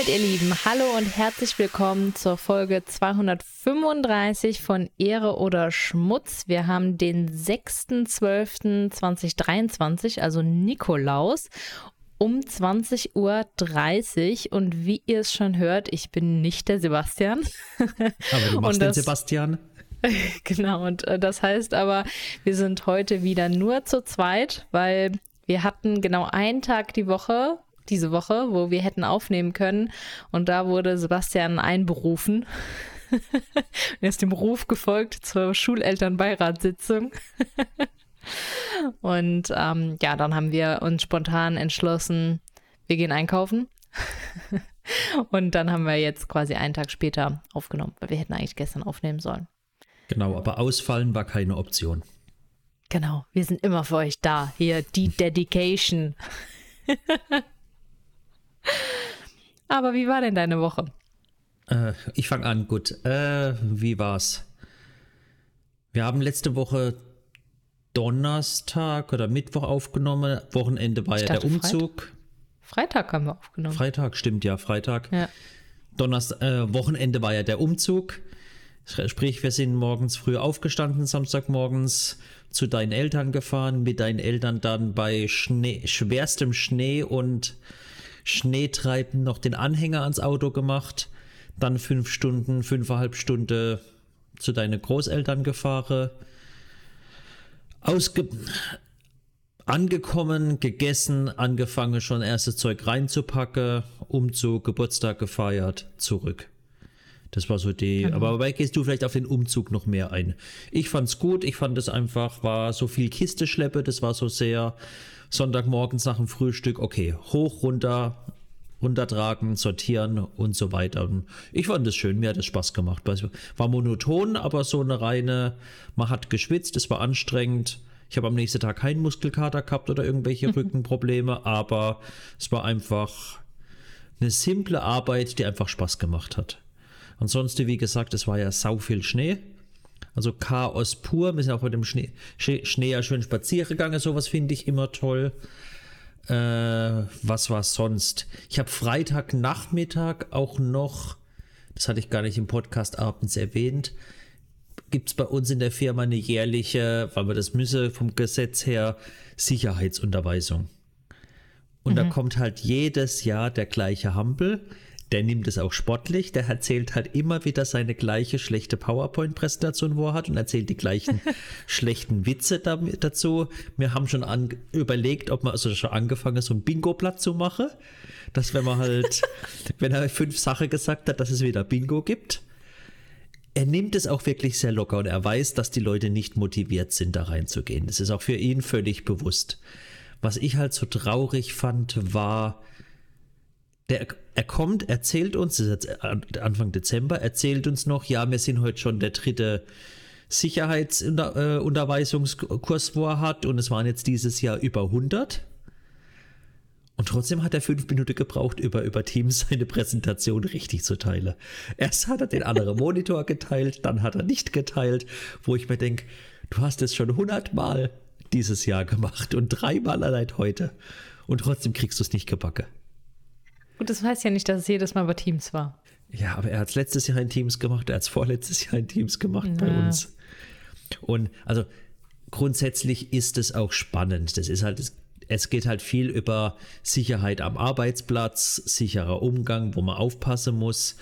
damit, ihr Lieben, hallo und herzlich willkommen zur Folge 235 von Ehre oder Schmutz. Wir haben den 6.12.2023, also Nikolaus, um 20.30 Uhr. Und wie ihr es schon hört, ich bin nicht der Sebastian. Aber du machst den Sebastian. genau, und äh, das heißt aber, wir sind heute wieder nur zu zweit, weil wir hatten genau einen Tag die Woche, diese Woche, wo wir hätten aufnehmen können. Und da wurde Sebastian einberufen. er ist dem Ruf gefolgt zur Schulelternbeiratssitzung. Und ähm, ja, dann haben wir uns spontan entschlossen, wir gehen einkaufen. Und dann haben wir jetzt quasi einen Tag später aufgenommen, weil wir hätten eigentlich gestern aufnehmen sollen. Genau, aber ausfallen war keine Option. Genau, wir sind immer für euch da. Hier die Dedication. Aber wie war denn deine Woche? Äh, ich fange an, gut. Äh, wie war's? Wir haben letzte Woche Donnerstag oder Mittwoch aufgenommen. Wochenende war ich ja der Umzug. Freitag. Freitag haben wir aufgenommen. Freitag, stimmt ja, Freitag. Ja. Donnerstag, äh, Wochenende war ja der Umzug. Sprich, wir sind morgens früh aufgestanden, Samstagmorgens zu deinen Eltern gefahren, mit deinen Eltern dann bei Schnee, schwerstem Schnee und Schneetreiben noch den Anhänger ans Auto gemacht, dann fünf Stunden, fünfeinhalb Stunden zu deinen Großeltern gefahren, ausge angekommen, gegessen, angefangen schon erstes Zeug reinzupacken, Umzug, Geburtstag gefeiert, zurück. Das war so die. Genau. Aber dabei gehst du vielleicht auf den Umzug noch mehr ein. Ich fand's gut. Ich fand es einfach, war so viel Kiste schleppe. Das war so sehr Sonntagmorgens nach dem Frühstück, okay, hoch, runter, runtertragen, sortieren und so weiter. Und ich fand das schön, mir hat es Spaß gemacht. War monoton, aber so eine reine, man hat geschwitzt, es war anstrengend. Ich habe am nächsten Tag keinen Muskelkater gehabt oder irgendwelche Rückenprobleme, aber es war einfach eine simple Arbeit, die einfach Spaß gemacht hat. Ansonsten, wie gesagt, es war ja sau viel Schnee. Also Chaos pur. Wir sind auch mit dem Schnee, Schnee ja schön spazieren gegangen. Sowas finde ich immer toll. Äh, was war sonst? Ich habe Freitagnachmittag auch noch, das hatte ich gar nicht im Podcast abends erwähnt, gibt es bei uns in der Firma eine jährliche, weil wir das müssen vom Gesetz her, Sicherheitsunterweisung. Und mhm. da kommt halt jedes Jahr der gleiche Hampel der nimmt es auch sportlich, der erzählt halt immer wieder seine gleiche schlechte PowerPoint-Präsentation, wo er hat und erzählt die gleichen schlechten Witze dazu. Wir haben schon an, überlegt, ob man also schon angefangen, so ein Bingo-Blatt zu machen, dass wenn man halt, wenn er fünf Sachen gesagt hat, dass es wieder Bingo gibt. Er nimmt es auch wirklich sehr locker und er weiß, dass die Leute nicht motiviert sind, da reinzugehen. Das ist auch für ihn völlig bewusst. Was ich halt so traurig fand, war, der, er kommt, erzählt uns, das ist jetzt Anfang Dezember, erzählt uns noch, ja, wir sind heute schon der dritte Sicherheitsunterweisungskurs, wo er hat und es waren jetzt dieses Jahr über 100. Und trotzdem hat er fünf Minuten gebraucht, über, über Teams seine Präsentation richtig zu teilen. Erst hat er den anderen Monitor geteilt, dann hat er nicht geteilt, wo ich mir denke, du hast es schon hundertmal dieses Jahr gemacht und dreimal allein heute. Und trotzdem kriegst du es nicht gebacken. Gut, das heißt ja nicht, dass es jedes Mal bei Teams war. Ja, aber er hat es letztes Jahr in Teams gemacht, er hat es vorletztes Jahr in Teams gemacht ja. bei uns. Und also grundsätzlich ist es auch spannend. Das ist halt, es geht halt viel über Sicherheit am Arbeitsplatz, sicherer Umgang, wo man aufpassen muss.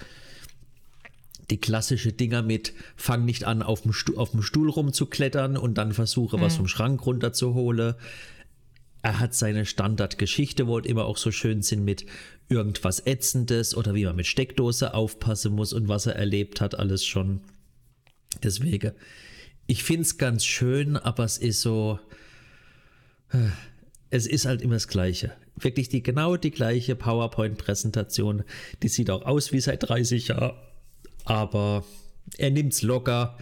Die klassische Dinger mit, fang nicht an, auf dem, Stuhl, auf dem Stuhl rumzuklettern und dann versuche, mhm. was vom Schrank runterzuholen er hat seine Standardgeschichte, wo immer auch so schön sind mit irgendwas Ätzendes oder wie man mit Steckdose aufpassen muss und was er erlebt hat, alles schon. Deswegen, ich finde es ganz schön, aber es ist so, äh, es ist halt immer das Gleiche. Wirklich die genau die gleiche PowerPoint-Präsentation. Die sieht auch aus wie seit 30 Jahren, aber er nimmt es locker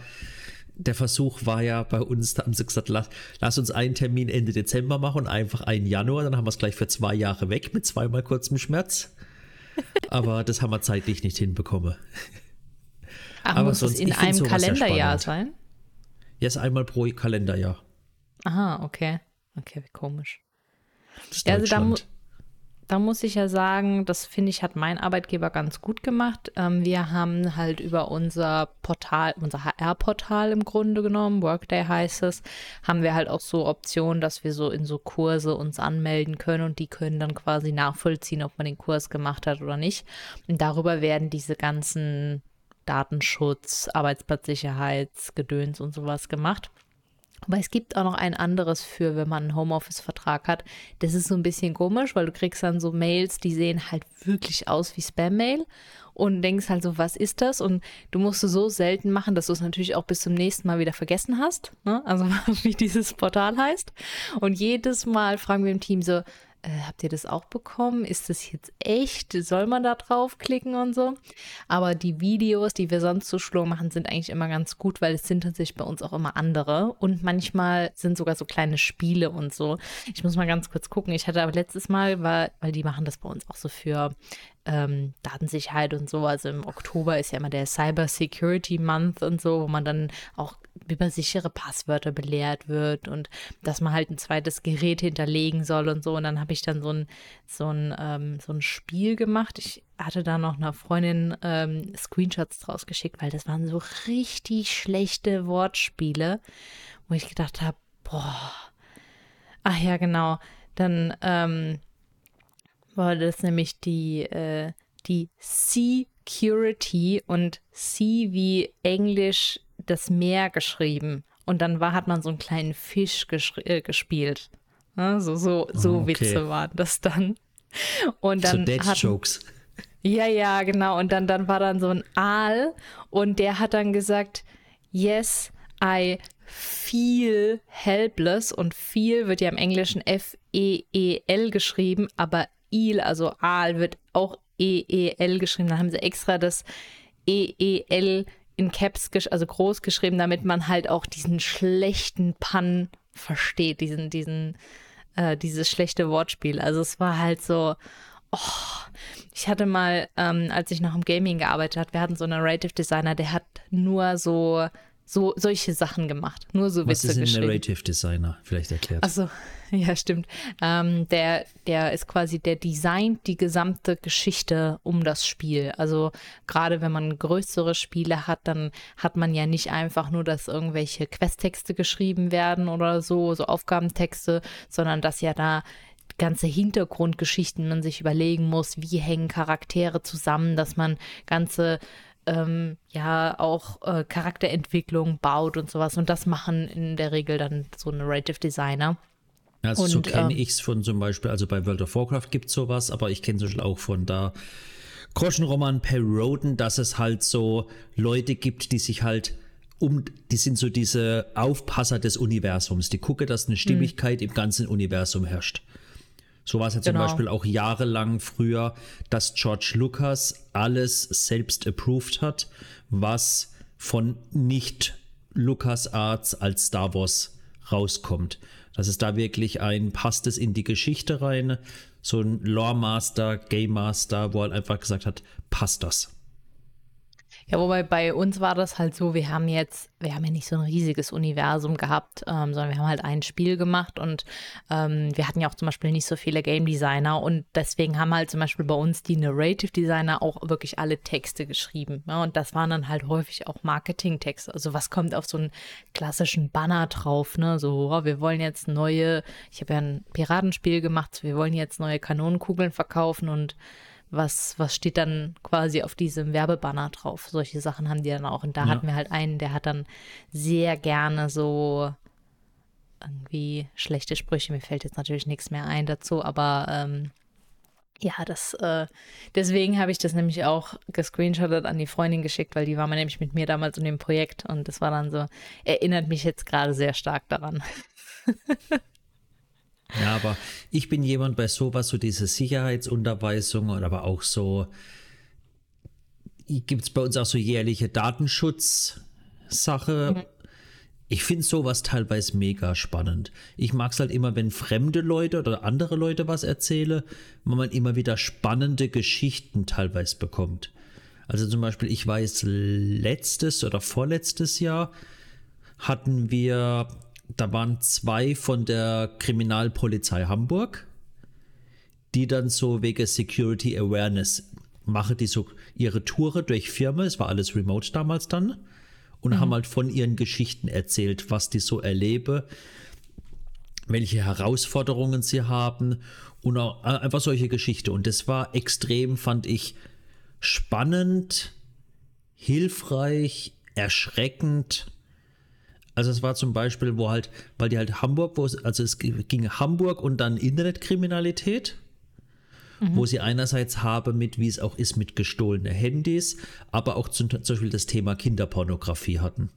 der Versuch war ja bei uns, da haben sie gesagt, lass, lass uns einen Termin Ende Dezember machen und einfach einen Januar, dann haben wir es gleich für zwei Jahre weg mit zweimal kurzem Schmerz. Aber das haben wir zeitlich nicht hinbekommen. Ach, Aber muss sonst, es in einem Kalenderjahr sein? Ja, ist einmal pro Kalenderjahr. Aha, okay. Okay, wie komisch. Das ist ja, also da, da muss ich ja sagen, das finde ich, hat mein Arbeitgeber ganz gut gemacht. Ähm, wir haben halt über unser Portal, unser HR-Portal im Grunde genommen, Workday heißt es, haben wir halt auch so Optionen, dass wir so in so Kurse uns anmelden können und die können dann quasi nachvollziehen, ob man den Kurs gemacht hat oder nicht. Und darüber werden diese ganzen Datenschutz, Arbeitsplatzsicherheitsgedöns und sowas gemacht. Aber es gibt auch noch ein anderes für, wenn man einen Homeoffice-Vertrag hat. Das ist so ein bisschen komisch, weil du kriegst dann so Mails, die sehen halt wirklich aus wie Spam-Mail und denkst halt so, was ist das? Und du musst es so selten machen, dass du es natürlich auch bis zum nächsten Mal wieder vergessen hast. Ne? Also wie dieses Portal heißt. Und jedes Mal fragen wir im Team so, äh, habt ihr das auch bekommen? Ist das jetzt echt? Soll man da draufklicken und so? Aber die Videos, die wir sonst zu Schlur machen, sind eigentlich immer ganz gut, weil es sind tatsächlich bei uns auch immer andere. Und manchmal sind sogar so kleine Spiele und so. Ich muss mal ganz kurz gucken. Ich hatte aber letztes Mal, war, weil die machen das bei uns auch so für ähm, Datensicherheit und so. Also im Oktober ist ja immer der Cyber Security Month und so, wo man dann auch über sichere Passwörter belehrt wird und dass man halt ein zweites Gerät hinterlegen soll und so. Und dann habe ich dann so ein, so, ein, ähm, so ein Spiel gemacht. Ich hatte da noch einer Freundin ähm, Screenshots draus geschickt, weil das waren so richtig schlechte Wortspiele, wo ich gedacht habe, boah. Ach ja, genau. Dann ähm, war das nämlich die, äh, die Security und C wie Englisch das Meer geschrieben. Und dann war, hat man so einen kleinen Fisch äh, gespielt. Ja, so so, so oh, okay. Witze waren das dann. Und dann so hat, Jokes. Ja, ja, genau. Und dann, dann war dann so ein Aal und der hat dann gesagt, yes, I feel helpless und feel wird ja im Englischen F-E-E-L geschrieben, aber il, also Aal, wird auch E-E-L geschrieben. Dann haben sie extra das E-E-L in Caps, also groß geschrieben, damit man halt auch diesen schlechten Pun versteht, diesen, diesen, äh, dieses schlechte Wortspiel. Also es war halt so, oh, ich hatte mal, ähm, als ich noch im Gaming gearbeitet habe, wir hatten so einen Narrative Designer, der hat nur so so solche Sachen gemacht. Nur so Was Witze ist ein Narrative Designer? Vielleicht erklärt. Also ja, stimmt. Ähm, der, der ist quasi, der designt die gesamte Geschichte um das Spiel. Also gerade wenn man größere Spiele hat, dann hat man ja nicht einfach nur, dass irgendwelche Questtexte geschrieben werden oder so, so Aufgabentexte, sondern dass ja da ganze Hintergrundgeschichten man sich überlegen muss, wie hängen Charaktere zusammen, dass man ganze ähm, ja auch äh, Charakterentwicklung baut und sowas. Und das machen in der Regel dann so Narrative Designer. Also und, so kenne ähm, ich es von zum Beispiel, also bei World of Warcraft gibt es sowas, aber ich kenne es auch von da Groschenroman Per Roden, dass es halt so Leute gibt, die sich halt um, die sind so diese Aufpasser des Universums, die gucken, dass eine hm. Stimmigkeit mhm. im ganzen Universum herrscht. So war es ja zum genau. Beispiel auch jahrelang früher, dass George Lucas alles selbst approved hat, was von nicht Lucas Arts als Star Wars rauskommt. Das ist da wirklich ein, passt es in die Geschichte rein, so ein Lore Master, Game Master, wo er einfach gesagt hat, passt das. Ja, wobei bei uns war das halt so, wir haben jetzt, wir haben ja nicht so ein riesiges Universum gehabt, ähm, sondern wir haben halt ein Spiel gemacht und ähm, wir hatten ja auch zum Beispiel nicht so viele Game Designer und deswegen haben halt zum Beispiel bei uns die Narrative Designer auch wirklich alle Texte geschrieben. Ja, und das waren dann halt häufig auch Marketing-Texte. Also was kommt auf so einen klassischen Banner drauf, ne? So, oh, wir wollen jetzt neue, ich habe ja ein Piratenspiel gemacht, wir wollen jetzt neue Kanonenkugeln verkaufen und was, was steht dann quasi auf diesem Werbebanner drauf. Solche Sachen haben die dann auch. Und da ja. hatten wir halt einen, der hat dann sehr gerne so irgendwie schlechte Sprüche. Mir fällt jetzt natürlich nichts mehr ein dazu, aber ähm, ja, das, äh, deswegen habe ich das nämlich auch gescreenshottet an die Freundin geschickt, weil die war mal nämlich mit mir damals in dem Projekt und das war dann so, erinnert mich jetzt gerade sehr stark daran. Ja, aber ich bin jemand bei sowas, so diese Sicherheitsunterweisung und aber auch so, gibt es bei uns auch so jährliche Datenschutzsache. Mhm. Ich finde sowas teilweise mega spannend. Ich mag es halt immer, wenn fremde Leute oder andere Leute was erzählen, wo man immer wieder spannende Geschichten teilweise bekommt. Also zum Beispiel, ich weiß, letztes oder vorletztes Jahr hatten wir da waren zwei von der Kriminalpolizei Hamburg die dann so wegen Security Awareness machen die so ihre Touren durch Firmen, es war alles remote damals dann, und mhm. haben halt von ihren Geschichten erzählt, was die so erleben, welche Herausforderungen sie haben und auch äh, einfach solche Geschichten. Und das war extrem, fand ich, spannend, hilfreich, erschreckend. Also es war zum Beispiel, wo halt, weil die halt Hamburg, wo es, also es ging Hamburg und dann Internetkriminalität mhm. wo sie einerseits habe mit, wie es auch ist, mit gestohlenen Handys, aber auch zum, zum Beispiel das Thema Kinderpornografie hatten.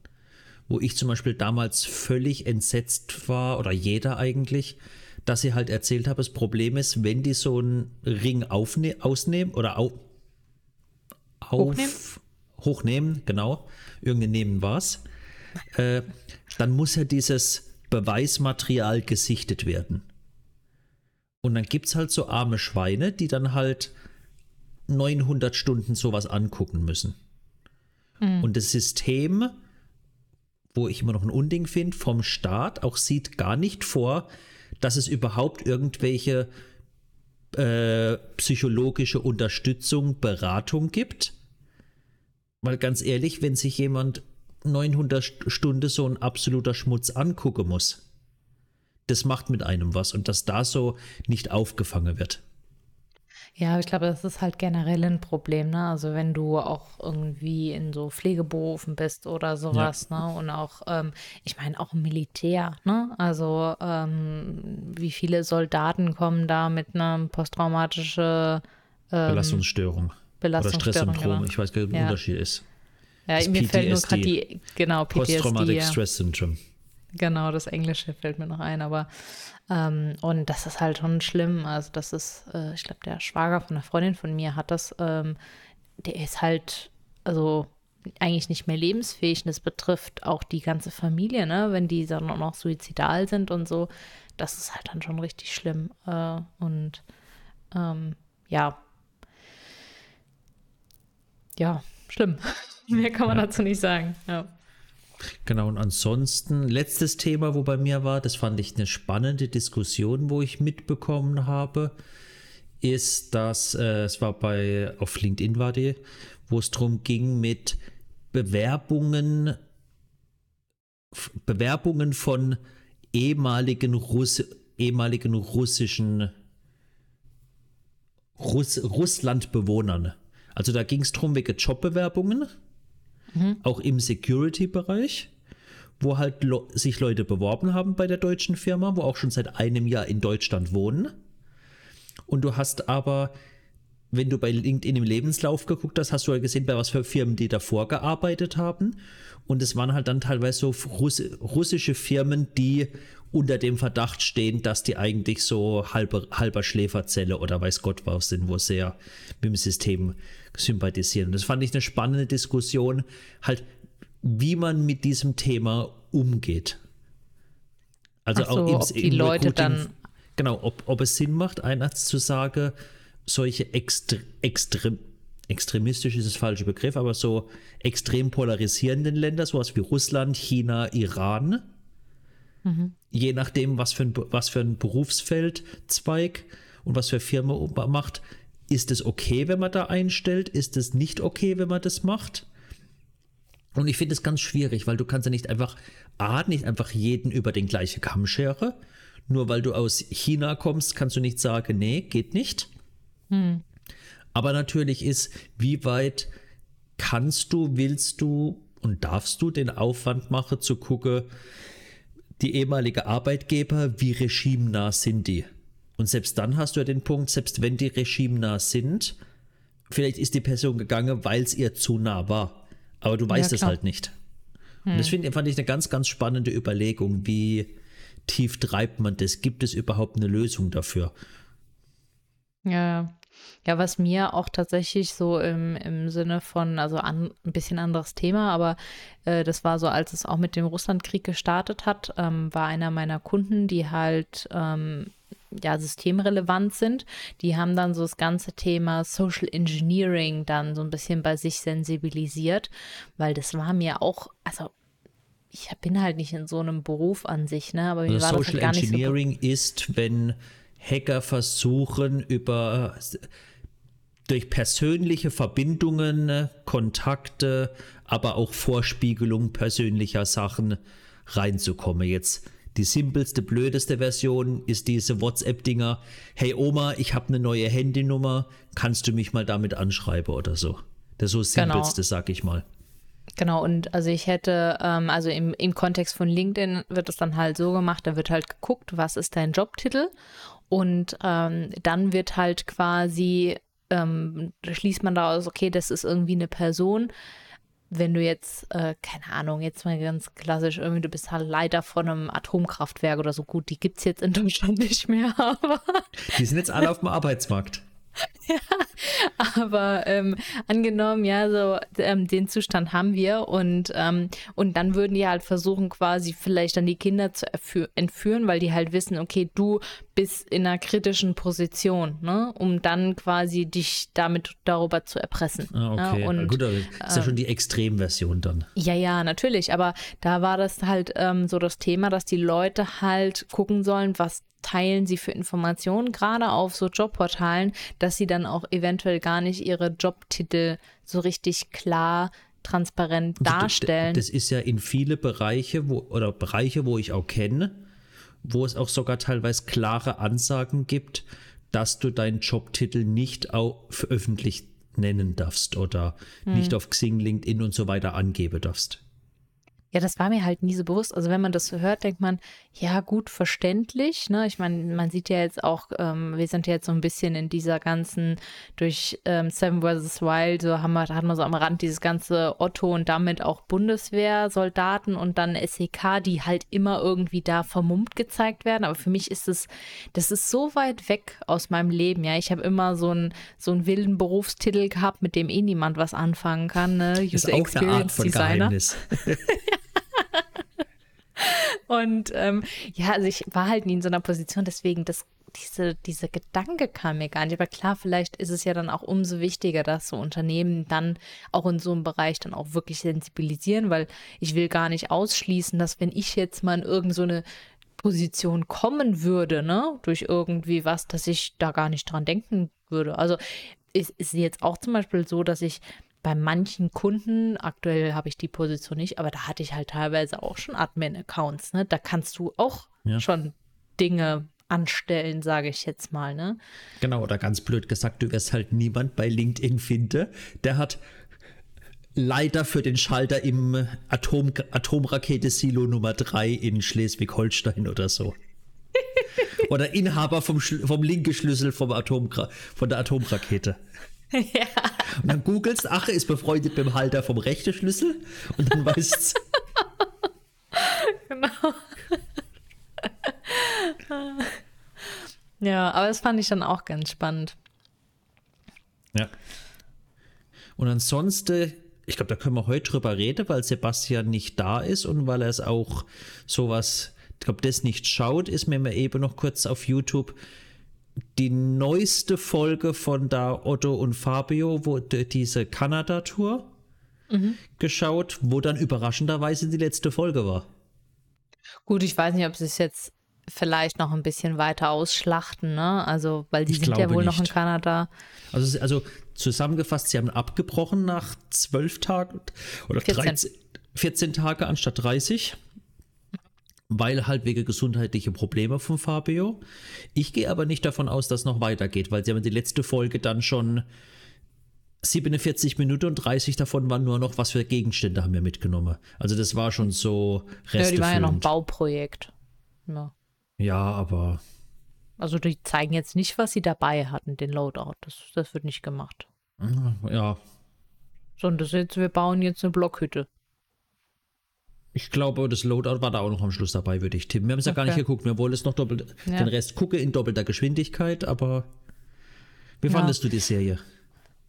Wo ich zum Beispiel damals völlig entsetzt war, oder jeder eigentlich, dass sie halt erzählt habe, das Problem ist, wenn die so einen Ring aufne ausnehmen oder au auf hochnehmen, hochnehmen genau, irgendein Nehmen war es, äh, dann muss ja dieses Beweismaterial gesichtet werden. Und dann gibt es halt so arme Schweine, die dann halt 900 Stunden sowas angucken müssen. Mhm. Und das System, wo ich immer noch ein Unding finde, vom Staat auch sieht gar nicht vor, dass es überhaupt irgendwelche äh, psychologische Unterstützung, Beratung gibt. Weil ganz ehrlich, wenn sich jemand 900 Stunden so ein absoluter Schmutz angucken muss, das macht mit einem was und dass da so nicht aufgefangen wird. Ja, ich glaube, das ist halt generell ein Problem, ne? Also wenn du auch irgendwie in so Pflegeberufen bist oder sowas, ja. ne? Und auch, ähm, ich meine, auch Militär, ne? Also ähm, wie viele Soldaten kommen da mit einer posttraumatischen ähm, Belastungsstörung. Belastungsstörung. Oder Stresssyndrom, genau. ich weiß gar nicht, was der Unterschied ist. Ja, das mir PTSD. fällt nur gerade die, genau, PTSD. Posttraumatic ja. Stress Syndrome. Genau, das Englische fällt mir noch ein, aber ähm, und das ist halt schon schlimm. Also das ist, äh, ich glaube, der Schwager von einer Freundin von mir hat das, ähm, der ist halt, also eigentlich nicht mehr lebensfähig und das betrifft auch die ganze Familie, ne, wenn die dann auch noch suizidal sind und so. Das ist halt dann schon richtig schlimm. Äh, und ähm, ja. Ja, schlimm. Mehr kann man ja. dazu nicht sagen. Ja. Genau, und ansonsten, letztes Thema, wo bei mir war, das fand ich eine spannende Diskussion, wo ich mitbekommen habe, ist, dass äh, es war bei, auf LinkedIn war die, wo es darum ging mit Bewerbungen, Bewerbungen von ehemaligen, Russ, ehemaligen russischen Russ, Russlandbewohnern. Also da ging es darum, wegen Jobbewerbungen mhm. auch im Security-Bereich, wo halt lo sich Leute beworben haben bei der deutschen Firma, wo auch schon seit einem Jahr in Deutschland wohnen. Und du hast aber, wenn du bei LinkedIn im Lebenslauf geguckt hast, hast du ja gesehen, bei was für Firmen die davor gearbeitet haben. Und es waren halt dann teilweise so Russ russische Firmen, die unter dem Verdacht stehen, dass die eigentlich so halber, halber Schläferzelle oder weiß Gott was sind, wo sehr mit dem System sympathisieren. Und das fand ich eine spannende Diskussion, halt, wie man mit diesem Thema umgeht. Also so, auch im, ob die im Leute dann genau, ob, ob es Sinn macht, einerseits zu sagen, solche extre, extrem extremistisch ist das falsche Begriff, aber so extrem polarisierenden Länder, sowas wie Russland, China, Iran, mhm. je nachdem, was für ein, was für ein Berufsfeldzweig und was für Firma macht, ist es okay, wenn man da einstellt? Ist es nicht okay, wenn man das macht? Und ich finde es ganz schwierig, weil du kannst ja nicht einfach, A, nicht einfach jeden über den gleichen Kamm schere. Nur weil du aus China kommst, kannst du nicht sagen, nee, geht nicht. Hm. Aber natürlich ist, wie weit kannst du, willst du und darfst du den Aufwand machen, zu gucken, die ehemalige Arbeitgeber, wie regimenah sind die? Und selbst dann hast du ja den Punkt, selbst wenn die regimenah sind, vielleicht ist die Person gegangen, weil es ihr zu nah war. Aber du weißt ja, es halt nicht. Hm. Und das find, fand ich eine ganz, ganz spannende Überlegung. Wie tief treibt man das? Gibt es überhaupt eine Lösung dafür? Ja, ja, was mir auch tatsächlich so im, im Sinne von, also an, ein bisschen anderes Thema, aber äh, das war so, als es auch mit dem Russlandkrieg gestartet hat, ähm, war einer meiner Kunden, die halt ähm, ja, systemrelevant sind. Die haben dann so das ganze Thema Social Engineering dann so ein bisschen bei sich sensibilisiert, weil das war mir auch, also ich bin halt nicht in so einem Beruf an sich, ne? Aber mir also war Social das halt gar Engineering nicht so ist, wenn Hacker versuchen über durch persönliche Verbindungen, Kontakte, aber auch Vorspiegelung persönlicher Sachen reinzukommen. Jetzt die simpelste, blödeste Version ist diese WhatsApp-Dinger. Hey Oma, ich habe eine neue Handynummer, kannst du mich mal damit anschreiben oder so. Das ist so das genau. simpelste, genau. sag ich mal. Genau, und also ich hätte, ähm, also im, im Kontext von LinkedIn wird es dann halt so gemacht, da wird halt geguckt, was ist dein Jobtitel und ähm, dann wird halt quasi, ähm, schließt man daraus, okay, das ist irgendwie eine Person, wenn du jetzt, äh, keine Ahnung, jetzt mal ganz klassisch, irgendwie, du bist halt Leiter von einem Atomkraftwerk oder so, gut, die gibt es jetzt in Deutschland nicht mehr, aber. Die sind jetzt alle auf dem Arbeitsmarkt. ja, aber ähm, angenommen, ja, so ähm, den Zustand haben wir und, ähm, und dann würden die halt versuchen, quasi vielleicht dann die Kinder zu entführen, weil die halt wissen, okay, du bist in einer kritischen Position, ne, um dann quasi dich damit darüber zu erpressen. Ah, okay. Ja, und, Gut, das ist ja schon die Extremversion dann. Ja, ja, natürlich, aber da war das halt ähm, so das Thema, dass die Leute halt gucken sollen, was teilen sie für Informationen, gerade auf so Jobportalen, dass sie dann auch eventuell gar nicht ihre Jobtitel so richtig klar transparent darstellen. Das ist ja in viele Bereiche, wo, oder Bereiche, wo ich auch kenne, wo es auch sogar teilweise klare Ansagen gibt, dass du deinen Jobtitel nicht auch öffentlich nennen darfst oder hm. nicht auf Xing, LinkedIn und so weiter angeben darfst. Ja, das war mir halt nie so bewusst. Also wenn man das so hört, denkt man, ja gut, verständlich. Ne? Ich meine, man sieht ja jetzt auch, ähm, wir sind ja jetzt so ein bisschen in dieser ganzen, durch ähm, Seven vs. Wild, so haben wir, hat man so am Rand dieses ganze Otto und damit auch Bundeswehrsoldaten und dann SEK, die halt immer irgendwie da vermummt gezeigt werden. Aber für mich ist es, das ist so weit weg aus meinem Leben. Ja, ich habe immer so einen so einen wilden Berufstitel gehabt, mit dem eh niemand was anfangen kann. Ne? User ist auch Experience eine Art von Designer. Geheimnis. Und ähm, ja, also ich war halt nie in so einer Position, deswegen das, diese, diese Gedanke kam mir gar nicht. Aber klar, vielleicht ist es ja dann auch umso wichtiger, dass so Unternehmen dann auch in so einem Bereich dann auch wirklich sensibilisieren, weil ich will gar nicht ausschließen, dass wenn ich jetzt mal in irgendeine so Position kommen würde, ne, durch irgendwie was, dass ich da gar nicht dran denken würde. Also ist, ist jetzt auch zum Beispiel so, dass ich bei manchen Kunden, aktuell habe ich die Position nicht, aber da hatte ich halt teilweise auch schon Admin-Accounts. Ne? Da kannst du auch ja. schon Dinge anstellen, sage ich jetzt mal. Ne? Genau, oder ganz blöd gesagt, du wirst halt niemand bei LinkedIn finden, der hat Leiter für den Schalter im Atom Atomrakete-Silo Nummer 3 in Schleswig-Holstein oder so. oder Inhaber vom, vom linken Schlüssel vom Atom von der Atomrakete. Ja. Und dann googelst, ach, ist befreundet mit dem Halter vom rechten Schlüssel und dann weißt Genau. ja, aber das fand ich dann auch ganz spannend. Ja. Und ansonsten, ich glaube, da können wir heute drüber reden, weil Sebastian nicht da ist und weil er es auch sowas, ich glaube, das nicht schaut, ist mir eben noch kurz auf YouTube die neueste Folge von da Otto und Fabio, wo diese Kanada-Tour mhm. geschaut, wo dann überraschenderweise die letzte Folge war. Gut, ich weiß nicht, ob sie es jetzt vielleicht noch ein bisschen weiter ausschlachten, ne? Also, weil die ich sind ja wohl nicht. noch in Kanada. Also, also zusammengefasst, sie haben abgebrochen nach zwölf Tagen oder 14. 13, 14 Tage anstatt 30 weil halt wegen gesundheitliche Probleme von Fabio. Ich gehe aber nicht davon aus, dass es noch weitergeht, weil sie haben die letzte Folge dann schon 47 Minuten und 30 davon waren nur noch, was für Gegenstände haben wir mitgenommen. Also das war schon so Ja, die war ja noch ein Bauprojekt. Ja. ja, aber. Also die zeigen jetzt nicht, was sie dabei hatten, den Loadout. Das, das wird nicht gemacht. Ja. Sondern das jetzt, wir bauen jetzt eine Blockhütte. Ich glaube, das Loadout war da auch noch am Schluss dabei, würde ich tippen. Wir haben es ja gar nicht geguckt. Wir wollen es noch doppelt, ja. den Rest gucken in doppelter Geschwindigkeit, aber wie ja. fandest du die Serie?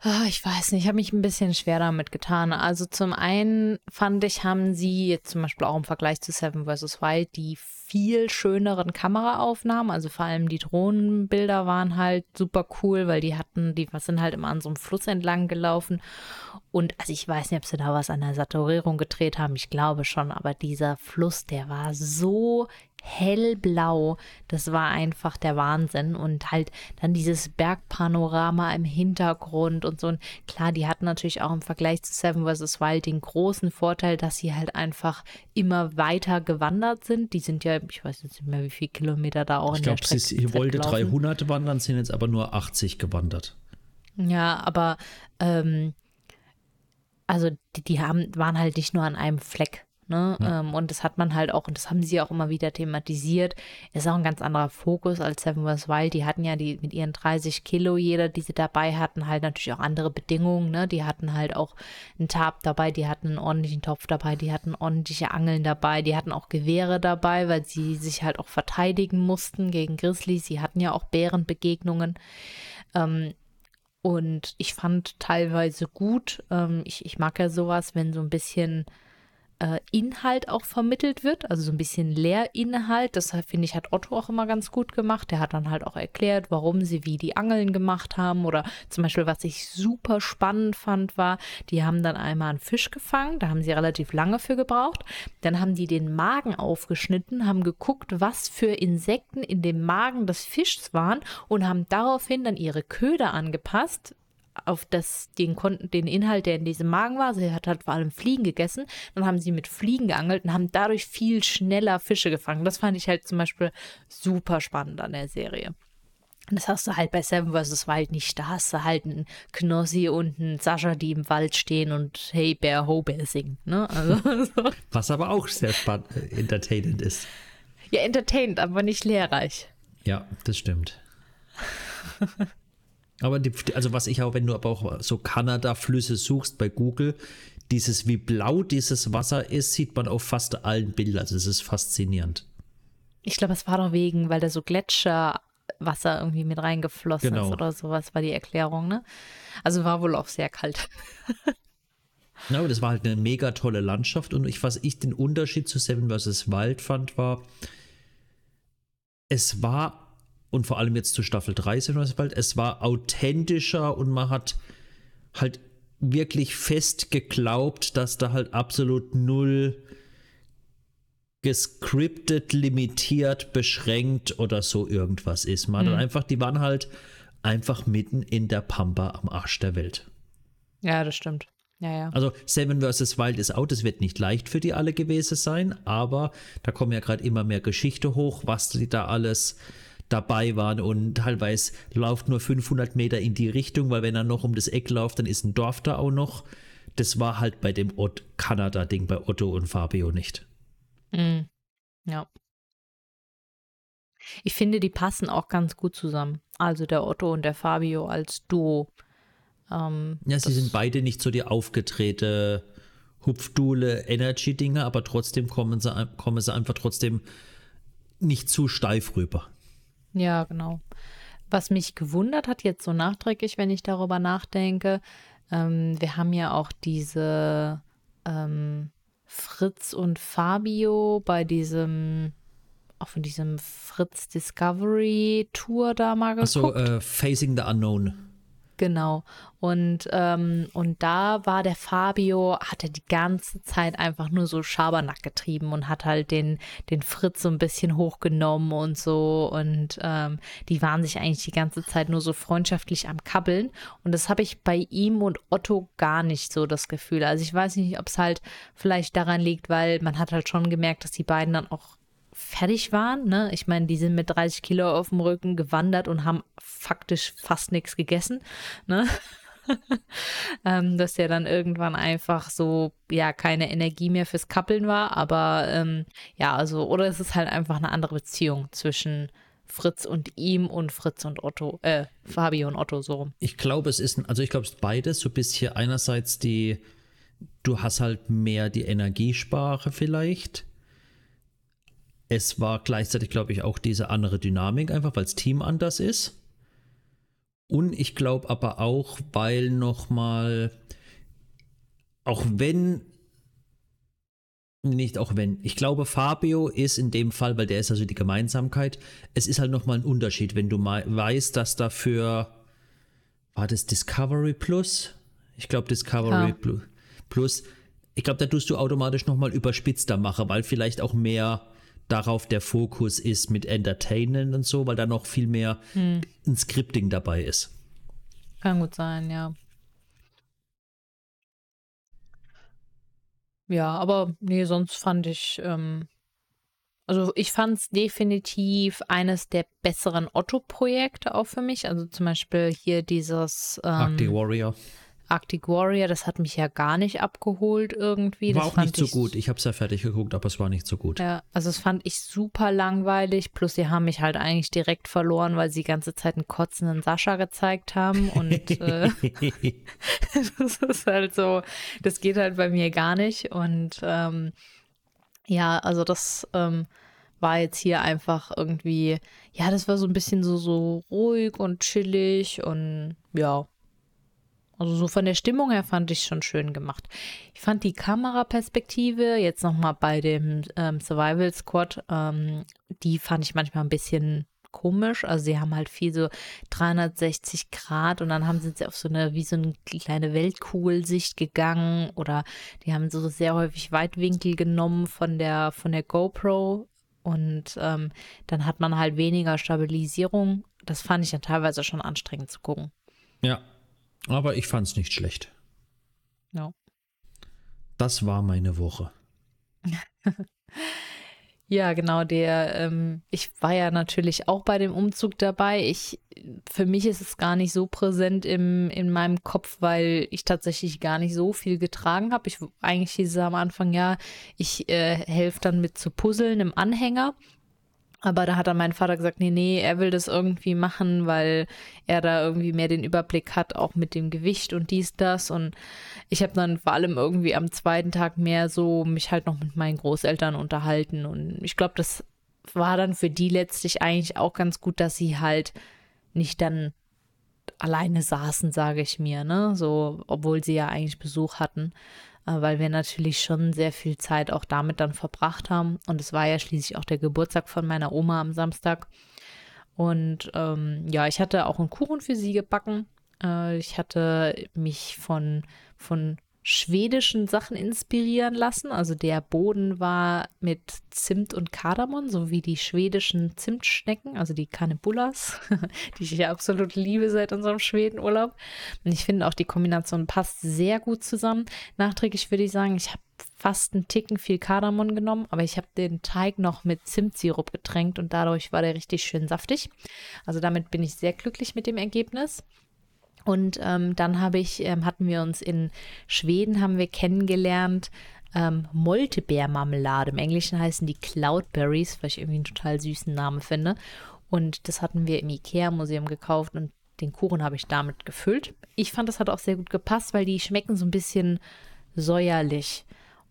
Ah, ich weiß nicht, ich habe mich ein bisschen schwer damit getan. Also zum einen fand ich, haben sie jetzt zum Beispiel auch im Vergleich zu Seven vs. Wild die viel schöneren Kameraaufnahmen. Also vor allem die Drohnenbilder waren halt super cool, weil die hatten, die sind halt immer an so einem Fluss entlang gelaufen. Und also ich weiß nicht, ob sie da was an der Saturierung gedreht haben. Ich glaube schon, aber dieser Fluss, der war so hellblau. Das war einfach der Wahnsinn. Und halt dann dieses Bergpanorama im Hintergrund und so. Und klar, die hatten natürlich auch im Vergleich zu Seven vs. Wild den großen Vorteil, dass sie halt einfach immer weiter gewandert sind. Die sind ja, ich weiß jetzt nicht mehr, wie viele Kilometer da auch ich in glaub, der Strecke sie Ich wollte 300 wandern, sind jetzt aber nur 80 gewandert. Ja, aber ähm, also die, die haben, waren halt nicht nur an einem Fleck. Ne? Ja. Ähm, und das hat man halt auch, und das haben sie auch immer wieder thematisiert, ist auch ein ganz anderer Fokus als Seven vs. Wild. Die hatten ja die mit ihren 30 Kilo, jeder, die sie dabei hatten, halt natürlich auch andere Bedingungen. Ne? Die hatten halt auch einen Tab dabei, die hatten einen ordentlichen Topf dabei, die hatten ordentliche Angeln dabei, die hatten auch Gewehre dabei, weil sie sich halt auch verteidigen mussten gegen Grizzlies. Sie hatten ja auch Bärenbegegnungen. Ähm, und ich fand teilweise gut, ähm, ich, ich mag ja sowas, wenn so ein bisschen äh, Inhalt auch vermittelt wird, also so ein bisschen Lehrinhalt. Das finde ich, hat Otto auch immer ganz gut gemacht. Der hat dann halt auch erklärt, warum sie wie die Angeln gemacht haben. Oder zum Beispiel, was ich super spannend fand, war, die haben dann einmal einen Fisch gefangen, da haben sie relativ lange für gebraucht. Dann haben die den Magen aufgeschnitten, haben geguckt, was für Insekten in dem Magen des Fischs waren und haben daraufhin dann ihre Köder angepasst, auf das, den, den Inhalt, der in diesem Magen war. Sie hat halt vor allem Fliegen gegessen. Dann haben sie mit Fliegen geangelt und haben dadurch viel schneller Fische gefangen. Das fand ich halt zum Beispiel super spannend an der Serie. Und das hast du halt bei Seven vs. Wild nicht. Da hast du halt einen Knossi und einen Sascha, die im Wald stehen und Hey Bear, Ho Bear singen. Ne? Also, so. Was aber auch sehr spannend, äh, entertainend ist. Ja, entertainend, aber nicht lehrreich. Ja, das stimmt. Aber die, also was ich auch, wenn du aber auch so Kanada-Flüsse suchst bei Google, dieses, wie blau dieses Wasser ist, sieht man auf fast allen Bildern. Also es ist faszinierend. Ich glaube, es war doch wegen, weil da so Gletscherwasser irgendwie mit reingeflossen genau. ist oder sowas, war die Erklärung, ne? Also war wohl auch sehr kalt. Ja, aber das war halt eine mega tolle Landschaft und ich, was ich den Unterschied zu Seven vs. Wild fand, war, es war und vor allem jetzt zu Staffel 3 bald, es war authentischer und man hat halt wirklich fest geglaubt, dass da halt absolut null gescriptet, limitiert, beschränkt oder so irgendwas ist. Man mhm. einfach, die waren halt einfach mitten in der Pampa am Arsch der Welt. Ja, das stimmt. Ja, ja. Also Seven vs. Wild ist out, es wird nicht leicht für die alle gewesen sein, aber da kommen ja gerade immer mehr Geschichte hoch, was die da alles dabei waren und teilweise läuft nur 500 Meter in die Richtung, weil wenn er noch um das Eck läuft, dann ist ein Dorf da auch noch. Das war halt bei dem Kanada-Ding bei Otto und Fabio nicht. Mm, ja. Ich finde, die passen auch ganz gut zusammen. Also der Otto und der Fabio als Duo. Ähm, ja, sie sind beide nicht so die aufgedrehte Hupfdule Energy-Dinge, aber trotzdem kommen sie, kommen sie einfach trotzdem nicht zu steif rüber. Ja, genau. Was mich gewundert hat, jetzt so nachträglich, wenn ich darüber nachdenke, ähm, wir haben ja auch diese ähm, Fritz und Fabio bei diesem, auch von diesem Fritz Discovery Tour da mal geguckt. Achso, äh, Facing the Unknown. Genau. Und, ähm, und da war der Fabio, hatte die ganze Zeit einfach nur so Schabernack getrieben und hat halt den, den Fritz so ein bisschen hochgenommen und so. Und ähm, die waren sich eigentlich die ganze Zeit nur so freundschaftlich am Kabbeln. Und das habe ich bei ihm und Otto gar nicht so das Gefühl. Also ich weiß nicht, ob es halt vielleicht daran liegt, weil man hat halt schon gemerkt, dass die beiden dann auch fertig waren. Ne? Ich meine, die sind mit 30 Kilo auf dem Rücken gewandert und haben faktisch fast nichts gegessen. Ne? ähm, dass der dann irgendwann einfach so, ja, keine Energie mehr fürs Kappeln war. Aber ähm, ja, also, oder es ist halt einfach eine andere Beziehung zwischen Fritz und ihm und Fritz und Otto, äh, Fabio und Otto so Ich glaube, es ist, also ich glaube, es ist beides. So ein bisschen einerseits die, du hast halt mehr die Energiesprache vielleicht es war gleichzeitig, glaube ich, auch diese andere Dynamik, einfach weil das Team anders ist. Und ich glaube aber auch, weil nochmal, auch wenn, nicht auch wenn, ich glaube, Fabio ist in dem Fall, weil der ist also die Gemeinsamkeit, es ist halt nochmal ein Unterschied, wenn du weißt, dass dafür, war das Discovery Plus? Ich glaube, Discovery ja. Plus. Ich glaube, da tust du automatisch nochmal überspitzter machen, weil vielleicht auch mehr darauf der Fokus ist mit Entertainen und so, weil da noch viel mehr hm. ein Scripting dabei ist. Kann gut sein, ja. Ja, aber nee, sonst fand ich, ähm, also ich fand es definitiv eines der besseren Otto-Projekte auch für mich. Also zum Beispiel hier dieses ähm, Arctic Warrior. Arctic Warrior, das hat mich ja gar nicht abgeholt irgendwie. War das auch nicht so gut. Ich habe es ja fertig geguckt, aber es war nicht so gut. Ja, also das fand ich super langweilig. Plus, sie haben mich halt eigentlich direkt verloren, weil sie die ganze Zeit einen kotzenden Sascha gezeigt haben. Und äh, das ist halt so, das geht halt bei mir gar nicht. Und ähm, ja, also das ähm, war jetzt hier einfach irgendwie, ja, das war so ein bisschen so, so ruhig und chillig und ja, also so von der Stimmung her fand ich schon schön gemacht. Ich fand die Kameraperspektive jetzt nochmal bei dem ähm, Survival Squad, ähm, die fand ich manchmal ein bisschen komisch. Also sie haben halt viel so 360 Grad und dann haben sie auf so eine, wie so eine kleine Weltkugelsicht gegangen oder die haben so sehr häufig Weitwinkel genommen von der, von der GoPro und ähm, dann hat man halt weniger Stabilisierung. Das fand ich dann teilweise schon anstrengend zu gucken. Ja, aber ich fand es nicht schlecht. No. Das war meine Woche. ja, genau, der, ähm, ich war ja natürlich auch bei dem Umzug dabei. Ich, für mich ist es gar nicht so präsent im, in meinem Kopf, weil ich tatsächlich gar nicht so viel getragen habe. Ich eigentlich hieß es am Anfang, ja, ich äh, helfe dann mit zu puzzeln im Anhänger. Aber da hat dann mein Vater gesagt, nee, nee, er will das irgendwie machen, weil er da irgendwie mehr den Überblick hat, auch mit dem Gewicht und dies, das. Und ich habe dann vor allem irgendwie am zweiten Tag mehr so mich halt noch mit meinen Großeltern unterhalten. Und ich glaube, das war dann für die letztlich eigentlich auch ganz gut, dass sie halt nicht dann alleine saßen, sage ich mir, ne? So, obwohl sie ja eigentlich Besuch hatten. Äh, weil wir natürlich schon sehr viel Zeit auch damit dann verbracht haben. Und es war ja schließlich auch der Geburtstag von meiner Oma am Samstag. Und ähm, ja, ich hatte auch einen Kuchen für sie gebacken. Äh, ich hatte mich von, von schwedischen Sachen inspirieren lassen. Also der Boden war mit Zimt und Kardamom, so wie die schwedischen Zimtschnecken, also die Canebullas, die ich ja absolut liebe seit unserem Schwedenurlaub. Und ich finde auch die Kombination passt sehr gut zusammen. Nachträglich würde ich sagen, ich habe fast einen Ticken viel Kardamom genommen, aber ich habe den Teig noch mit Zimtsirup getränkt und dadurch war der richtig schön saftig. Also damit bin ich sehr glücklich mit dem Ergebnis. Und ähm, dann habe ich, ähm, hatten wir uns in Schweden, haben wir kennengelernt, ähm, Moltebeermarmelade. Im Englischen heißen die Cloudberries, was ich irgendwie einen total süßen Namen finde. Und das hatten wir im Ikea-Museum gekauft und den Kuchen habe ich damit gefüllt. Ich fand, das hat auch sehr gut gepasst, weil die schmecken so ein bisschen säuerlich.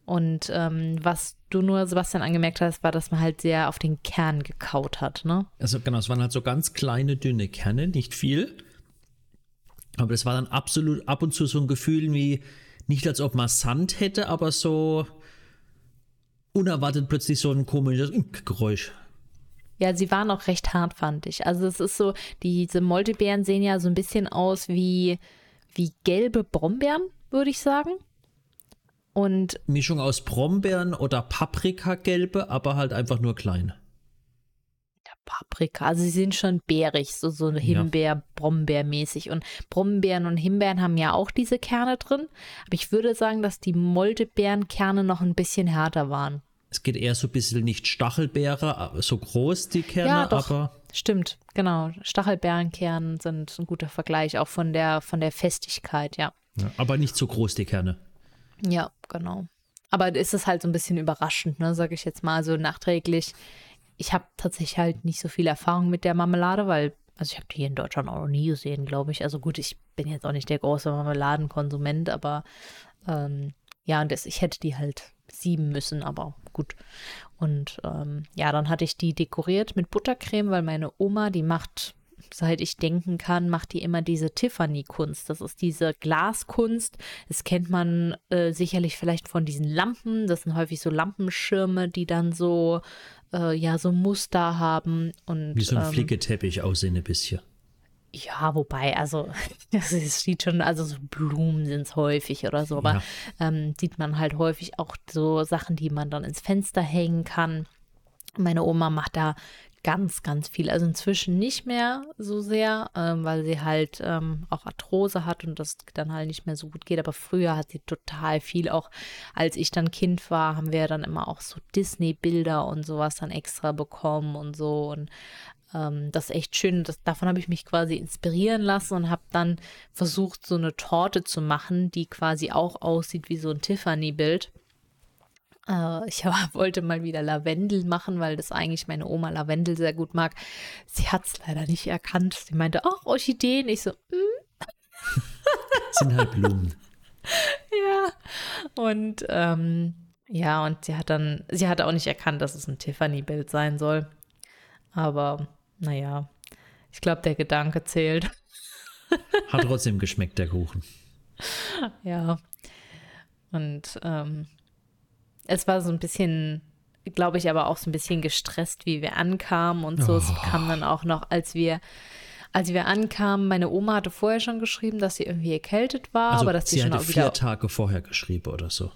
Und ähm, was du nur, Sebastian, angemerkt hast, war, dass man halt sehr auf den Kern gekaut hat, ne? Also genau, es waren halt so ganz kleine, dünne Kerne, nicht viel. Aber das war dann absolut ab und zu so ein Gefühl wie, nicht als ob man Sand hätte, aber so unerwartet plötzlich so ein komisches Geräusch. Ja, sie waren auch recht hart, fand ich. Also es ist so, diese Moltebeeren sehen ja so ein bisschen aus wie, wie gelbe Brombeeren, würde ich sagen. Und Mischung aus Brombeeren oder Paprikagelbe, aber halt einfach nur klein. Paprika. Also sie sind schon bärig, so, so Himbeer, Brombeermäßig. Und Brombeeren und Himbeeren haben ja auch diese Kerne drin. Aber ich würde sagen, dass die Moltebeerenkerne noch ein bisschen härter waren. Es geht eher so ein bisschen nicht Stachelbeere, so groß die Kerne, ja, doch. aber. Stimmt, genau. Stachelbeerenkerne sind ein guter Vergleich, auch von der, von der Festigkeit, ja. ja. Aber nicht so groß die Kerne. Ja, genau. Aber ist es halt so ein bisschen überraschend, ne, sage ich jetzt mal so nachträglich ich habe tatsächlich halt nicht so viel Erfahrung mit der Marmelade, weil, also ich habe die hier in Deutschland auch noch nie gesehen, glaube ich. Also gut, ich bin jetzt auch nicht der große Marmeladenkonsument, aber ähm, ja, und das, ich hätte die halt sieben müssen, aber gut. Und ähm, ja, dann hatte ich die dekoriert mit Buttercreme, weil meine Oma, die macht seit ich denken kann, macht die immer diese Tiffany-Kunst. Das ist diese Glaskunst. Das kennt man äh, sicherlich vielleicht von diesen Lampen. Das sind häufig so Lampenschirme, die dann so, äh, ja, so Muster haben. Und, Wie so ein ähm, Flicketeppich aussehen ein bisschen. Ja, wobei, also es sieht schon, also so Blumen sind es häufig oder so, aber ja. ähm, sieht man halt häufig auch so Sachen, die man dann ins Fenster hängen kann. Meine Oma macht da ganz, ganz viel. Also inzwischen nicht mehr so sehr, ähm, weil sie halt ähm, auch Arthrose hat und das dann halt nicht mehr so gut geht. Aber früher hat sie total viel. Auch als ich dann Kind war, haben wir dann immer auch so Disney-Bilder und sowas dann extra bekommen und so. Und ähm, das ist echt schön. Das, davon habe ich mich quasi inspirieren lassen und habe dann versucht, so eine Torte zu machen, die quasi auch aussieht wie so ein Tiffany-Bild. Äh, ich wollte mal wieder Lavendel machen, weil das eigentlich meine Oma Lavendel sehr gut mag. Sie hat es leider nicht erkannt. Sie meinte, ach, Orchideen. Ich so, mm. sind halt Blumen. ja. Und ähm, ja, und sie hat dann, sie hat auch nicht erkannt, dass es ein Tiffany-Bild sein soll. Aber naja, ich glaube, der Gedanke zählt. Hat trotzdem geschmeckt, der Kuchen. Ja. Und ähm, es war so ein bisschen, glaube ich, aber auch so ein bisschen gestresst, wie wir ankamen und so. Oh. Es kam dann auch noch, als wir als wir ankamen, meine Oma hatte vorher schon geschrieben, dass sie irgendwie erkältet war, also aber dass sie, sie schon hatte auch wieder vier Tage vorher geschrieben oder so.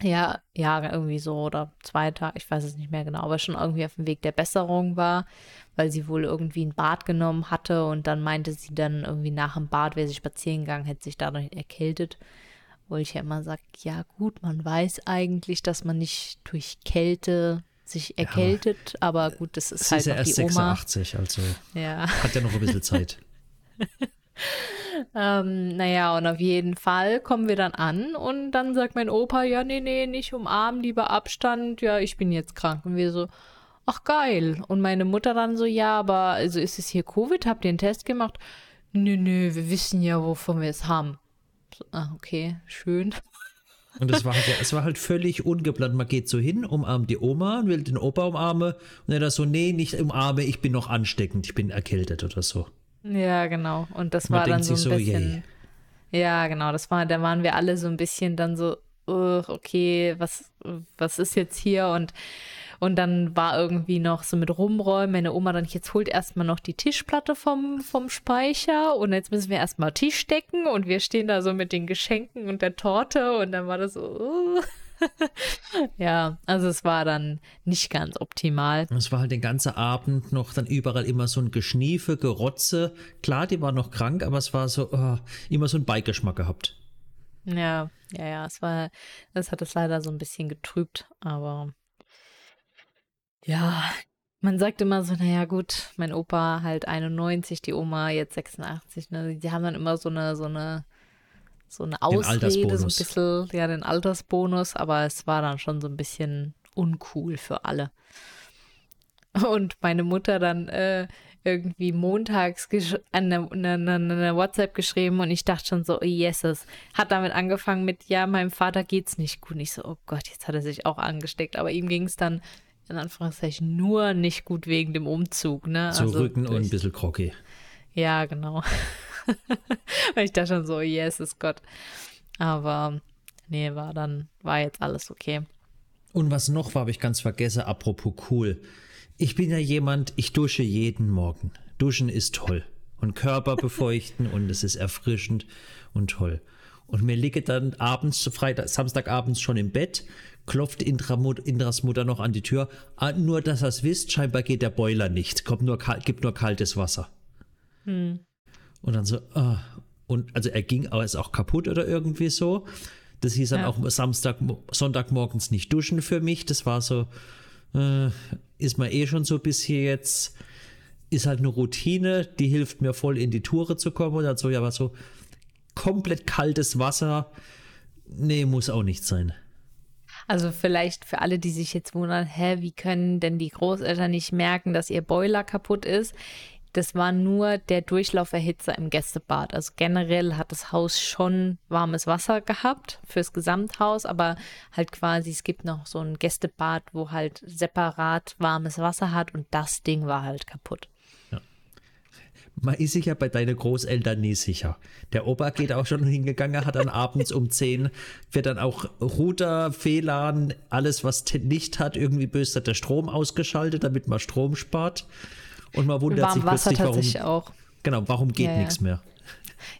Ja, ja, irgendwie so oder zwei Tage, ich weiß es nicht mehr genau, aber schon irgendwie auf dem Weg der Besserung war, weil sie wohl irgendwie ein Bad genommen hatte und dann meinte sie dann irgendwie nach dem Bad wäre sie spazieren gegangen, hätte sich dadurch erkältet. Wo ich ja immer sage, ja gut, man weiß eigentlich, dass man nicht durch Kälte sich erkältet, ja, aber gut, das ist halt ist ja erst die Oma. 86, also ja. hat ja noch ein bisschen Zeit. ähm, naja, und auf jeden Fall kommen wir dann an und dann sagt mein Opa, ja, nee, nee, nicht umarmen, lieber Abstand, ja, ich bin jetzt krank. Und wir so, ach geil. Und meine Mutter dann so, ja, aber also ist es hier Covid? Habt ihr einen Test gemacht? Nö, nö, wir wissen ja, wovon wir es haben. Ah, okay, schön. Und es war, halt, es war halt völlig ungeplant. Man geht so hin, umarmt die Oma und will den Opa umarmen. Und er da so, nee, nicht umarme, ich bin noch ansteckend, ich bin erkältet oder so. Ja, genau. Und das Man war dann so ein so, bisschen. Yay. Ja, genau. Das war, da waren wir alle so ein bisschen dann so, okay, was, was ist jetzt hier? Und, und dann war irgendwie noch so mit rumräumen. Meine Oma dann, jetzt holt erstmal noch die Tischplatte vom, vom Speicher und jetzt müssen wir erstmal Tisch decken und wir stehen da so mit den Geschenken und der Torte und dann war das so. Uh. ja, also es war dann nicht ganz optimal. Es war halt den ganzen Abend noch dann überall immer so ein Geschniefe, Gerotze. Klar, die war noch krank, aber es war so oh, immer so ein Beigeschmack gehabt. Ja, ja, ja, es war, das hat es leider so ein bisschen getrübt, aber ja, man sagt immer so, naja gut, mein Opa halt 91, die Oma jetzt 86, ne? Die haben dann immer so eine, so eine so eine Ausrede, so ein bisschen, ja, den Altersbonus, aber es war dann schon so ein bisschen uncool für alle. Und meine Mutter dann äh, irgendwie montags eine, eine, eine, WhatsApp geschrieben und ich dachte schon so, oh yeses. Hat damit angefangen mit, ja, meinem Vater geht's nicht gut. Und ich so, oh Gott, jetzt hat er sich auch angesteckt. Aber ihm ging es dann in Anführungszeichen nur nicht gut wegen dem Umzug. Ne? Zu also Rücken und ein bisschen groggy. Ja, genau. Weil ich da schon so, yes, ist Gott. Aber nee, war dann, war jetzt alles okay. Und was noch war, habe ich ganz vergessen, apropos cool. Ich bin ja jemand, ich dusche jeden Morgen. Duschen ist toll. Und Körper befeuchten und es ist erfrischend und toll. Und mir liege dann abends, Freitag, Samstagabends schon im Bett, klopft Indras Mutter noch an die Tür. Ah, nur, dass ihr es wisst, scheinbar geht der Boiler nicht. Kommt nur, gibt nur kaltes Wasser. Hm. Und dann so, oh. und also er ging, aber ist auch kaputt oder irgendwie so. Das hieß dann ja. auch Samstag, Sonntagmorgens nicht duschen für mich. Das war so, äh, ist man eh schon so bis hier jetzt, ist halt eine Routine, die hilft mir voll in die Toure zu kommen. Und dann so, ja, aber so komplett kaltes Wasser, nee, muss auch nicht sein. Also vielleicht für alle, die sich jetzt wundern, hä, wie können denn die Großeltern nicht merken, dass ihr Boiler kaputt ist? Das war nur der Durchlauferhitzer im Gästebad. Also generell hat das Haus schon warmes Wasser gehabt fürs Gesamthaus, aber halt quasi, es gibt noch so ein Gästebad, wo halt separat warmes Wasser hat und das Ding war halt kaputt. Ja. Man ist sich ja bei deinen Großeltern nie sicher. Der Opa geht auch schon hingegangen, hat dann abends um 10, wird dann auch Router, WLAN, alles was Licht hat, irgendwie böse der Strom ausgeschaltet, damit man Strom spart. Und man wundert sich plötzlich, warum, auch. Genau, warum geht ja, nichts mehr.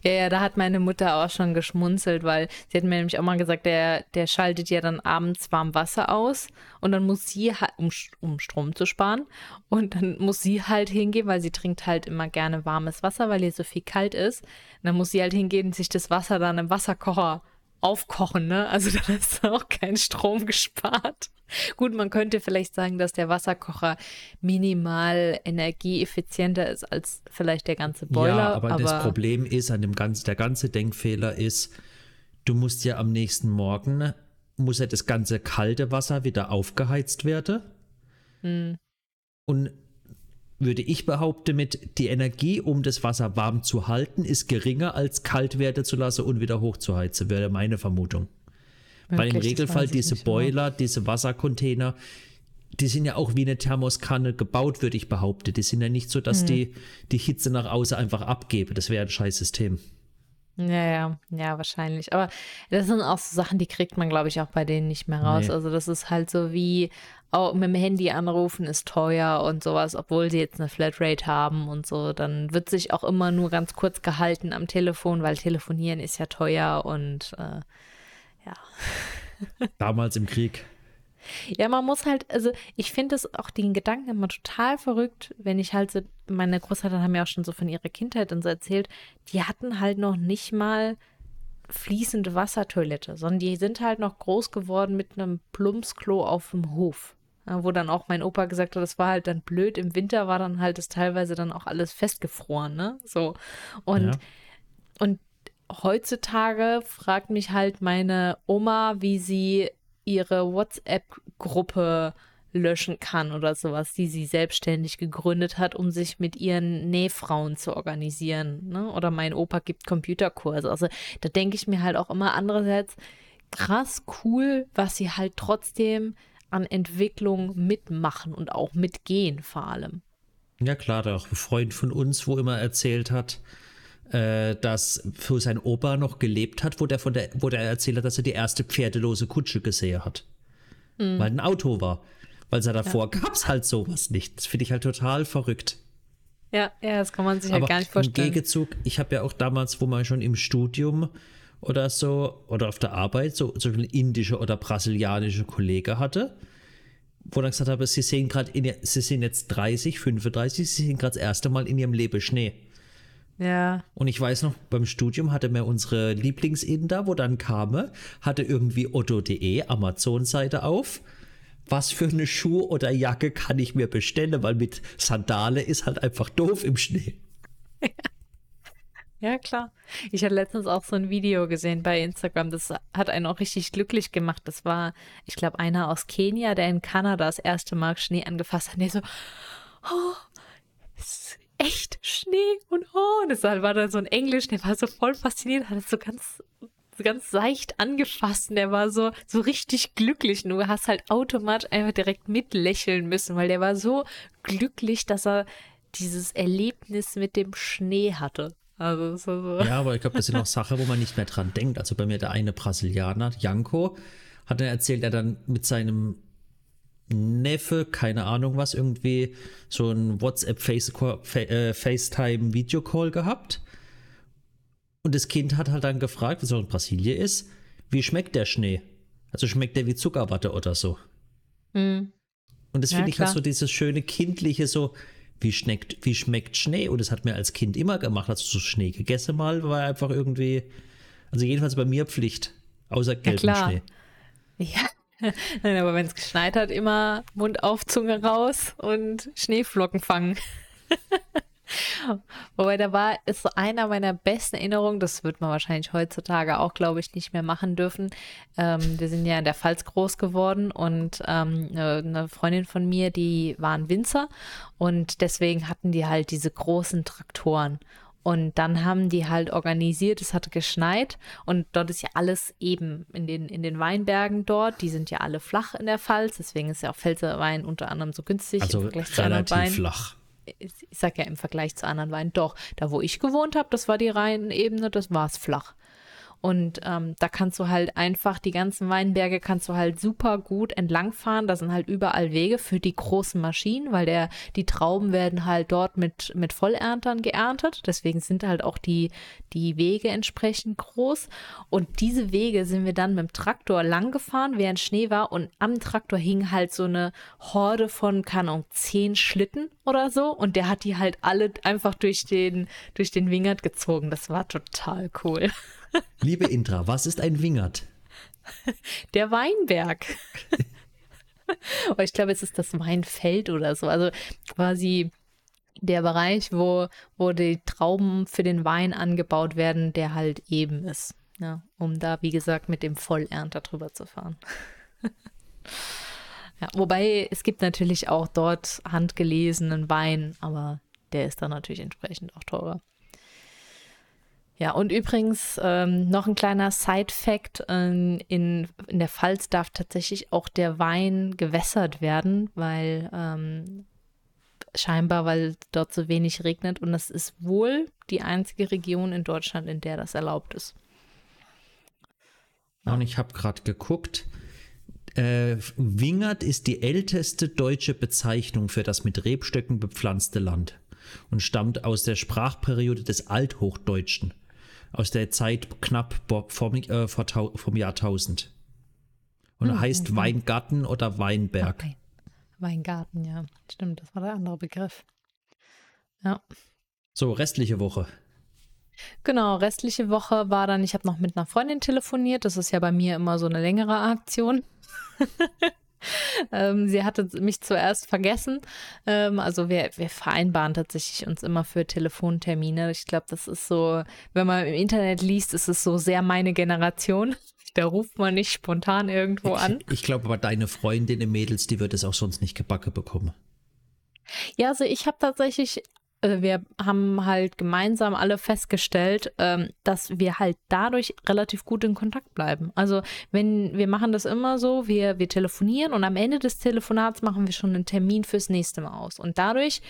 Ja, ja, da hat meine Mutter auch schon geschmunzelt, weil sie hat mir nämlich auch mal gesagt, der, der schaltet ja dann abends warm Wasser aus und dann muss sie halt, um, um Strom zu sparen, und dann muss sie halt hingehen, weil sie trinkt halt immer gerne warmes Wasser, weil ihr so viel kalt ist. Und dann muss sie halt hingehen und sich das Wasser dann im Wasserkocher aufkochen, ne? Also da ist auch kein Strom gespart. Gut, man könnte vielleicht sagen, dass der Wasserkocher minimal energieeffizienter ist als vielleicht der ganze Boiler. Ja, aber, aber das Problem ist, an dem ganzen, der ganze Denkfehler ist, du musst ja am nächsten Morgen, muss ja das ganze kalte Wasser wieder aufgeheizt werden. Hm. Und würde ich behaupten, mit die Energie, um das Wasser warm zu halten, ist geringer als kalt werden zu lassen und wieder hochzuheizen, wäre meine Vermutung. Weil im Regelfall diese Boiler, mehr. diese Wassercontainer, die sind ja auch wie eine Thermoskanne gebaut, würde ich behaupten. Die sind ja nicht so, dass mhm. die die Hitze nach außen einfach abgeben. Das wäre ein scheiß System. Ja, ja, ja, wahrscheinlich. Aber das sind auch so Sachen, die kriegt man, glaube ich, auch bei denen nicht mehr raus. Nee. Also das ist halt so wie auch mit dem Handy anrufen ist teuer und sowas, obwohl sie jetzt eine Flatrate haben und so. Dann wird sich auch immer nur ganz kurz gehalten am Telefon, weil telefonieren ist ja teuer und äh, ja. Damals im Krieg. Ja, man muss halt, also ich finde es auch den Gedanken immer total verrückt, wenn ich halt so, meine Großeltern haben ja auch schon so von ihrer Kindheit und so erzählt, die hatten halt noch nicht mal fließende Wassertoilette, sondern die sind halt noch groß geworden mit einem Plumpsklo auf dem Hof. Ja, wo dann auch mein Opa gesagt hat, das war halt dann blöd. Im Winter war dann halt das teilweise dann auch alles festgefroren, ne? So. Und, ja. und heutzutage fragt mich halt meine Oma, wie sie ihre WhatsApp-Gruppe löschen kann oder sowas, die sie selbstständig gegründet hat, um sich mit ihren Nähfrauen zu organisieren. Ne? Oder mein Opa gibt Computerkurse. Also da denke ich mir halt auch immer andererseits, krass cool, was sie halt trotzdem an Entwicklung mitmachen und auch mitgehen vor allem. Ja klar, da auch ein Freund von uns, wo immer erzählt hat, äh, dass für sein Opa noch gelebt hat, wo der von der, wo der erzählt hat, dass er die erste pferdelose Kutsche gesehen hat. Mhm. Weil ein Auto war. Weil er davor ja. gab es halt sowas nicht. Das finde ich halt total verrückt. Ja, ja, das kann man sich halt gar nicht vorstellen. Im Gegenzug, ich habe ja auch damals, wo man schon im Studium oder so oder auf der Arbeit so, so ein indischer oder brasilianischer Kollege hatte, wo dann gesagt habe, sie sehen gerade, sie sind jetzt 30, 35, sie sehen gerade das erste Mal in ihrem Leben Schnee. Ja. Und ich weiß noch, beim Studium hatte mir unsere Lieblingsinder, wo dann kam, hatte irgendwie otto.de, Amazon-Seite auf. Was für eine Schuh oder Jacke kann ich mir bestellen, weil mit Sandale ist halt einfach doof im Schnee. Ja, klar. Ich hatte letztens auch so ein Video gesehen bei Instagram, das hat einen auch richtig glücklich gemacht. Das war, ich glaube, einer aus Kenia, der in Kanada das erste Mal Schnee angefasst hat. Und der so, oh, echt Schnee und oh, und es war da so ein Englisch, der war so voll fasziniert, hat es so ganz ganz seicht angefasst und der war so so richtig glücklich und du hast halt automatisch einfach direkt mitlächeln müssen, weil der war so glücklich, dass er dieses Erlebnis mit dem Schnee hatte. Also so, so. Ja, aber ich glaube, das sind auch Sachen, wo man nicht mehr dran denkt. Also bei mir der eine Brasilianer, Janko, hat er erzählt, er dann mit seinem Neffe, keine Ahnung was, irgendwie so ein WhatsApp-FaceTime-Video-Call äh, gehabt. Und das Kind hat halt dann gefragt, was auch in Brasilien ist, wie schmeckt der Schnee? Also schmeckt der wie Zuckerwatte oder so. Mhm. Und das ja, finde ich halt so dieses schöne kindliche, so, wie schmeckt, wie schmeckt Schnee? Und das hat mir als Kind immer gemacht, als so Schnee gegessen mal, war einfach irgendwie, also jedenfalls bei mir Pflicht, außer gelben ja, Schnee. Ja, Nein, aber wenn es geschneit hat, immer Mund auf, Zunge raus und Schneeflocken fangen. Wobei da war, ist so einer meiner besten Erinnerungen, das wird man wahrscheinlich heutzutage auch, glaube ich, nicht mehr machen dürfen. Ähm, wir sind ja in der Pfalz groß geworden und ähm, eine Freundin von mir, die waren Winzer und deswegen hatten die halt diese großen Traktoren. Und dann haben die halt organisiert, es hatte geschneit und dort ist ja alles eben in den, in den Weinbergen dort. Die sind ja alle flach in der Pfalz, deswegen ist ja auch Pfälzerwein unter anderem so günstig also im Vergleich zu Weinen. flach. Ich sag ja im Vergleich zu anderen Weinen, doch. Da, wo ich gewohnt habe, das war die reine Ebene, das war es flach. Und ähm, da kannst du halt einfach die ganzen Weinberge kannst du halt super gut entlangfahren. Da sind halt überall Wege für die großen Maschinen, weil der, die Trauben werden halt dort mit, mit Vollerntern geerntet. Deswegen sind halt auch die, die Wege entsprechend groß. Und diese Wege sind wir dann mit dem Traktor lang gefahren, während Schnee war. Und am Traktor hing halt so eine Horde von, keine Ahnung, zehn Schlitten oder so. Und der hat die halt alle einfach durch den, durch den Wingert gezogen. Das war total cool. Liebe Intra, was ist ein Wingert? Der Weinberg. ich glaube, es ist das Weinfeld oder so. Also quasi der Bereich, wo, wo die Trauben für den Wein angebaut werden, der halt eben ist. Ja, um da, wie gesagt, mit dem Vollernter drüber zu fahren. ja, wobei es gibt natürlich auch dort handgelesenen Wein, aber der ist dann natürlich entsprechend auch teurer. Ja, und übrigens ähm, noch ein kleiner Side-Fact: ähm, in, in der Pfalz darf tatsächlich auch der Wein gewässert werden, weil ähm, scheinbar, weil dort so wenig regnet. Und das ist wohl die einzige Region in Deutschland, in der das erlaubt ist. Und ich habe gerade geguckt. Äh, Wingert ist die älteste deutsche Bezeichnung für das mit Rebstöcken bepflanzte Land und stammt aus der Sprachperiode des Althochdeutschen, aus der Zeit knapp vom, äh, vom Jahrtausend. Und mhm, heißt. Weingarten oder Weinberg. Okay. Weingarten, ja. Stimmt, das war der andere Begriff. Ja. So, restliche Woche. Genau, restliche Woche war dann, ich habe noch mit einer Freundin telefoniert. Das ist ja bei mir immer so eine längere Aktion. ähm, sie hatte mich zuerst vergessen. Ähm, also wir, wir vereinbaren tatsächlich uns immer für Telefontermine. Ich glaube, das ist so, wenn man im Internet liest, ist es so sehr meine Generation. Da ruft man nicht spontan irgendwo an. Ich, glaube aber, deine Freundin im Mädels, die wird es auch sonst nicht gebacke bekommen. Ja, also ich habe tatsächlich wir haben halt gemeinsam alle festgestellt, ähm, dass wir halt dadurch relativ gut in Kontakt bleiben. Also wenn wir machen das immer so, wir, wir telefonieren und am Ende des Telefonats machen wir schon einen Termin fürs nächste Mal aus. Und dadurch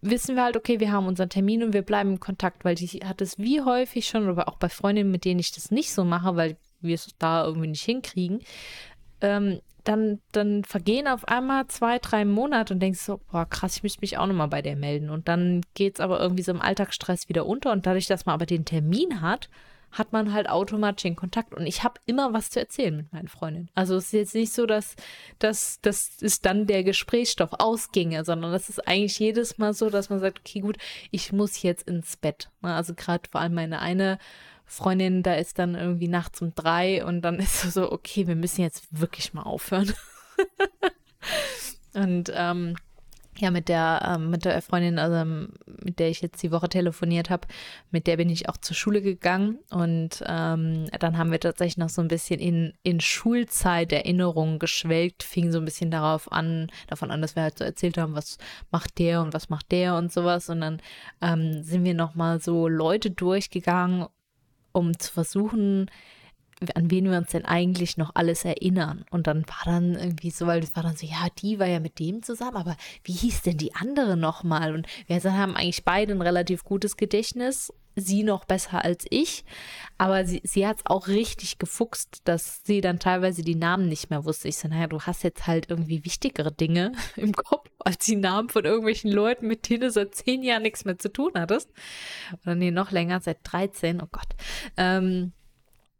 wissen wir halt, okay, wir haben unseren Termin und wir bleiben in Kontakt, weil die hat es wie häufig schon, oder auch bei Freundinnen, mit denen ich das nicht so mache, weil wir es da irgendwie nicht hinkriegen, ähm, dann, dann vergehen auf einmal zwei, drei Monate und denkst so, boah, krass, ich müsste mich auch nochmal bei der melden. Und dann geht es aber irgendwie so im Alltagsstress wieder unter. Und dadurch, dass man aber den Termin hat, hat man halt automatisch den Kontakt. Und ich habe immer was zu erzählen mit meinen Freundinnen. Also es ist jetzt nicht so, dass, dass, dass es dann der Gesprächsstoff ausginge, sondern es ist eigentlich jedes Mal so, dass man sagt, okay, gut, ich muss jetzt ins Bett. Also gerade vor allem meine eine Freundin, da ist dann irgendwie nachts um drei und dann ist so, okay, wir müssen jetzt wirklich mal aufhören. und ähm, ja, mit der, ähm, mit der Freundin, also mit der ich jetzt die Woche telefoniert habe, mit der bin ich auch zur Schule gegangen und ähm, dann haben wir tatsächlich noch so ein bisschen in, in Schulzeit Erinnerungen geschwelgt, fing so ein bisschen darauf an, davon an, dass wir halt so erzählt haben, was macht der und was macht der und sowas und dann ähm, sind wir nochmal so Leute durchgegangen um zu versuchen, an wen wir uns denn eigentlich noch alles erinnern. Und dann war dann irgendwie so, weil es war dann so, ja, die war ja mit dem zusammen, aber wie hieß denn die andere nochmal? Und wir haben eigentlich beide ein relativ gutes Gedächtnis, sie noch besser als ich, aber sie, sie hat es auch richtig gefuchst, dass sie dann teilweise die Namen nicht mehr wusste. Ich so, naja, du hast jetzt halt irgendwie wichtigere Dinge im Kopf als die Namen von irgendwelchen Leuten, mit denen du seit zehn Jahren nichts mehr zu tun hattest. Oder nee, noch länger, seit 13, oh Gott. Ähm,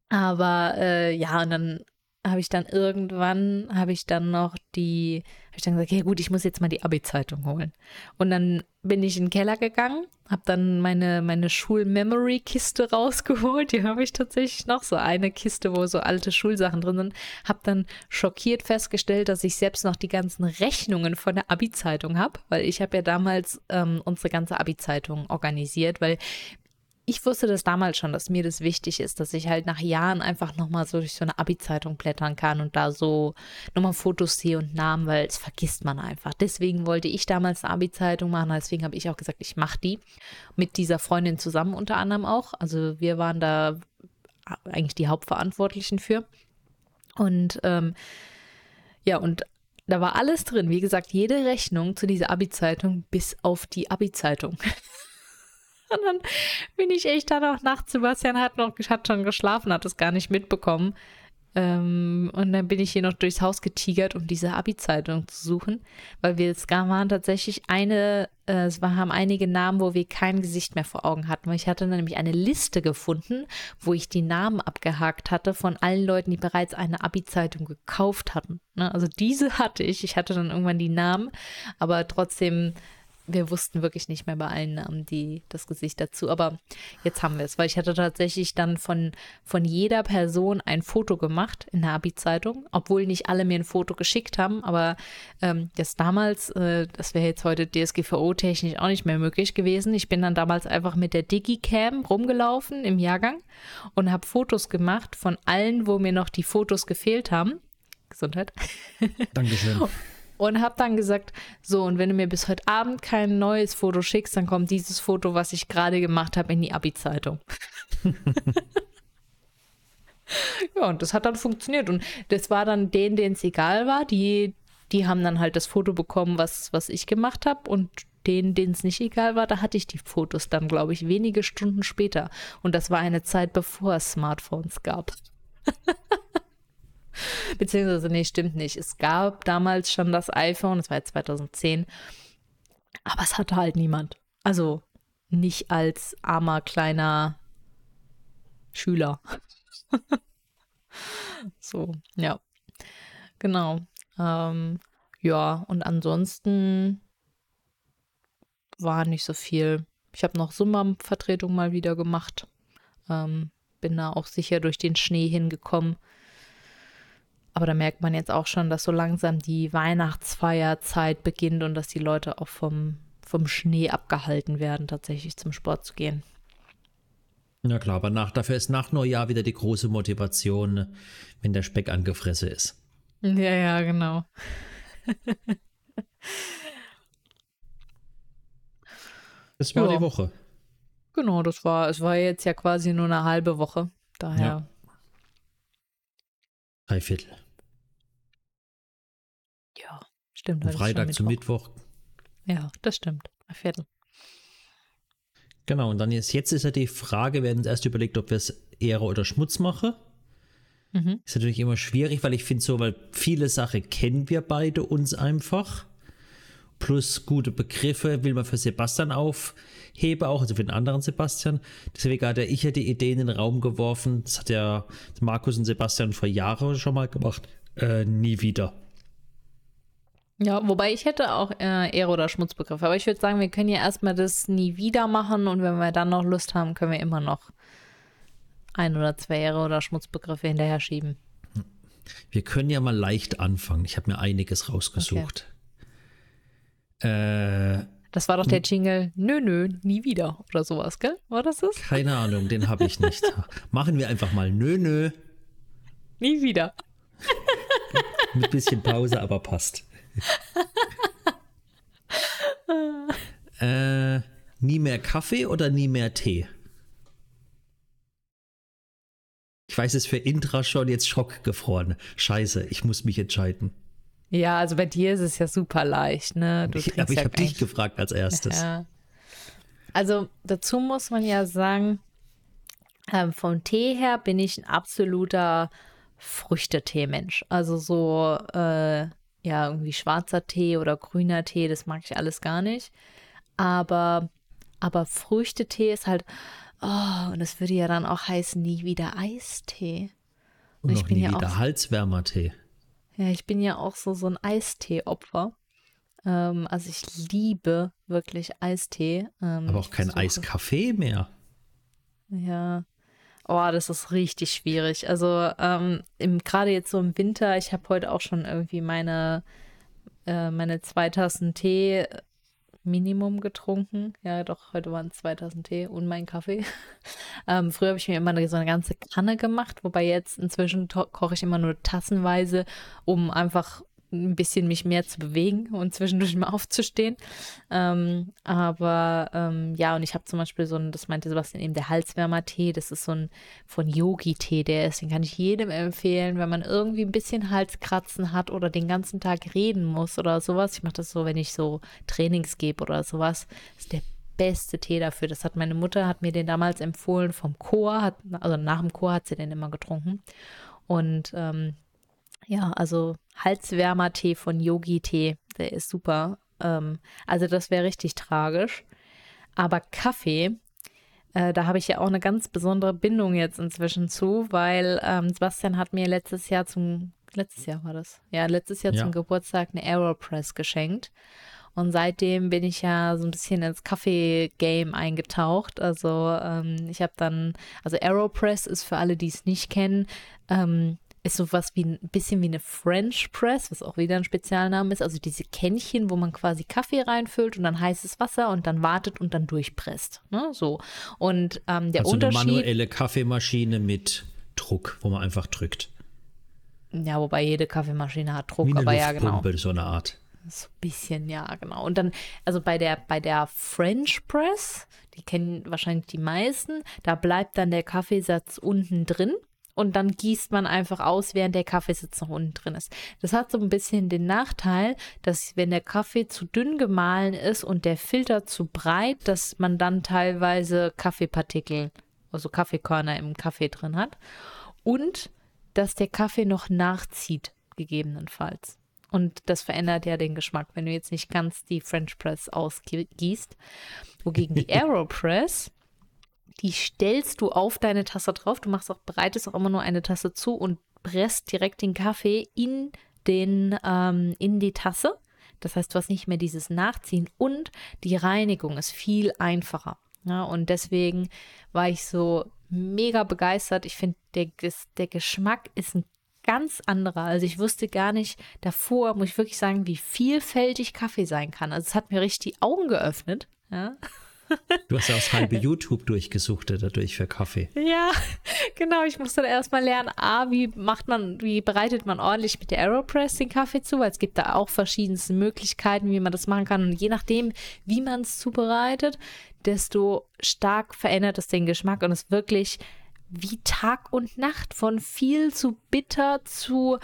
aber äh, ja, und dann habe ich dann irgendwann, habe ich dann noch die, habe ich dann gesagt, ja gut, ich muss jetzt mal die Abi-Zeitung holen. Und dann bin ich in den Keller gegangen, habe dann meine, meine Schul-Memory-Kiste rausgeholt. Die habe ich tatsächlich noch, so eine Kiste, wo so alte Schulsachen drin sind. Habe dann schockiert festgestellt, dass ich selbst noch die ganzen Rechnungen von der Abi-Zeitung habe, weil ich habe ja damals ähm, unsere ganze Abi-Zeitung organisiert, weil ich wusste das damals schon, dass mir das wichtig ist, dass ich halt nach Jahren einfach nochmal so durch so eine Abi-Zeitung blättern kann und da so nochmal Fotos sehe und Namen, weil es vergisst man einfach. Deswegen wollte ich damals eine Abi-Zeitung machen, deswegen habe ich auch gesagt, ich mache die mit dieser Freundin zusammen unter anderem auch. Also wir waren da eigentlich die Hauptverantwortlichen für. Und ähm, ja, und da war alles drin. Wie gesagt, jede Rechnung zu dieser Abi-Zeitung bis auf die Abi-Zeitung. Und dann bin ich echt dann auch nachts, Sebastian hat noch hat schon geschlafen, hat es gar nicht mitbekommen. Ähm, und dann bin ich hier noch durchs Haus getigert, um diese Abi-Zeitung zu suchen, weil wir es waren tatsächlich eine, äh, es haben einige Namen, wo wir kein Gesicht mehr vor Augen hatten. Weil ich hatte nämlich eine Liste gefunden, wo ich die Namen abgehakt hatte von allen Leuten, die bereits eine Abi-Zeitung gekauft hatten. Ne? Also diese hatte ich. Ich hatte dann irgendwann die Namen, aber trotzdem wir wussten wirklich nicht mehr bei allen Namen die, das Gesicht dazu. Aber jetzt haben wir es, weil ich hatte tatsächlich dann von, von jeder Person ein Foto gemacht in der Abi-Zeitung, obwohl nicht alle mir ein Foto geschickt haben. Aber ähm, das damals, äh, das wäre jetzt heute DSGVO-technisch auch nicht mehr möglich gewesen. Ich bin dann damals einfach mit der Digicam rumgelaufen im Jahrgang und habe Fotos gemacht von allen, wo mir noch die Fotos gefehlt haben. Gesundheit. Dankeschön. und habe dann gesagt, so, und wenn du mir bis heute Abend kein neues Foto schickst, dann kommt dieses Foto, was ich gerade gemacht habe, in die Abi-Zeitung. ja, und das hat dann funktioniert. Und das war dann denen, denen es egal war, die, die haben dann halt das Foto bekommen, was, was ich gemacht habe. Und denen, denen es nicht egal war, da hatte ich die Fotos dann, glaube ich, wenige Stunden später. Und das war eine Zeit, bevor es Smartphones gab. Beziehungsweise, nee, stimmt nicht. Es gab damals schon das iPhone, das war jetzt 2010, aber es hatte halt niemand. Also nicht als armer kleiner Schüler. so, ja. Genau. Ähm, ja, und ansonsten war nicht so viel. Ich habe noch Summam-Vertretung mal wieder gemacht. Ähm, bin da auch sicher durch den Schnee hingekommen. Aber da merkt man jetzt auch schon, dass so langsam die Weihnachtsfeierzeit beginnt und dass die Leute auch vom, vom Schnee abgehalten werden, tatsächlich zum Sport zu gehen. Na klar, aber nach, dafür ist nach Neujahr wieder die große Motivation, wenn der Speck angefressen ist. Ja, ja, genau. das war ja. die Woche. Genau, das war, es war jetzt ja quasi nur eine halbe Woche. Daher. Ja. Drei Viertel. Stimmt. Von Freitag zu Mittwoch. Ja, das stimmt. Ein Viertel. Genau, und dann ist jetzt ist ja die Frage, wir haben uns erst überlegt, ob wir es Ehre oder Schmutz machen. Mhm. Ist natürlich immer schwierig, weil ich finde so, weil viele Sachen kennen wir beide uns einfach. Plus gute Begriffe will man für Sebastian aufheben, auch also für den anderen Sebastian. Deswegen hat er ich ja die Idee in den Raum geworfen. Das hat ja Markus und Sebastian vor Jahren schon mal gemacht. Äh, nie wieder. Ja, wobei ich hätte auch äh, Ehre- oder Schmutzbegriffe. Aber ich würde sagen, wir können ja erstmal das nie wieder machen und wenn wir dann noch Lust haben, können wir immer noch ein oder zwei Ehre- oder Schmutzbegriffe hinterher schieben. Wir können ja mal leicht anfangen. Ich habe mir einiges rausgesucht. Okay. Äh, das war doch der Jingle, nö, nö, nie wieder oder sowas, gell? War das das? Keine Ahnung, den habe ich nicht. Machen wir einfach mal nö, nö. Nie wieder. Mit bisschen Pause, aber passt. äh, nie mehr Kaffee oder nie mehr Tee? Ich weiß es für Intra schon jetzt schockgefroren. Scheiße, ich muss mich entscheiden. Ja, also bei dir ist es ja super leicht, ne? Du ich, aber ich ja habe dich gefragt als erstes. Ja. Also dazu muss man ja sagen, ähm, vom Tee her bin ich ein absoluter Früchtetee-Mensch. Also so äh, ja, irgendwie schwarzer Tee oder grüner Tee, das mag ich alles gar nicht. Aber, aber Früchtetee ist halt, oh, und das würde ja dann auch heißen, nie wieder Eistee. Und, und ich bin nie ja wieder auch, Halswärmertee. Ja, ich bin ja auch so, so ein Eistee-Opfer. Ähm, also ich liebe wirklich Eistee. Ähm, aber auch kein Eiskaffee mehr. Ja, Oh, das ist richtig schwierig. Also ähm, gerade jetzt so im Winter, ich habe heute auch schon irgendwie meine, äh, meine zwei Tassen Tee Minimum getrunken. Ja, doch, heute waren es 2000 Tee und mein Kaffee. ähm, früher habe ich mir immer so eine ganze Kanne gemacht, wobei jetzt inzwischen koche ich immer nur tassenweise, um einfach ein bisschen mich mehr zu bewegen und zwischendurch mal aufzustehen. Ähm, aber ähm, ja, und ich habe zum Beispiel so ein, das meinte Sebastian eben, der Halswärmer-Tee, das ist so ein von Yogi-Tee, der ist, den kann ich jedem empfehlen, wenn man irgendwie ein bisschen Halskratzen hat oder den ganzen Tag reden muss oder sowas. Ich mache das so, wenn ich so Trainings gebe oder sowas. Das ist der beste Tee dafür. Das hat meine Mutter, hat mir den damals empfohlen vom Chor, hat, also nach dem Chor hat sie den immer getrunken. Und ähm, ja, also Halswärmer-Tee von Yogi-Tee, der ist super. Ähm, also das wäre richtig tragisch. Aber Kaffee, äh, da habe ich ja auch eine ganz besondere Bindung jetzt inzwischen zu, weil ähm, Sebastian hat mir letztes Jahr zum, letztes Jahr war das, ja, letztes Jahr ja. zum Geburtstag eine Aeropress geschenkt. Und seitdem bin ich ja so ein bisschen ins Kaffee-Game eingetaucht. Also ähm, ich habe dann, also Aeropress ist für alle, die es nicht kennen, ähm, ist sowas wie ein bisschen wie eine French Press, was auch wieder ein Spezialname ist. Also diese Kännchen, wo man quasi Kaffee reinfüllt und dann heißes Wasser und dann wartet und dann durchpresst. Ne? So. Und ähm, der also Unterschied. Eine manuelle Kaffeemaschine mit Druck, wo man einfach drückt. Ja, wobei jede Kaffeemaschine hat Druck, aber ja, genau. so eine Art. So ein bisschen, ja, genau. Und dann, also bei der, bei der French Press, die kennen wahrscheinlich die meisten, da bleibt dann der Kaffeesatz unten drin und dann gießt man einfach aus, während der Kaffeesitz noch unten drin ist. Das hat so ein bisschen den Nachteil, dass wenn der Kaffee zu dünn gemahlen ist und der Filter zu breit, dass man dann teilweise Kaffeepartikel, also Kaffeekörner im Kaffee drin hat und dass der Kaffee noch nachzieht, gegebenenfalls. Und das verändert ja den Geschmack, wenn du jetzt nicht ganz die French Press ausgießt. Wogegen die Aeropress die stellst du auf deine Tasse drauf. Du machst auch, bereitest auch immer nur eine Tasse zu und presst direkt den Kaffee in den, ähm, in die Tasse. Das heißt, du hast nicht mehr dieses Nachziehen und die Reinigung ist viel einfacher. Ja, und deswegen war ich so mega begeistert. Ich finde, der, der Geschmack ist ein ganz anderer. Also ich wusste gar nicht davor, muss ich wirklich sagen, wie vielfältig Kaffee sein kann. Also es hat mir richtig die Augen geöffnet. Ja. Du hast ja aus halbe YouTube durchgesucht dadurch für Kaffee. Ja, genau. Ich musste dann erstmal lernen, A, wie macht man, wie bereitet man ordentlich mit der Aeropress den Kaffee zu, weil es gibt da auch verschiedenste Möglichkeiten, wie man das machen kann. Und je nachdem, wie man es zubereitet, desto stark verändert es den Geschmack und es wirklich wie Tag und Nacht von viel zu bitter zu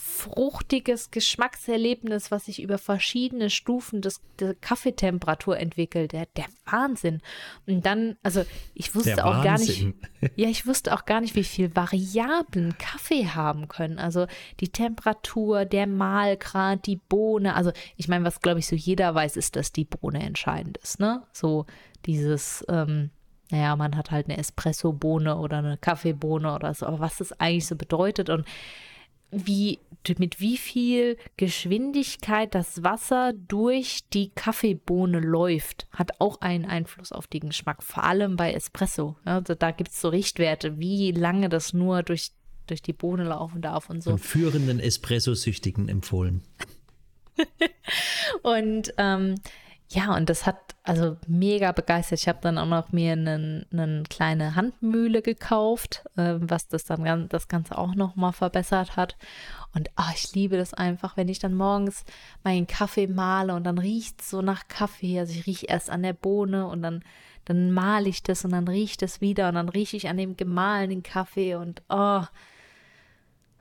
fruchtiges Geschmackserlebnis, was sich über verschiedene Stufen des, der Kaffeetemperatur entwickelt. Der, der Wahnsinn. Und dann, also ich wusste der auch Wahnsinn. gar nicht, ja, ich wusste auch gar nicht, wie viel Variablen Kaffee haben können. Also die Temperatur, der Mahlgrad, die Bohne. Also ich meine, was glaube ich so jeder weiß, ist, dass die Bohne entscheidend ist. Ne? So dieses, ähm, naja, man hat halt eine Espresso-Bohne oder eine Kaffeebohne oder so, aber was das eigentlich so bedeutet und wie, mit wie viel Geschwindigkeit das Wasser durch die Kaffeebohne läuft, hat auch einen Einfluss auf den Geschmack, vor allem bei Espresso. Also da gibt es so Richtwerte, wie lange das nur durch, durch die Bohne laufen darf und so. Von führenden Espresso-Süchtigen empfohlen. und ähm, ja, und das hat also mega begeistert. Ich habe dann auch noch mir eine, eine kleine Handmühle gekauft, äh, was das dann das Ganze auch noch mal verbessert hat. Und ach, ich liebe das einfach, wenn ich dann morgens meinen Kaffee male und dann riecht es so nach Kaffee. Also ich rieche erst an der Bohne und dann, dann male ich das und dann riecht es wieder und dann rieche ich an dem gemahlenen Kaffee und oh,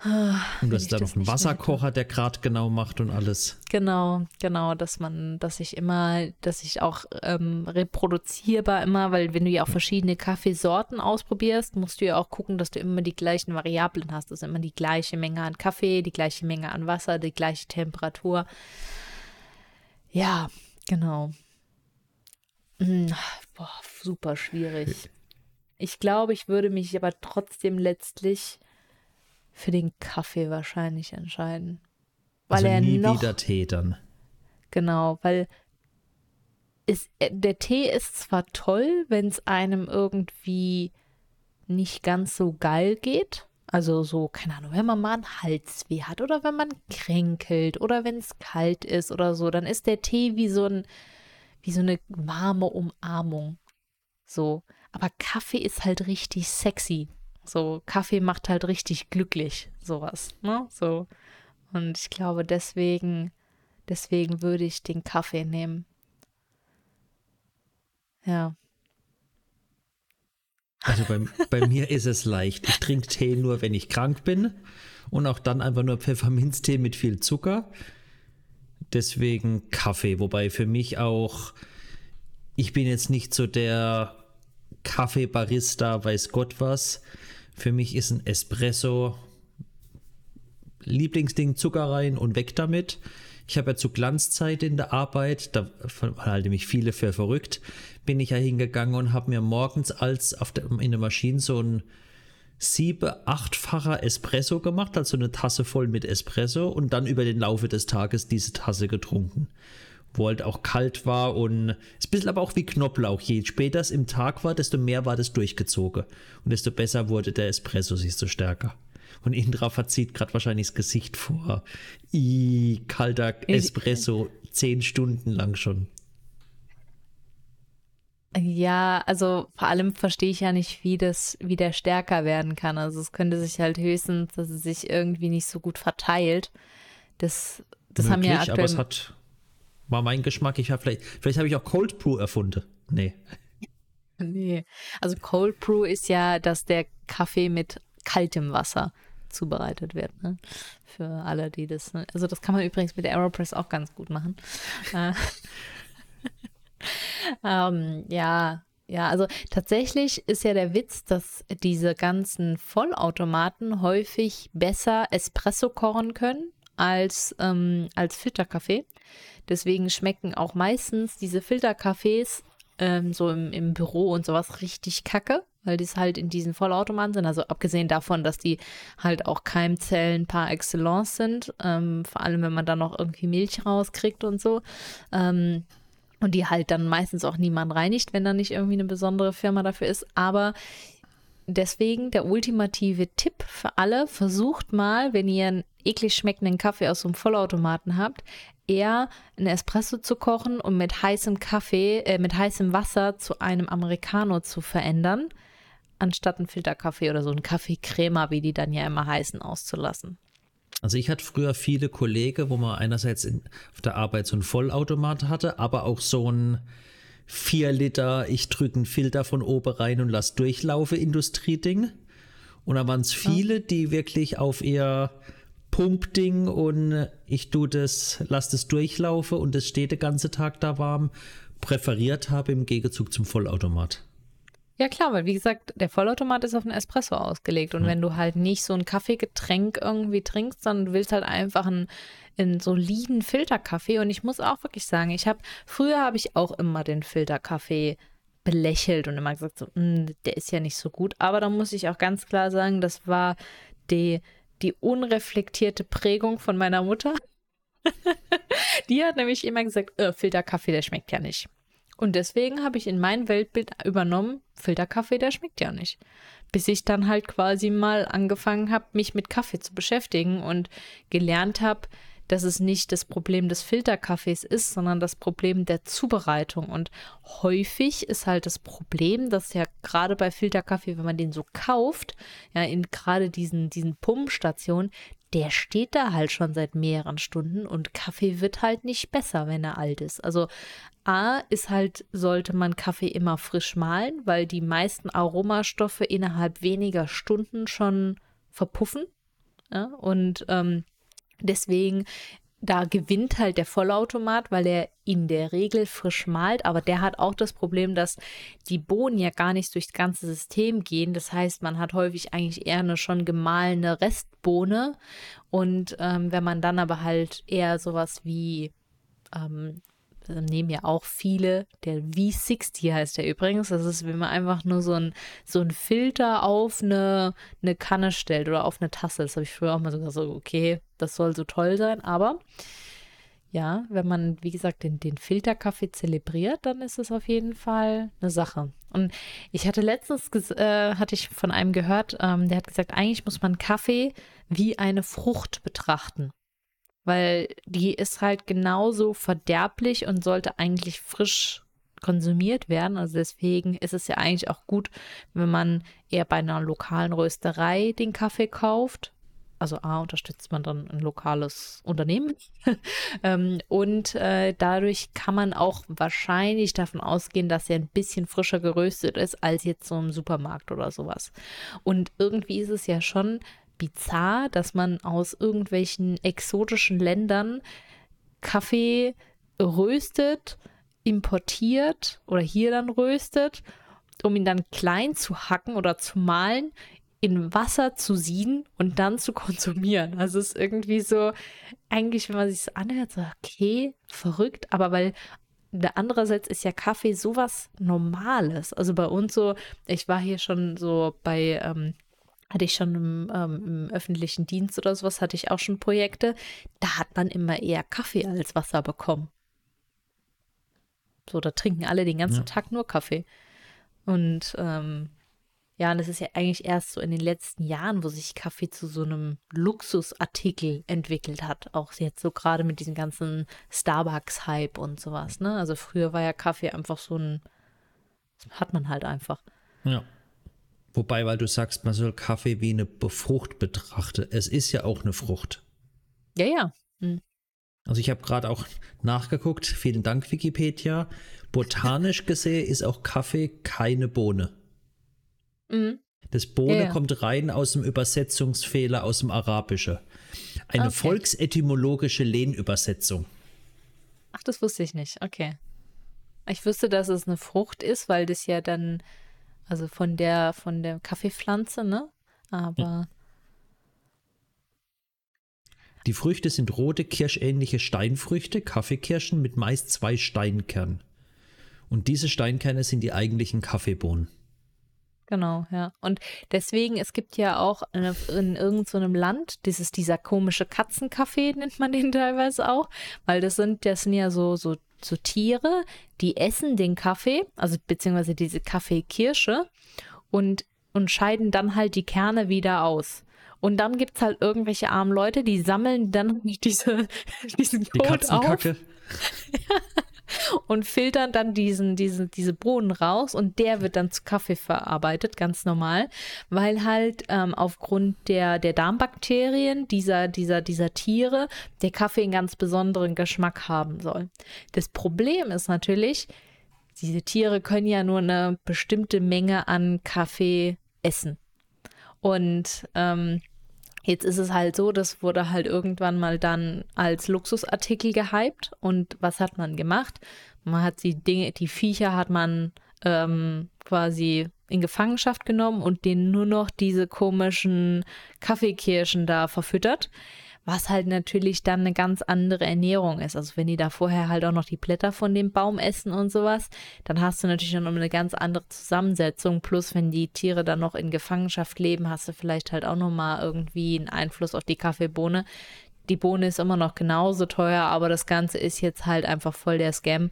und du hast da noch einen Wasserkocher, der gerade genau macht und alles. Genau, genau, dass man, dass ich immer, dass ich auch ähm, reproduzierbar immer, weil wenn du ja auch verschiedene Kaffeesorten ausprobierst, musst du ja auch gucken, dass du immer die gleichen Variablen hast. Also immer die gleiche Menge an Kaffee, die gleiche Menge an Wasser, die gleiche Temperatur. Ja, genau. Hm, boah, super schwierig. Ich glaube, ich würde mich aber trotzdem letztlich für den Kaffee wahrscheinlich entscheiden. Weil also er nie noch, wieder Tee dann. Genau, weil ist, äh, der Tee ist zwar toll, wenn es einem irgendwie nicht ganz so geil geht. Also so, keine Ahnung, wenn man mal einen Halsweh hat oder wenn man kränkelt oder wenn es kalt ist oder so, dann ist der Tee wie so ein, wie so eine warme Umarmung. So. Aber Kaffee ist halt richtig sexy. So, Kaffee macht halt richtig glücklich, sowas, ne? So. Und ich glaube, deswegen, deswegen würde ich den Kaffee nehmen. Ja. Also bei, bei mir ist es leicht. Ich trinke Tee nur, wenn ich krank bin. Und auch dann einfach nur Pfefferminztee mit viel Zucker. Deswegen Kaffee. Wobei für mich auch ich bin jetzt nicht so der Kaffeebarista, weiß Gott was. Für mich ist ein Espresso Lieblingsding Zucker rein und weg damit. Ich habe ja zu Glanzzeit in der Arbeit, da halte mich viele für verrückt, bin ich ja hingegangen und habe mir morgens als auf der, in der Maschine so ein sieben, achtfacher Espresso gemacht, also eine Tasse voll mit Espresso und dann über den Laufe des Tages diese Tasse getrunken. Wo halt auch kalt war und ist ein bisschen aber auch wie Knoblauch. Je später es im Tag war, desto mehr war das durchgezogen. Und desto besser wurde der Espresso, siehst du stärker. Und Indra verzieht gerade wahrscheinlich das Gesicht vor. I, kalter Espresso, zehn Stunden lang schon. Ja, also vor allem verstehe ich ja nicht, wie das wieder stärker werden kann. Also es könnte sich halt höchstens, dass es sich irgendwie nicht so gut verteilt. Das, das Möglich, haben ja aktuell. Aber es hat, war mein Geschmack. Ich habe vielleicht, vielleicht habe ich auch Cold Brew erfunden. Nee. Nee. Also Cold Brew ist ja, dass der Kaffee mit kaltem Wasser zubereitet wird. Ne? Für alle, die das. Ne? Also das kann man übrigens mit Aeropress auch ganz gut machen. Äh, ähm, ja, ja, also tatsächlich ist ja der Witz, dass diese ganzen Vollautomaten häufig besser Espresso kochen können als, ähm, als Filterkaffee. Deswegen schmecken auch meistens diese Filterkaffees ähm, so im, im Büro und sowas richtig kacke, weil die halt in diesen Vollautomaten sind. Also abgesehen davon, dass die halt auch Keimzellen par excellence sind, ähm, vor allem wenn man da noch irgendwie Milch rauskriegt und so. Ähm, und die halt dann meistens auch niemand reinigt, wenn da nicht irgendwie eine besondere Firma dafür ist. Aber deswegen der ultimative Tipp für alle, versucht mal, wenn ihr einen eklig schmeckenden Kaffee aus so einem Vollautomaten habt, eher einen Espresso zu kochen und mit heißem Kaffee, äh, mit heißem Wasser zu einem Americano zu verändern, anstatt einen Filterkaffee oder so einen Kaffeecrema, wie die dann ja immer heißen, auszulassen. Also ich hatte früher viele Kollegen, wo man einerseits in, auf der Arbeit so einen Vollautomat hatte, aber auch so ein 4 Liter, ich drücke einen Filter von oben rein und lass durchlaufe Industrieding. Und da waren es viele, die wirklich auf ihr Pumpding und ich tue das, lass das durchlaufe und es steht den ganzen Tag da warm, präferiert habe im Gegenzug zum Vollautomat. Ja klar, weil wie gesagt, der Vollautomat ist auf einen Espresso ausgelegt und ja. wenn du halt nicht so ein Kaffeegetränk irgendwie trinkst, sondern du willst halt einfach einen, einen soliden Filterkaffee und ich muss auch wirklich sagen, ich habe früher habe ich auch immer den Filterkaffee belächelt und immer gesagt so, hm, der ist ja nicht so gut, aber da muss ich auch ganz klar sagen, das war die die unreflektierte Prägung von meiner Mutter. die hat nämlich immer gesagt, äh, Filterkaffee, der schmeckt ja nicht. Und deswegen habe ich in mein Weltbild übernommen, Filterkaffee, der schmeckt ja nicht. Bis ich dann halt quasi mal angefangen habe, mich mit Kaffee zu beschäftigen und gelernt habe, dass es nicht das Problem des Filterkaffees ist, sondern das Problem der Zubereitung. Und häufig ist halt das Problem, dass ja gerade bei Filterkaffee, wenn man den so kauft, ja, in gerade diesen, diesen Pumpstationen, der steht da halt schon seit mehreren Stunden und Kaffee wird halt nicht besser, wenn er alt ist. Also A ist halt, sollte man Kaffee immer frisch mahlen, weil die meisten Aromastoffe innerhalb weniger Stunden schon verpuffen. Ja? Und ähm, deswegen da gewinnt halt der Vollautomat, weil er in der Regel frisch malt, aber der hat auch das Problem, dass die Bohnen ja gar nicht durchs ganze System gehen. Das heißt, man hat häufig eigentlich eher eine schon gemahlene Restbohne. Und ähm, wenn man dann aber halt eher sowas wie ähm, nehmen ja auch viele. Der V60 heißt der übrigens. Das ist, wenn man einfach nur so ein, so ein Filter auf eine, eine Kanne stellt oder auf eine Tasse. Das habe ich früher auch mal so gesagt, okay, das soll so toll sein. Aber ja, wenn man, wie gesagt, den, den Filterkaffee zelebriert, dann ist es auf jeden Fall eine Sache. Und ich hatte letztens, äh, hatte ich von einem gehört, ähm, der hat gesagt, eigentlich muss man Kaffee wie eine Frucht betrachten weil die ist halt genauso verderblich und sollte eigentlich frisch konsumiert werden. Also deswegen ist es ja eigentlich auch gut, wenn man eher bei einer lokalen Rösterei den Kaffee kauft. Also A, unterstützt man dann ein lokales Unternehmen. ähm, und äh, dadurch kann man auch wahrscheinlich davon ausgehen, dass er ein bisschen frischer geröstet ist als jetzt so im Supermarkt oder sowas. Und irgendwie ist es ja schon bizarr, dass man aus irgendwelchen exotischen Ländern Kaffee röstet, importiert oder hier dann röstet, um ihn dann klein zu hacken oder zu malen, in Wasser zu sieden und dann zu konsumieren. Also es ist irgendwie so, eigentlich, wenn man sich so anhört, so, okay, verrückt, aber weil andererseits ist ja Kaffee sowas Normales. Also bei uns so, ich war hier schon so bei, ähm, hatte ich schon im, ähm, im, öffentlichen Dienst oder sowas, hatte ich auch schon Projekte. Da hat man immer eher Kaffee als Wasser bekommen. So, da trinken alle den ganzen ja. Tag nur Kaffee. Und ähm, ja, und es ist ja eigentlich erst so in den letzten Jahren, wo sich Kaffee zu so einem Luxusartikel entwickelt hat. Auch jetzt so gerade mit diesem ganzen Starbucks-Hype und sowas, ne? Also früher war ja Kaffee einfach so ein, hat man halt einfach. Ja. Wobei, weil du sagst, man soll Kaffee wie eine Frucht betrachten. Es ist ja auch eine Frucht. Ja, ja. Hm. Also ich habe gerade auch nachgeguckt. Vielen Dank, Wikipedia. Botanisch gesehen ist auch Kaffee keine Bohne. Mhm. Das Bohne ja. kommt rein aus dem Übersetzungsfehler aus dem Arabische. Eine okay. volksetymologische Lehnübersetzung. Ach, das wusste ich nicht. Okay. Ich wusste, dass es eine Frucht ist, weil das ja dann, also von der, von der Kaffeepflanze, ne? Aber. Die Früchte sind rote, kirschähnliche Steinfrüchte, Kaffeekirschen mit meist zwei Steinkernen. Und diese Steinkerne sind die eigentlichen Kaffeebohnen. Genau, ja. Und deswegen, es gibt ja auch in, in irgendeinem so Land, dieses, dieser komische Katzenkaffee, nennt man den teilweise auch, weil das sind, das sind ja so, so, so Tiere, die essen den Kaffee, also beziehungsweise diese Kaffeekirsche und, und scheiden dann halt die Kerne wieder aus. Und dann gibt es halt irgendwelche armen Leute, die sammeln dann diese, diesen Code die auf. und filtern dann diesen, diesen, diese Bohnen raus und der wird dann zu Kaffee verarbeitet, ganz normal, weil halt ähm, aufgrund der, der Darmbakterien dieser, dieser, dieser Tiere der Kaffee einen ganz besonderen Geschmack haben soll. Das Problem ist natürlich, diese Tiere können ja nur eine bestimmte Menge an Kaffee essen. Und ähm, Jetzt ist es halt so, das wurde halt irgendwann mal dann als Luxusartikel gehypt. Und was hat man gemacht? Man hat die Dinge, die Viecher hat man ähm, quasi in Gefangenschaft genommen und denen nur noch diese komischen Kaffeekirschen da verfüttert was halt natürlich dann eine ganz andere Ernährung ist. Also wenn die da vorher halt auch noch die Blätter von dem Baum essen und sowas, dann hast du natürlich noch eine ganz andere Zusammensetzung. Plus wenn die Tiere dann noch in Gefangenschaft leben, hast du vielleicht halt auch noch mal irgendwie einen Einfluss auf die Kaffeebohne. Die Bohne ist immer noch genauso teuer, aber das Ganze ist jetzt halt einfach voll der Scam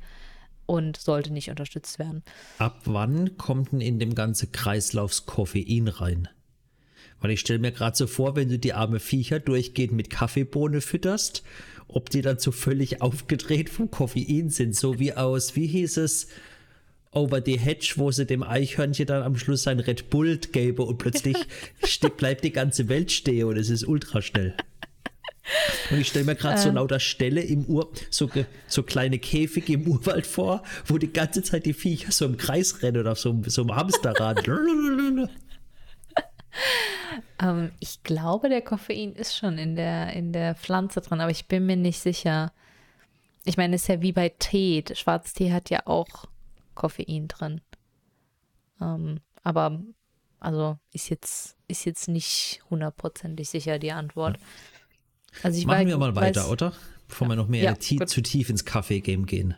und sollte nicht unterstützt werden. Ab wann kommt denn in dem ganzen Kreislauf Koffein rein? Weil ich stelle mir gerade so vor, wenn du die arme Viecher durchgehend mit Kaffeebohne fütterst, ob die dann so völlig aufgedreht vom Koffein sind, so wie aus, wie hieß es, Over the Hedge, wo sie dem Eichhörnchen dann am Schluss sein Red Bull gäbe und plötzlich bleibt die ganze Welt stehen und es ist ultra schnell. Und ich stelle mir gerade ähm. so lauter Stelle im Ur, so, so kleine Käfige im Urwald vor, wo die ganze Zeit die Viecher so im Kreis rennen oder auf so, so einem Hamsterrad. Ähm, ich glaube, der Koffein ist schon in der, in der Pflanze drin, aber ich bin mir nicht sicher. Ich meine, es ist ja wie bei Tee. Schwarztee hat ja auch Koffein drin. Ähm, aber also ist jetzt, ist jetzt nicht hundertprozentig sicher die Antwort. Also ich Machen weiß, wir mal weiter, weiß, oder? Bevor ja. wir noch mehr ja, tie zu tief ins Kaffee-Game gehen.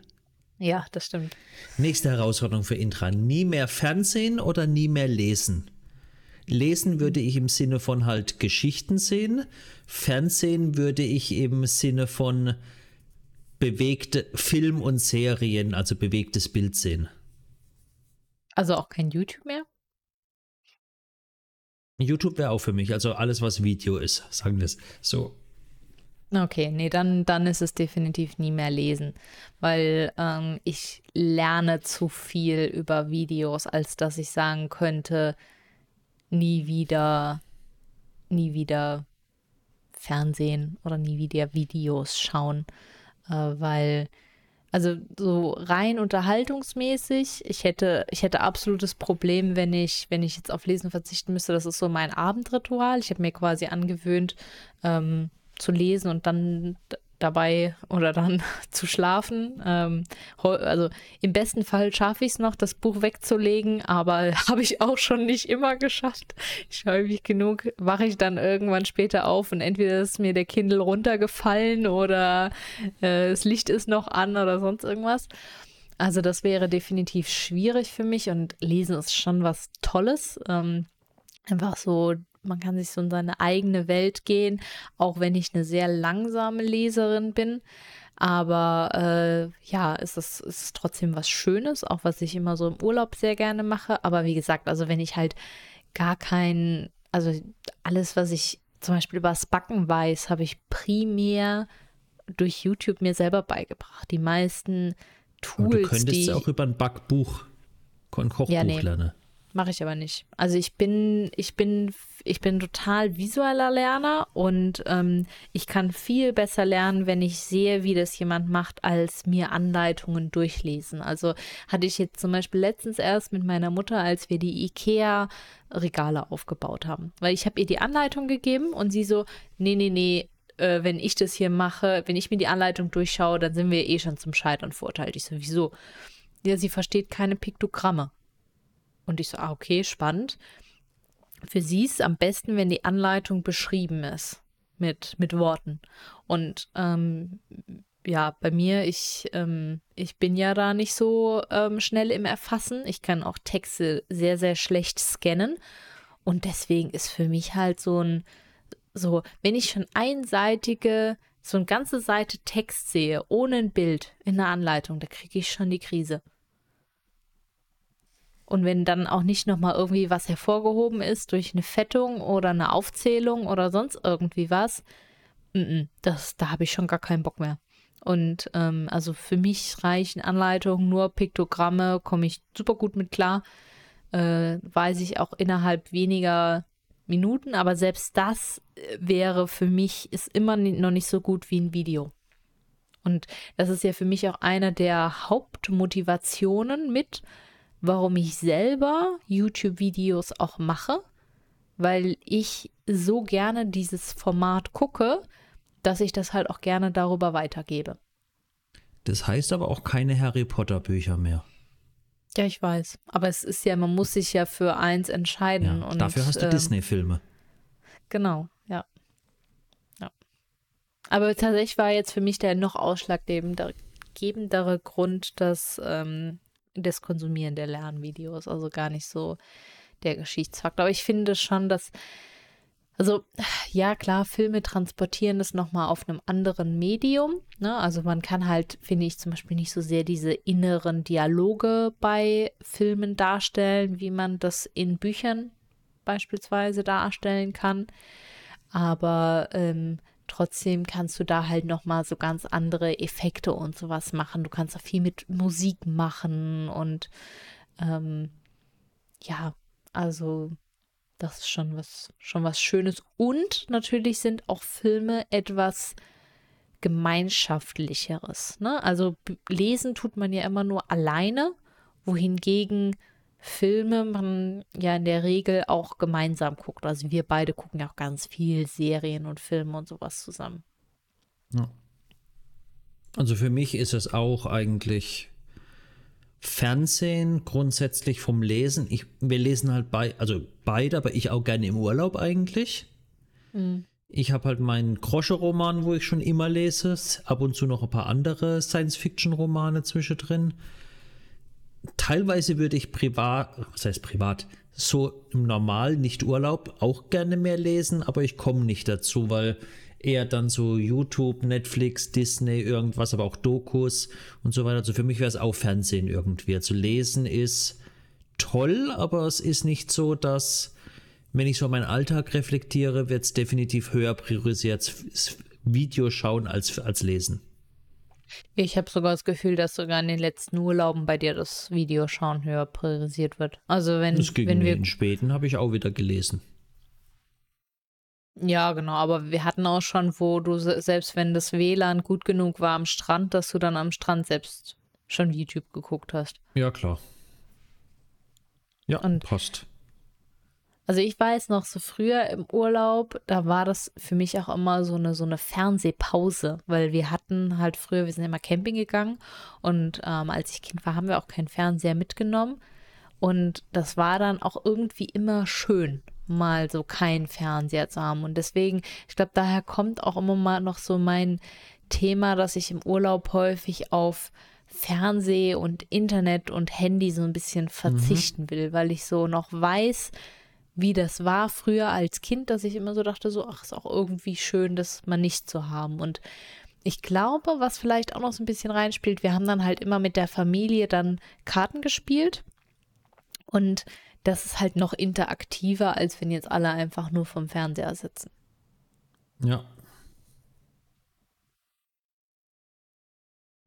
Ja, das stimmt. Nächste Herausforderung für Intra. Nie mehr Fernsehen oder nie mehr lesen? Lesen würde ich im Sinne von halt Geschichten sehen. Fernsehen würde ich im Sinne von bewegte Film und Serien, also bewegtes Bild sehen. Also auch kein YouTube mehr? YouTube wäre auch für mich, also alles, was Video ist, sagen wir es so. Okay, nee, dann, dann ist es definitiv nie mehr lesen, weil ähm, ich lerne zu viel über Videos, als dass ich sagen könnte, nie wieder, nie wieder Fernsehen oder nie wieder Videos schauen, äh, weil also so rein unterhaltungsmäßig, ich hätte, ich hätte absolutes Problem, wenn ich, wenn ich jetzt auf Lesen verzichten müsste. Das ist so mein Abendritual. Ich habe mir quasi angewöhnt, ähm, zu lesen und dann dabei oder dann zu schlafen. Ähm, also im besten Fall schaffe ich es noch, das Buch wegzulegen, aber habe ich auch schon nicht immer geschafft. Ich häufig genug wache ich dann irgendwann später auf und entweder ist mir der Kindle runtergefallen oder äh, das Licht ist noch an oder sonst irgendwas. Also das wäre definitiv schwierig für mich und Lesen ist schon was Tolles. Ähm, einfach so man kann sich so in seine eigene Welt gehen, auch wenn ich eine sehr langsame Leserin bin. Aber äh, ja, es ist, es ist trotzdem was Schönes, auch was ich immer so im Urlaub sehr gerne mache. Aber wie gesagt, also wenn ich halt gar kein, also alles, was ich zum Beispiel über das Backen weiß, habe ich primär durch YouTube mir selber beigebracht. Die meisten Tools. Und du könntest die, auch über ein Backbuch, ein Kochbuch ja, nee. lernen. Mache ich aber nicht. Also ich bin, ich bin, ich bin total visueller Lerner und ähm, ich kann viel besser lernen, wenn ich sehe, wie das jemand macht, als mir Anleitungen durchlesen. Also hatte ich jetzt zum Beispiel letztens erst mit meiner Mutter, als wir die IKEA Regale aufgebaut haben. Weil ich habe ihr die Anleitung gegeben und sie so, nee, nee, nee, äh, wenn ich das hier mache, wenn ich mir die Anleitung durchschaue, dann sind wir eh schon zum Scheitern verurteilt. Ich so, wieso? Ja, sie versteht keine Piktogramme. Und ich so, ah, okay, spannend. Für sie ist es am besten, wenn die Anleitung beschrieben ist mit, mit Worten. Und ähm, ja, bei mir, ich, ähm, ich bin ja da nicht so ähm, schnell im Erfassen. Ich kann auch Texte sehr, sehr schlecht scannen. Und deswegen ist für mich halt so ein, so, wenn ich schon einseitige, so eine ganze Seite Text sehe, ohne ein Bild in der Anleitung, da kriege ich schon die Krise. Und wenn dann auch nicht nochmal irgendwie was hervorgehoben ist durch eine Fettung oder eine Aufzählung oder sonst irgendwie was, das, da habe ich schon gar keinen Bock mehr. Und ähm, also für mich reichen Anleitungen nur Piktogramme, komme ich super gut mit klar. Äh, weiß ich auch innerhalb weniger Minuten, aber selbst das äh, wäre für mich, ist immer noch nicht so gut wie ein Video. Und das ist ja für mich auch eine der Hauptmotivationen mit, warum ich selber YouTube-Videos auch mache, weil ich so gerne dieses Format gucke, dass ich das halt auch gerne darüber weitergebe. Das heißt aber auch keine Harry Potter Bücher mehr. Ja, ich weiß. Aber es ist ja, man muss sich ja für eins entscheiden. Ja, und, dafür hast du ähm, Disney-Filme. Genau, ja. ja. Aber tatsächlich war jetzt für mich der noch ausschlaggebendere Grund, dass ähm, das Konsumieren der Lernvideos, also gar nicht so der Geschichtsfaktor. Aber ich finde schon, dass, also ja klar, Filme transportieren das nochmal auf einem anderen Medium. Ne? Also man kann halt, finde ich zum Beispiel nicht so sehr diese inneren Dialoge bei Filmen darstellen, wie man das in Büchern beispielsweise darstellen kann. Aber ähm, trotzdem kannst du da halt noch mal so ganz andere Effekte und sowas machen. Du kannst auch viel mit Musik machen und ähm, ja, also das ist schon was schon was Schönes und natürlich sind auch Filme etwas gemeinschaftlicheres. Ne? Also lesen tut man ja immer nur alleine, wohingegen Filme man ja in der Regel auch gemeinsam guckt. Also wir beide gucken ja auch ganz viel Serien und Filme und sowas zusammen. Ja. Also für mich ist es auch eigentlich Fernsehen grundsätzlich vom Lesen. Ich, wir lesen halt bei, also beide, aber ich auch gerne im Urlaub eigentlich. Mhm. Ich habe halt meinen Grosche-Roman, wo ich schon immer lese, ab und zu noch ein paar andere Science-Fiction-Romane zwischendrin teilweise würde ich privat, was heißt privat, so im Normal, nicht Urlaub, auch gerne mehr lesen, aber ich komme nicht dazu, weil eher dann so YouTube, Netflix, Disney, irgendwas, aber auch Dokus und so weiter. Also für mich wäre es auch Fernsehen irgendwie. Also lesen ist toll, aber es ist nicht so, dass, wenn ich so meinen Alltag reflektiere, wird es definitiv höher priorisiert, Video schauen als, als lesen. Ich habe sogar das Gefühl, dass sogar in den letzten Urlauben bei dir das Videoschauen höher priorisiert wird. Also wenn, das ging wenn wir in späten habe ich auch wieder gelesen. Ja, genau, aber wir hatten auch schon, wo du selbst wenn das WLAN gut genug war am Strand, dass du dann am Strand selbst schon YouTube geguckt hast. Ja, klar. Ja, Und passt. Also ich weiß noch, so früher im Urlaub, da war das für mich auch immer so eine, so eine Fernsehpause, weil wir hatten halt früher, wir sind immer Camping gegangen und ähm, als ich Kind war, haben wir auch keinen Fernseher mitgenommen. Und das war dann auch irgendwie immer schön, mal so keinen Fernseher zu haben. Und deswegen, ich glaube, daher kommt auch immer mal noch so mein Thema, dass ich im Urlaub häufig auf Fernseh und Internet und Handy so ein bisschen mhm. verzichten mhm. will, weil ich so noch weiß, wie das war früher als Kind, dass ich immer so dachte, so, ach, ist auch irgendwie schön, das mal nicht zu haben. Und ich glaube, was vielleicht auch noch so ein bisschen reinspielt, wir haben dann halt immer mit der Familie dann Karten gespielt. Und das ist halt noch interaktiver, als wenn jetzt alle einfach nur vom Fernseher sitzen. Ja.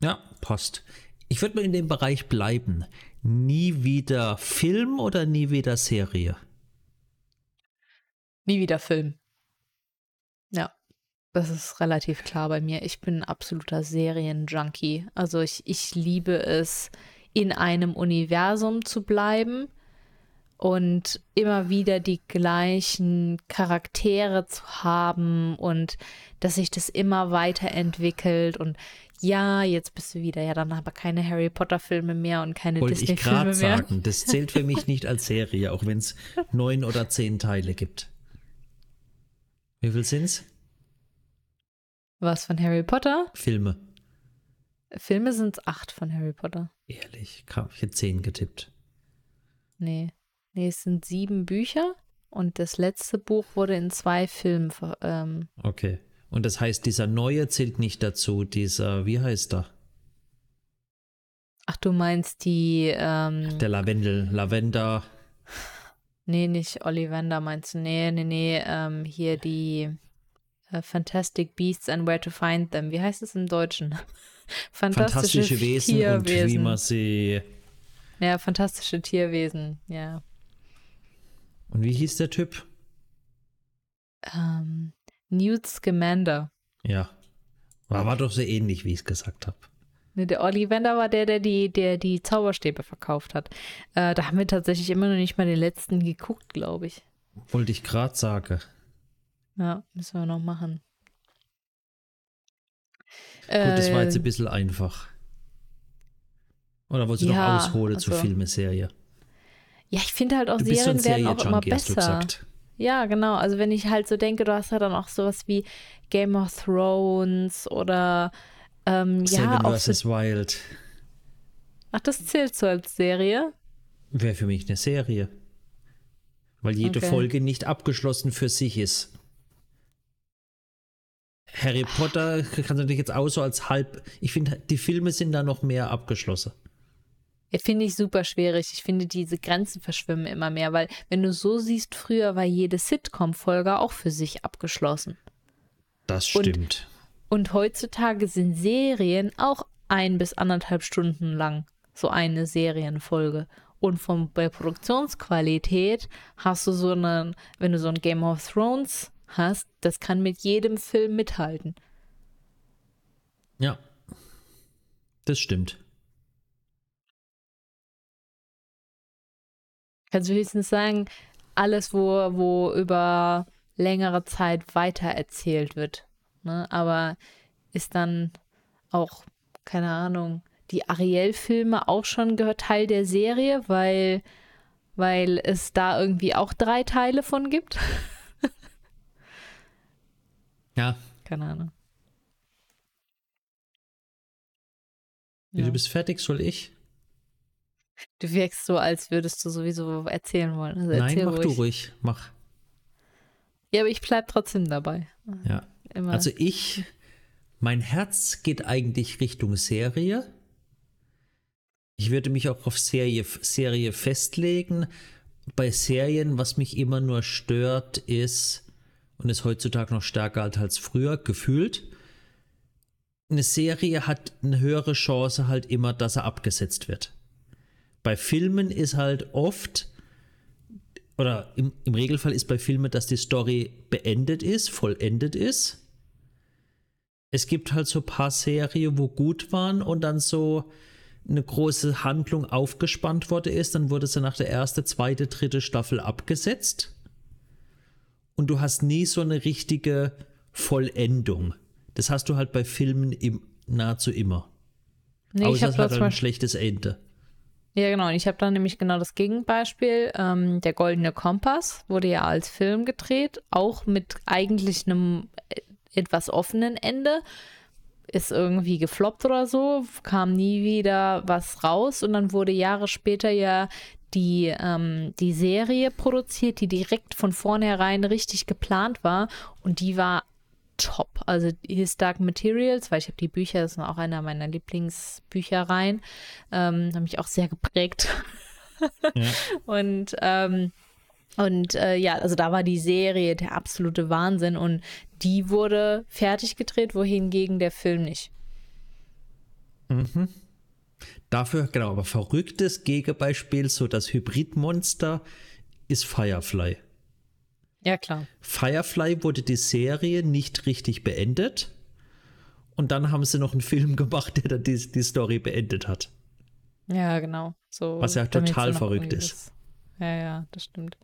Ja, passt. Ich würde mal in dem Bereich bleiben. Nie wieder Film oder nie wieder Serie? Nie wieder Film. Ja, das ist relativ klar bei mir. Ich bin ein absoluter Serienjunkie. Also ich, ich liebe es, in einem Universum zu bleiben und immer wieder die gleichen Charaktere zu haben und dass sich das immer weiterentwickelt und ja, jetzt bist du wieder, ja, dann aber keine Harry Potter Filme mehr und keine Disney-Filme mehr. sagen, das zählt für mich nicht als Serie, auch wenn es neun oder zehn Teile gibt. Wie viel sind's? Was von Harry Potter? Filme. Filme sind es acht von Harry Potter. Ehrlich, ich hätte zehn getippt. Nee. Nee, es sind sieben Bücher und das letzte Buch wurde in zwei Filmen. Ähm, okay. Und das heißt, dieser neue zählt nicht dazu, dieser, wie heißt er? Ach, du meinst die. Ähm, Der Lavendel, Lavender. Nee, nicht Ollivander meinst du? Nee, nee, nee, ähm, hier die äh, Fantastic Beasts and Where to Find Them. Wie heißt es im Deutschen? Fantastische, fantastische Wesen Tierwesen. und wie man sie. Ja, fantastische Tierwesen, ja. Und wie hieß der Typ? Ähm, Newt Scamander. Ja. War, war doch so ähnlich, wie ich es gesagt habe. Ne, der Ollivander war der, der die, der die Zauberstäbe verkauft hat. Äh, da haben wir tatsächlich immer noch nicht mal den letzten geguckt, glaube ich. Wollte ich gerade sagen. Ja, müssen wir noch machen. Gut, das war jetzt ein ähm, bisschen einfach. Oder wolltest du ja, noch ausholen also, zur Filmeserie? Ja, ich finde halt auch du Serien so werden auch immer besser. Ja, genau. Also wenn ich halt so denke, du hast ja dann auch sowas wie Game of Thrones oder ähm, Seven ja, vs. Wild. Ach, das zählt so als Serie? Wäre für mich eine Serie. Weil jede okay. Folge nicht abgeschlossen für sich ist. Harry Potter kannst du natürlich jetzt auch so als halb. Ich finde, die Filme sind da noch mehr abgeschlossen. Ja, finde ich super schwierig. Ich finde, diese Grenzen verschwimmen immer mehr, weil, wenn du so siehst, früher war jede Sitcom-Folge auch für sich abgeschlossen. Das stimmt. Und, heutzutage sind Serien auch ein bis anderthalb Stunden lang. So eine Serienfolge. Und von der Produktionsqualität hast du so einen, wenn du so ein Game of Thrones hast, das kann mit jedem Film mithalten. Ja, das stimmt. Kannst du höchstens sagen, alles, wo, wo über längere Zeit weitererzählt wird. Ne? Aber ist dann auch, keine Ahnung, die Ariel-Filme auch schon gehört Teil der Serie, weil, weil es da irgendwie auch drei Teile von gibt? ja. Keine Ahnung. Ja. Du bist fertig, soll ich? Du wirkst so, als würdest du sowieso erzählen wollen. Also Nein, mach ruhig. du ruhig, mach. Ja, aber ich bleib trotzdem dabei. Ja. Immer. Also ich, mein Herz geht eigentlich Richtung Serie. Ich würde mich auch auf Serie, Serie festlegen. Bei Serien, was mich immer nur stört, ist, und ist heutzutage noch stärker als früher, gefühlt, eine Serie hat eine höhere Chance halt immer, dass er abgesetzt wird. Bei Filmen ist halt oft, oder im, im Regelfall ist bei Filmen, dass die Story beendet ist, vollendet ist. Es gibt halt so ein paar Serien, wo gut waren und dann so eine große Handlung aufgespannt worden ist. Dann wurde sie nach der ersten, zweiten, dritten Staffel abgesetzt. und du hast nie so eine richtige Vollendung. Das hast du halt bei Filmen im, nahezu immer. Nee, Außer ich habe es hat halt ein schlechtes Ende. ja genau, und ich habe da nämlich genau das Gegenbeispiel. Ähm, der Goldene Kompass wurde ja als Film gedreht, auch mit eigentlich einem äh, etwas offenen Ende. Ist irgendwie gefloppt oder so, kam nie wieder was raus und dann wurde Jahre später ja die, ähm, die Serie produziert, die direkt von vornherein richtig geplant war und die war top. Also His Dark Materials, weil ich habe die Bücher, das ist auch einer meiner Lieblingsbüchereien, ähm, haben mich auch sehr geprägt. Ja. Und ähm, und äh, ja, also da war die Serie der absolute Wahnsinn und die wurde fertig gedreht, wohingegen der Film nicht. Dafür, genau, aber verrücktes Gegenbeispiel, so das Hybridmonster ist Firefly. Ja, klar. Firefly wurde die Serie nicht richtig beendet. Und dann haben sie noch einen Film gemacht, der dann die, die Story beendet hat. Ja, genau. So, Was ja total verrückt ist. das- Ja, ja, das stimmt.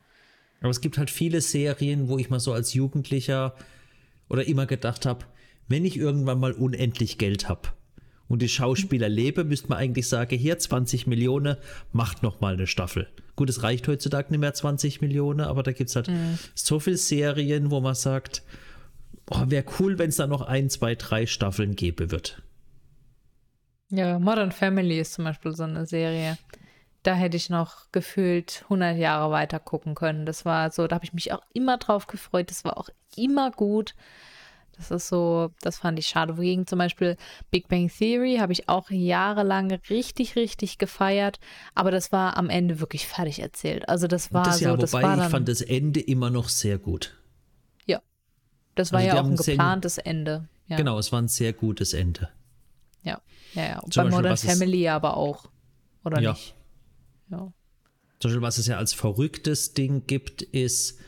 Aber es gibt halt viele Serien, wo ich mal so als Jugendlicher oder immer gedacht habe, wenn ich irgendwann mal unendlich Geld habe und die Schauspieler lebe, müsste man eigentlich sagen, hier 20 Millionen, macht noch mal eine Staffel. Gut, es reicht heutzutage nicht mehr 20 Millionen, aber da gibt es halt so viele Serien, wo man sagt, oh, wäre cool, wenn es da noch ein, zwei, drei Staffeln gäbe wird. Ja, Modern Family ist zum Beispiel so eine Serie. Da hätte ich noch gefühlt 100 Jahre weiter gucken können. Das war so, da habe ich mich auch immer drauf gefreut. Das war auch immer gut. Das ist so, das fand ich schade. Wogegen zum Beispiel Big Bang Theory habe ich auch jahrelang richtig, richtig gefeiert. Aber das war am Ende wirklich fertig erzählt. Also das war das so, ja, das wobei war ich dann, fand das Ende immer noch sehr gut. ja, das war Also ja auch ein sehr- geplantes Ende. Ja, Genau, es war ein sehr gutes Ende. ja, ja. ja. Bei Modern Family aber auch. Oder Ja. nicht? Ja. Zum Beispiel, was es ja als verrücktes Ding gibt, ist,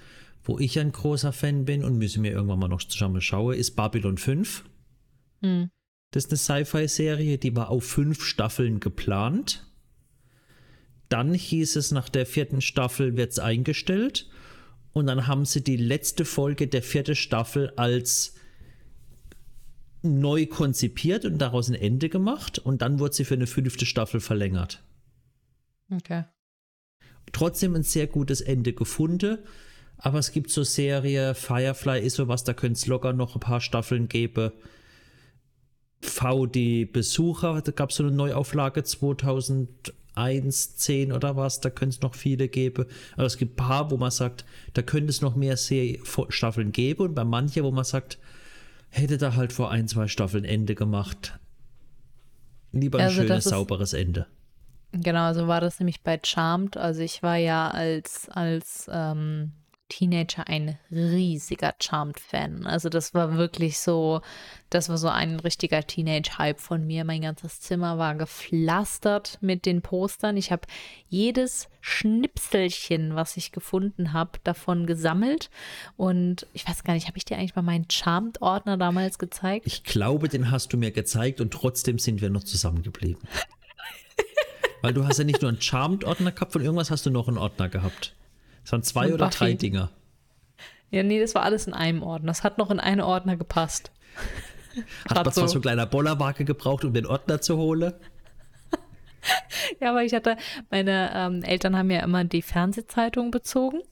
wo ich ein großer Fan bin und müssen mir irgendwann mal noch zusammen schauen, ist Babylon 5. Hm. Das ist eine Sci-Fi-Serie, die war auf fünf Staffeln geplant. Dann hieß es, nach der vierten Staffel wird es eingestellt. Und dann haben sie die letzte Folge der vierten Staffel als neu konzipiert und daraus ein Ende gemacht. Und dann wurde sie für eine fünfte Staffel verlängert Okay. trotzdem ein sehr gutes Ende gefunden. Aber es gibt so Serie, Firefly ist sowas, da könnte es locker noch ein paar Staffeln geben. V, die Besucher, da gab es so eine Neuauflage 2001, 10 oder was, da könnte es noch viele geben. Aber es gibt ein paar, wo man sagt, da könnte es noch mehr Serie, Staffeln geben. Und bei manchen, wo man sagt, hätte da halt vor ein, zwei Staffeln Ende gemacht. Lieber ein Also schönes, sauberes Ende. Genau, so war das nämlich bei Charmed. Also ich war ja als, als ähm, Teenager ein riesiger Charmed-Fan. Also das war wirklich so, das war so ein richtiger Teenage-Hype von mir. Mein ganzes Zimmer war gepflastert mit den Postern. Ich habe jedes Schnipselchen, was ich gefunden habe, davon gesammelt. Und ich weiß gar nicht, habe ich dir eigentlich mal meinen Charmed-Ordner damals gezeigt? Ich glaube, den hast du mir gezeigt und trotzdem sind wir noch zusammengeblieben. Weil du hast ja nicht nur einen Charmed-Ordner gehabt, von irgendwas hast du noch einen Ordner gehabt. Es waren zwei Von oder Buffy. drei Dinger. Ja, nee, das war alles in einem Ordner. Das hat noch in einen Ordner gepasst. Hat man zwar so. so ein kleiner Bollerwaage gebraucht, um den Ordner zu holen. Ja, aber ich hatte, meine ähm, Eltern haben ja immer die Fernsehzeitung bezogen.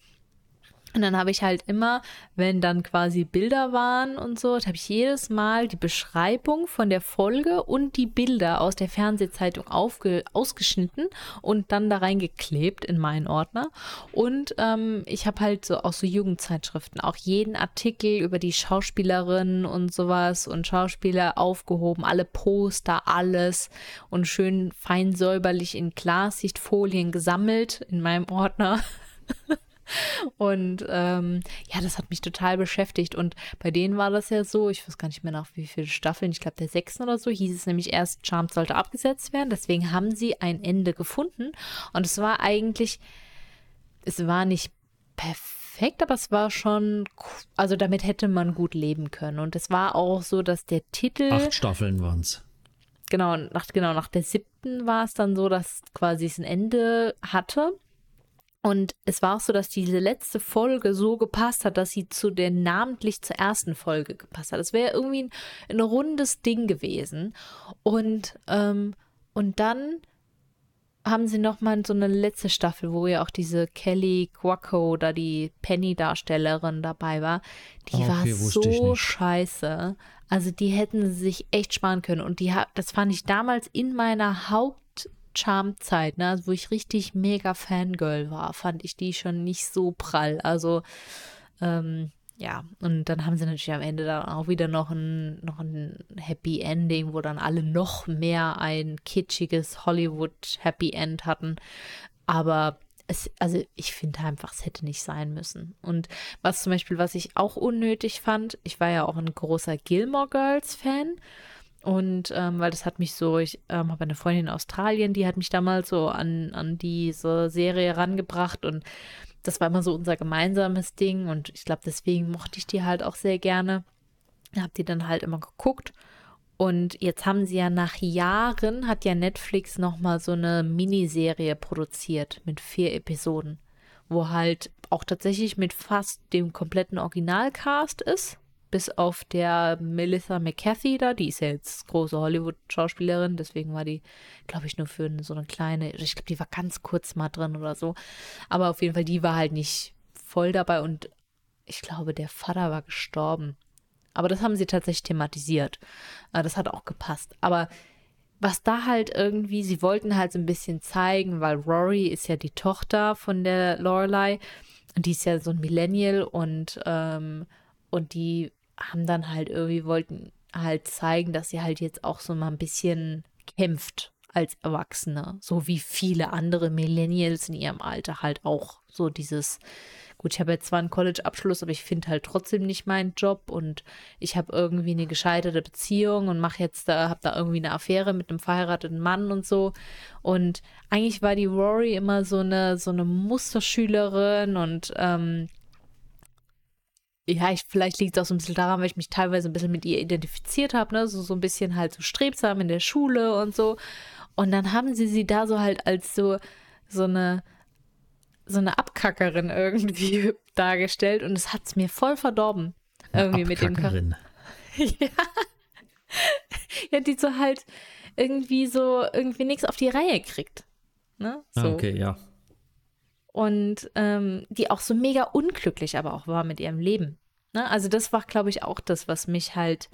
Und dann habe ich halt immer, wenn dann quasi Bilder waren und so, habe ich jedes Mal die Beschreibung von der Folge und die Bilder aus der Fernsehzeitung ausgeschnitten und dann da reingeklebt in meinen Ordner. Und ähm, ich habe halt so auch so Jugendzeitschriften, auch jeden Artikel über die Schauspielerin und sowas und Schauspieler aufgehoben, alle Poster, alles und schön fein säuberlich in Klarsichtfolien gesammelt in meinem Ordner. Und ähm, ja, das hat mich total beschäftigt. Und bei denen war das ja so, ich weiß gar nicht mehr nach wie viele Staffeln, ich glaube der sechsten oder so, hieß es nämlich erst, Charmed sollte abgesetzt werden. Deswegen haben sie ein Ende gefunden. Und es war eigentlich, es war nicht perfekt, aber es war schon, also damit hätte man gut leben können. Und es war auch so, dass der Titel Acht Staffeln waren es. genau, nach, genau, nach der siebten war es dann so, dass quasi es ein Ende hatte. Und es war auch so, dass diese letzte Folge so gepasst hat, dass sie zu der namentlich zur ersten Folge gepasst hat. Es wäre irgendwie ein, ein, rundes Ding gewesen. Und, ähm, und dann haben sie noch mal so eine letzte Staffel, wo ja auch diese Kelly Quacko oder die Penny-Darstellerin dabei war. Die okay, war so scheiße. Also die hätten sie sich echt sparen können. Und die das fand ich damals in meiner Haupt-Charm-Zeit, ne, also wo ich richtig mega Fangirl war, fand ich die schon nicht so prall. Also ähm, ja, und dann haben sie natürlich am Ende dann auch wieder noch ein, noch ein Happy Ending, wo dann alle noch mehr ein kitschiges Hollywood Happy End hatten. Aber es, also ich finde einfach, es hätte nicht sein müssen. Und was zum Beispiel, was ich auch unnötig fand, ich war ja auch ein großer Gilmore Girls Fan. Und ähm, weil das hat mich so, ich ähm, habe eine Freundin in Australien, die hat mich damals so an, an diese Serie rangebracht und das war immer so unser gemeinsames Ding und ich glaube, deswegen mochte ich die halt auch sehr gerne. Hab die dann halt immer geguckt. Und jetzt haben sie ja nach Jahren, hat ja Netflix nochmal so eine Miniserie produziert mit vier Episoden, wo halt auch tatsächlich mit fast dem kompletten Originalcast ist bis auf der Melissa McCarthy da, die ist ja jetzt große Hollywood-Schauspielerin, deswegen war die, glaube ich, nur für so eine kleine, ich glaube, die war ganz kurz mal drin oder so. Aber auf jeden Fall, die war halt nicht voll dabei und ich glaube, der Vater war gestorben. Aber das haben sie tatsächlich thematisiert. Äh, das hat auch gepasst. Aber was da halt irgendwie, sie wollten halt so ein bisschen zeigen, weil Rory ist ja die Tochter von der Lorelei und die ist ja so ein Millennial und ähm, und die haben dann halt irgendwie, wollten halt zeigen, dass sie halt jetzt auch so mal ein bisschen kämpft als Erwachsene. So wie viele andere Millennials in ihrem Alter halt auch so dieses, gut, ich habe jetzt zwar einen College-Abschluss, aber ich finde halt trotzdem nicht meinen Job und ich habe irgendwie eine gescheiterte Beziehung und mache jetzt da, habe da irgendwie eine Affäre mit einem verheirateten Mann und so. Und eigentlich war die Rory immer so eine, so eine Musterschülerin und ähm, ja, ich, vielleicht liegt es auch so ein bisschen daran, weil ich mich teilweise ein bisschen mit ihr identifiziert habe, ne? So, so ein bisschen halt so strebsam in der Schule und so. Und dann haben sie sie da so halt als so, so eine, so eine Abkackerin irgendwie dargestellt und es hat es mir voll verdorben. Irgendwie mit dem ja. ja, die so halt irgendwie so irgendwie nichts auf die Reihe kriegt. Ne? Ah, so. okay, ja und ähm, die auch so mega unglücklich aber auch war mit ihrem Leben. Ne? Also das war, glaube ich, auch das, was mich halt,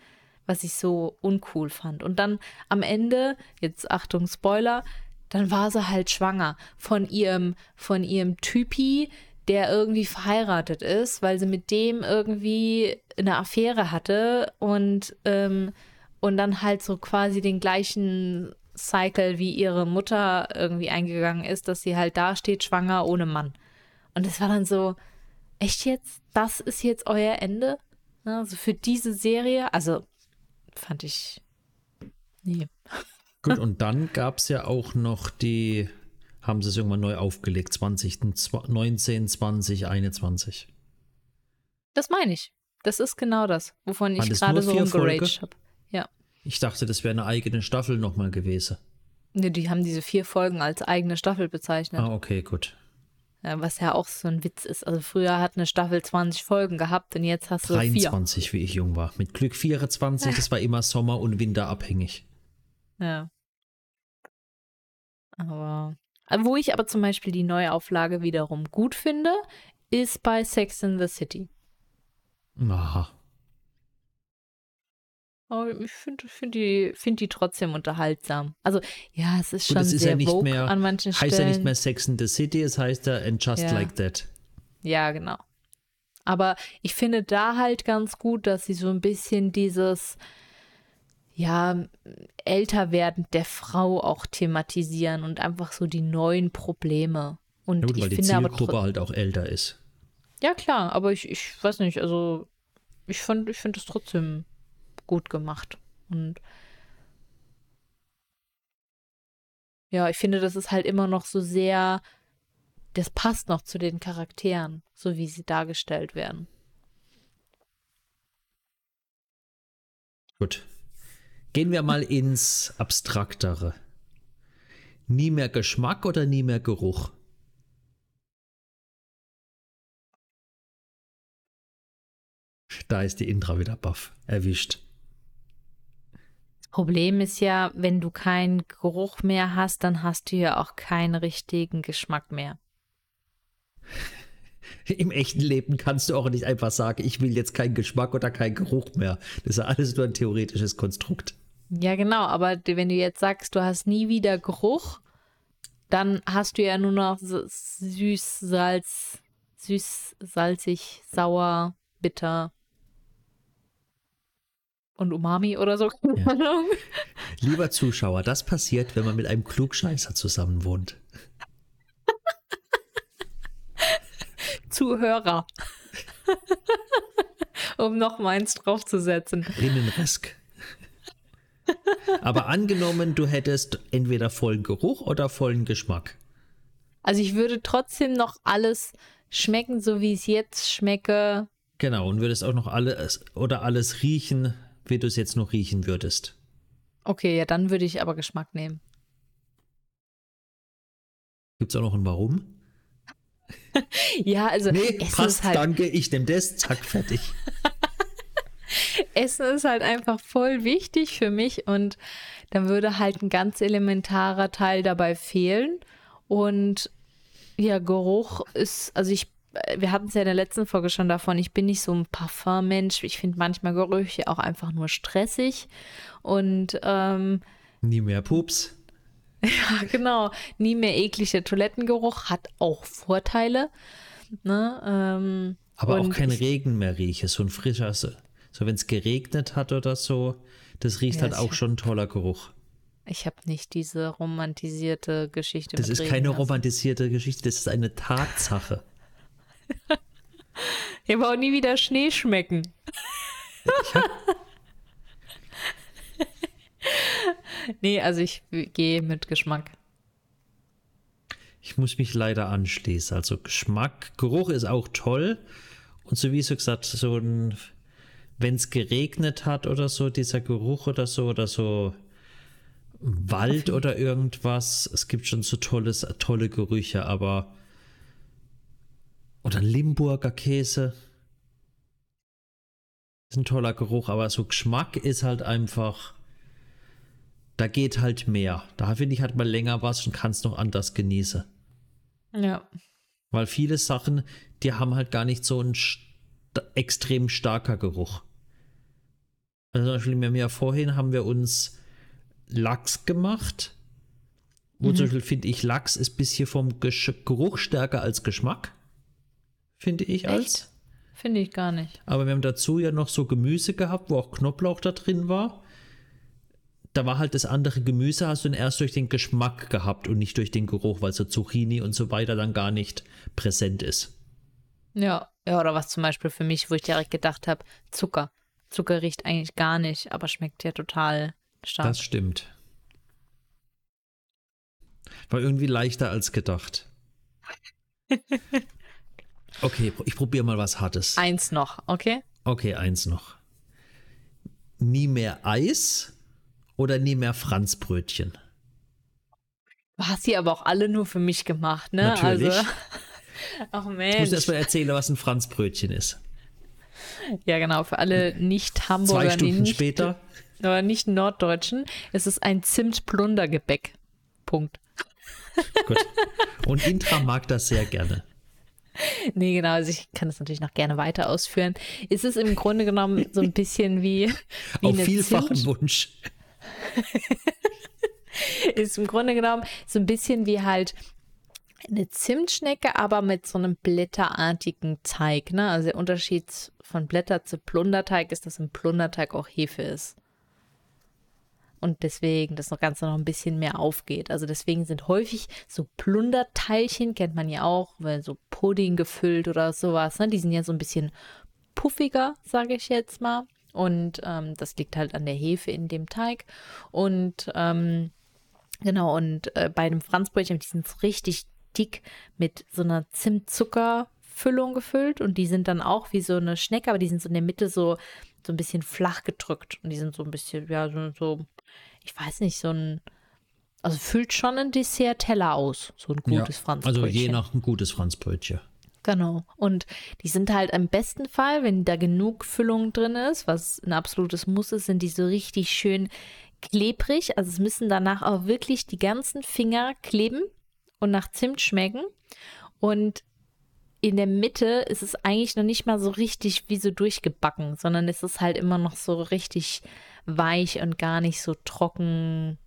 was ich so uncool fand. Und dann am Ende, jetzt Achtung, Spoiler, dann war sie halt schwanger von ihrem, von ihrem Typi, der irgendwie verheiratet ist, weil sie mit dem irgendwie eine Affäre hatte und, ähm, und dann halt so quasi den gleichen Cycle, wie ihre Mutter irgendwie eingegangen ist, dass sie halt da steht, schwanger ohne Mann. Und es war dann so, echt jetzt? Das ist jetzt euer Ende? Also für diese Serie? Also fand ich. Nee. Gut, und dann gab es ja auch noch die, haben sie es irgendwann neu aufgelegt, 2019, 20, 21. Das meine ich. Das ist genau das, wovon ich gerade so rumgeraged habe. Ich dachte, das wäre eine eigene Staffel nochmal gewesen. Ne, die haben diese vier Folgen als eigene Staffel bezeichnet. Ah, okay, gut. Ja, was ja auch so ein Witz ist. Also früher hat eine Staffel 20 Folgen gehabt und jetzt hast du 23, vier. wie ich jung war. Mit Glück 24, das war immer Sommer- und Winterabhängig. Ja. Aber wo ich aber zum Beispiel die Neuauflage wiederum gut finde, ist bei Sex in the City. Aha. Aber ich finde find die, find die trotzdem unterhaltsam. Also, ja, es ist schon Gut, es ist sehr ja nicht mehr, an manchen heißt Stellen. Heißt ja nicht mehr Sex in the City, es heißt ja And Just ja. Like That. Ja, genau. Aber ich finde da halt ganz gut, dass sie so ein bisschen dieses, ja, Älterwerden der Frau auch thematisieren und einfach so die neuen Probleme. Und ja, gut, ich weil finde die Zielgruppe halt auch älter ist. Ja, klar, aber ich, ich weiß nicht, also ich finde ich find das trotzdem gut gemacht. Und ja, ich finde, das ist halt immer noch so sehr, das passt noch zu den Charakteren, so wie sie dargestellt werden. Gut. Gehen wir mal ins Abstraktere. Nie mehr Geschmack oder nie mehr Geruch? Da ist die Intra wieder baff. Erwischt. Problem ist ja, wenn du keinen Geruch mehr hast, dann hast du ja auch keinen richtigen Geschmack mehr. Im echten Leben kannst du auch nicht einfach sagen, ich will jetzt keinen Geschmack oder keinen Geruch mehr. Das ist ja alles nur ein theoretisches Konstrukt. Ja, genau, aber wenn du jetzt sagst, du hast nie wieder Geruch, dann hast du ja nur noch süß, Salz, süß, salzig, sauer, bitter und Umami oder so. Ja. Lieber Zuschauer, das passiert, wenn man mit einem Klugscheißer zusammen wohnt. Zuhörer. um noch meins draufzusetzen. Rinnenresk. Aber angenommen, du hättest entweder vollen Geruch oder vollen Geschmack. Also ich würde trotzdem noch alles schmecken, so wie es jetzt schmecke. Genau, und würdest auch noch alles oder alles riechen, wie du es jetzt noch riechen würdest. Okay, ja, dann würde ich aber Geschmack nehmen. Gibt es auch noch ein Warum? ja, also. Nee, passt, halt danke, ich nehme das, zack, fertig. Essen ist halt einfach voll wichtig für mich und dann würde halt ein ganz elementarer Teil dabei fehlen. Und ja, Geruch ist, also ich, wir hatten es ja in der letzten Folge schon davon, ich bin nicht so ein Parfum-Mensch. Ich finde manchmal Gerüche auch einfach nur stressig und ähm, nie mehr Pups. Ja, genau. Nie mehr ekliger Toilettengeruch hat auch Vorteile. Ne? Ähm, Aber auch kein Regen mehr rieche, so ein frischer, so, wenn es geregnet hat oder so, das riecht ja, halt auch schon ein toller Geruch. Ich habe nicht diese romantisierte Geschichte. Das ist Regen keine romantisierte Geschichte, das ist eine Tatsache. ich habe auch nie wieder Schnee schmecken. nee, also ich gehe mit Geschmack. Ich muss mich leider anschließen. Also Geschmack, Geruch ist auch toll. Und so wie so gesagt, so ein, wenn es geregnet hat oder so, dieser Geruch oder so, oder so Wald oder irgendwas. Es gibt schon so tolles, tolle Gerüche, aber oder Limburger Käse. Ist ein toller Geruch, aber so Geschmack ist halt einfach da geht halt mehr. Da finde ich halt mal länger was und kann es noch anders genießen. Ja. Weil viele Sachen, die haben halt gar nicht so einen st extrem starker Geruch. Also zum Beispiel, ja vorhin haben wir uns Lachs gemacht. Wo mhm. zum Beispiel finde ich, Lachs ist bis hier vom Gesch Geruch stärker als Geschmack. Finde ich Echt? als. Finde ich gar nicht. Aber wir haben dazu ja noch so Gemüse gehabt, wo auch Knoblauch da drin war da war halt das andere Gemüse, hast du dann erst durch den Geschmack gehabt und nicht durch den Geruch, weil so Zucchini und so weiter dann gar nicht präsent ist. Ja, ja, oder was zum Beispiel für mich, wo ich direkt gedacht habe, Zucker. Zucker riecht eigentlich gar nicht, aber schmeckt ja total stark. Das stimmt. War irgendwie leichter als gedacht. okay, ich probiere mal was Hartes. Eins noch, okay? Okay, eins noch. Nie mehr Eis oder nie mehr Franzbrötchen? Du hast sie aber auch alle nur für mich gemacht, ne? Natürlich. Also, ach Mensch. Ich muss erst mal erzählen, was ein Franzbrötchen ist. Ja, genau, für alle Nicht-Hamburger. Zwei Stunden nicht, später. Aber nicht Norddeutschen. Es ist ein Zimtplundergebäck. Punkt. Gut. Und Intra mag das sehr gerne. Nee, genau, also ich kann das natürlich noch gerne weiter ausführen. Es ist im Grunde genommen so ein bisschen wie, wie Auf vielfachen Zimt. Wunsch. ist im Grunde genommen so ein bisschen wie halt eine Zimtschnecke, aber mit so einem blätterartigen Teig. Ne? Also der Unterschied von Blätter zu Plunderteig ist, dass im Plunderteig auch Hefe ist. Und deswegen das Ganze noch ein bisschen mehr aufgeht. Also deswegen sind häufig so Plunderteilchen, kennt man ja auch, weil so Pudding gefüllt oder sowas. Ne? Die sind ja so ein bisschen puffiger, sage ich jetzt mal. Und ähm, das liegt halt an der Hefe in dem Teig. Und ähm, genau, und äh, bei dem Franzbrötchen, die sind richtig dick mit so einer Zimtzuckerfüllung gefüllt. Und die sind dann auch wie so eine Schnecke, aber die sind so in der Mitte so, so ein bisschen flach gedrückt. Und die sind so ein bisschen, ja, so, so ich weiß nicht, so ein. Also füllt schon ein Dessert-Teller aus, so ein gutes ja, Franzbrötchen. Also je nach ein gutes Franzbrötchen. Genau. Und die sind halt im besten Fall, wenn da genug Füllung drin ist, was ein absolutes Muss ist, sind die so richtig schön klebrig. Also es müssen danach auch wirklich die ganzen Finger kleben und nach Zimt schmecken. Und in der Mitte ist es eigentlich noch nicht mal so richtig wie so durchgebacken, sondern es ist halt immer noch so richtig weich und gar nicht so trocken,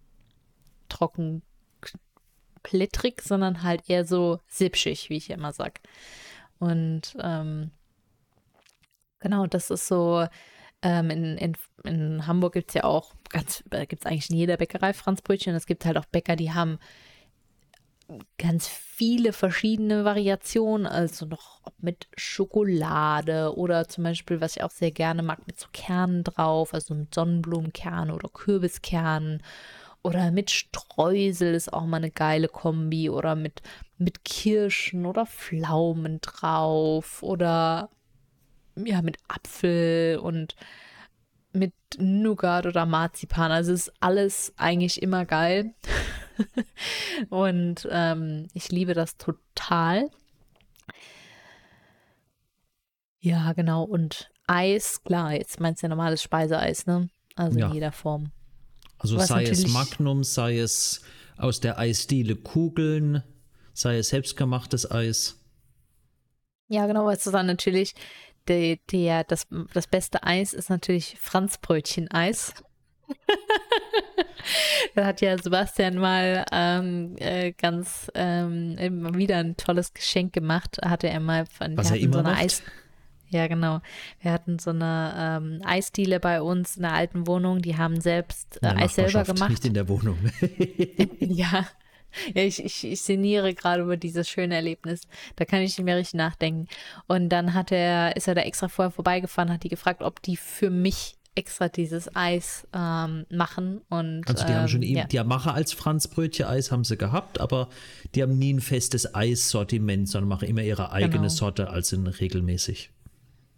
trocken plittrig, sondern halt eher so sipschig, wie ich immer sag. Und ähm, genau, das ist so, ähm, in, in, in Hamburg gibt es ja auch ganz, äh, gibt es eigentlich in jeder Bäckerei Franzbrötchen. Es gibt halt auch Bäcker, die haben ganz viele verschiedene Variationen, also noch mit Schokolade oder zum Beispiel, was ich auch sehr gerne mag, mit so Kernen drauf, also mit Sonnenblumenkern oder Kürbiskernen oder mit Streusel ist auch mal eine geile Kombi oder mit, mit Kirschen oder Pflaumen drauf oder ja, mit Apfel und mit Nougat oder Marzipan. Also ist alles eigentlich immer geil. und ähm, ich liebe das total. Ja, genau. Und Eis, klar, jetzt meinst du ja normales Speiseeis, ne? Also ja. in jeder Form. Also Was sei es Magnum, sei es aus der Eisdiele Kugeln, sei es selbstgemachtes Eis. Ja, genau, es dann natürlich der, der, das, das beste Eis ist natürlich Franzbrötchen-Eis. da hat ja Sebastian mal ähm, äh, ganz ähm, wieder ein tolles Geschenk gemacht. Hatte er mal von Was er immer so eine macht? Eis. Ja, genau. Wir hatten so eine ähm, Eisdiele bei uns in der alten Wohnung. Die haben selbst äh, Eis selber gemacht. Nicht in der Wohnung. ja. Ja, ich, ich, ich sinniere gerade über dieses schöne Erlebnis. Da kann ich nicht mehr richtig nachdenken. Und dann hat er, ist er da extra vorher vorbeigefahren, hat die gefragt, ob die für mich extra dieses Eis ähm, machen. Und, also die ähm, haben schon ähm, ja. die Macher als Franzbrötchen-Eis haben sie gehabt, aber die haben nie ein festes Eissortiment, sondern machen immer ihre eigene genau. Sorte als in regelmäßig.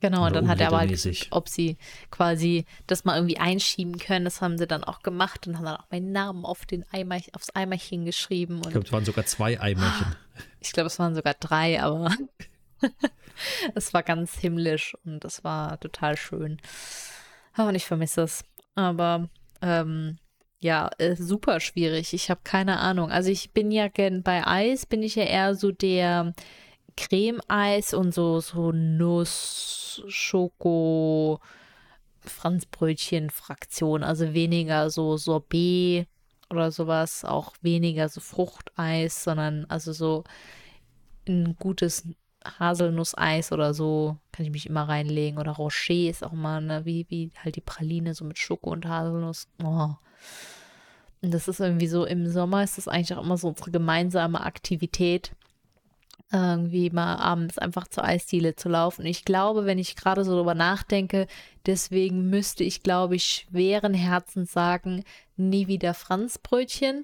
Genau, und dann hat er aber halt ob sie quasi das mal irgendwie einschieben können. Das haben sie dann auch gemacht und haben dann auch meinen Namen auf den Eimer, aufs Eimerchen geschrieben. ich glaube, es waren sogar zwei Eimerchen. Ich glaube, es waren sogar drei, aber es war ganz himmlisch und es war total schön. Oh, und ich vermisse es. Aber ähm, ja, äh, super schwierig. Ich habe keine Ahnung. Also ich bin ja gern bei Eis, bin ich ja eher so der Creme-Eis und so, so Nuss, Schoko, Franzbrötchen-Fraktion. Also weniger so Sorbet oder sowas, auch weniger so Fruchteis, sondern also so ein gutes Haselnusseis oder so kann ich mich immer reinlegen. Oder Rocher ist auch mal, ne, wie, wie halt die Praline, so mit Schoko und Haselnuss. Oh. Und das ist irgendwie so, im Sommer ist das eigentlich auch immer so unsere gemeinsame Aktivität, irgendwie mal abends einfach zur Eisdiele zu laufen. Ich glaube, wenn ich gerade so darüber nachdenke, deswegen müsste ich, glaube ich, schweren Herzens sagen, nie wieder Franzbrötchen,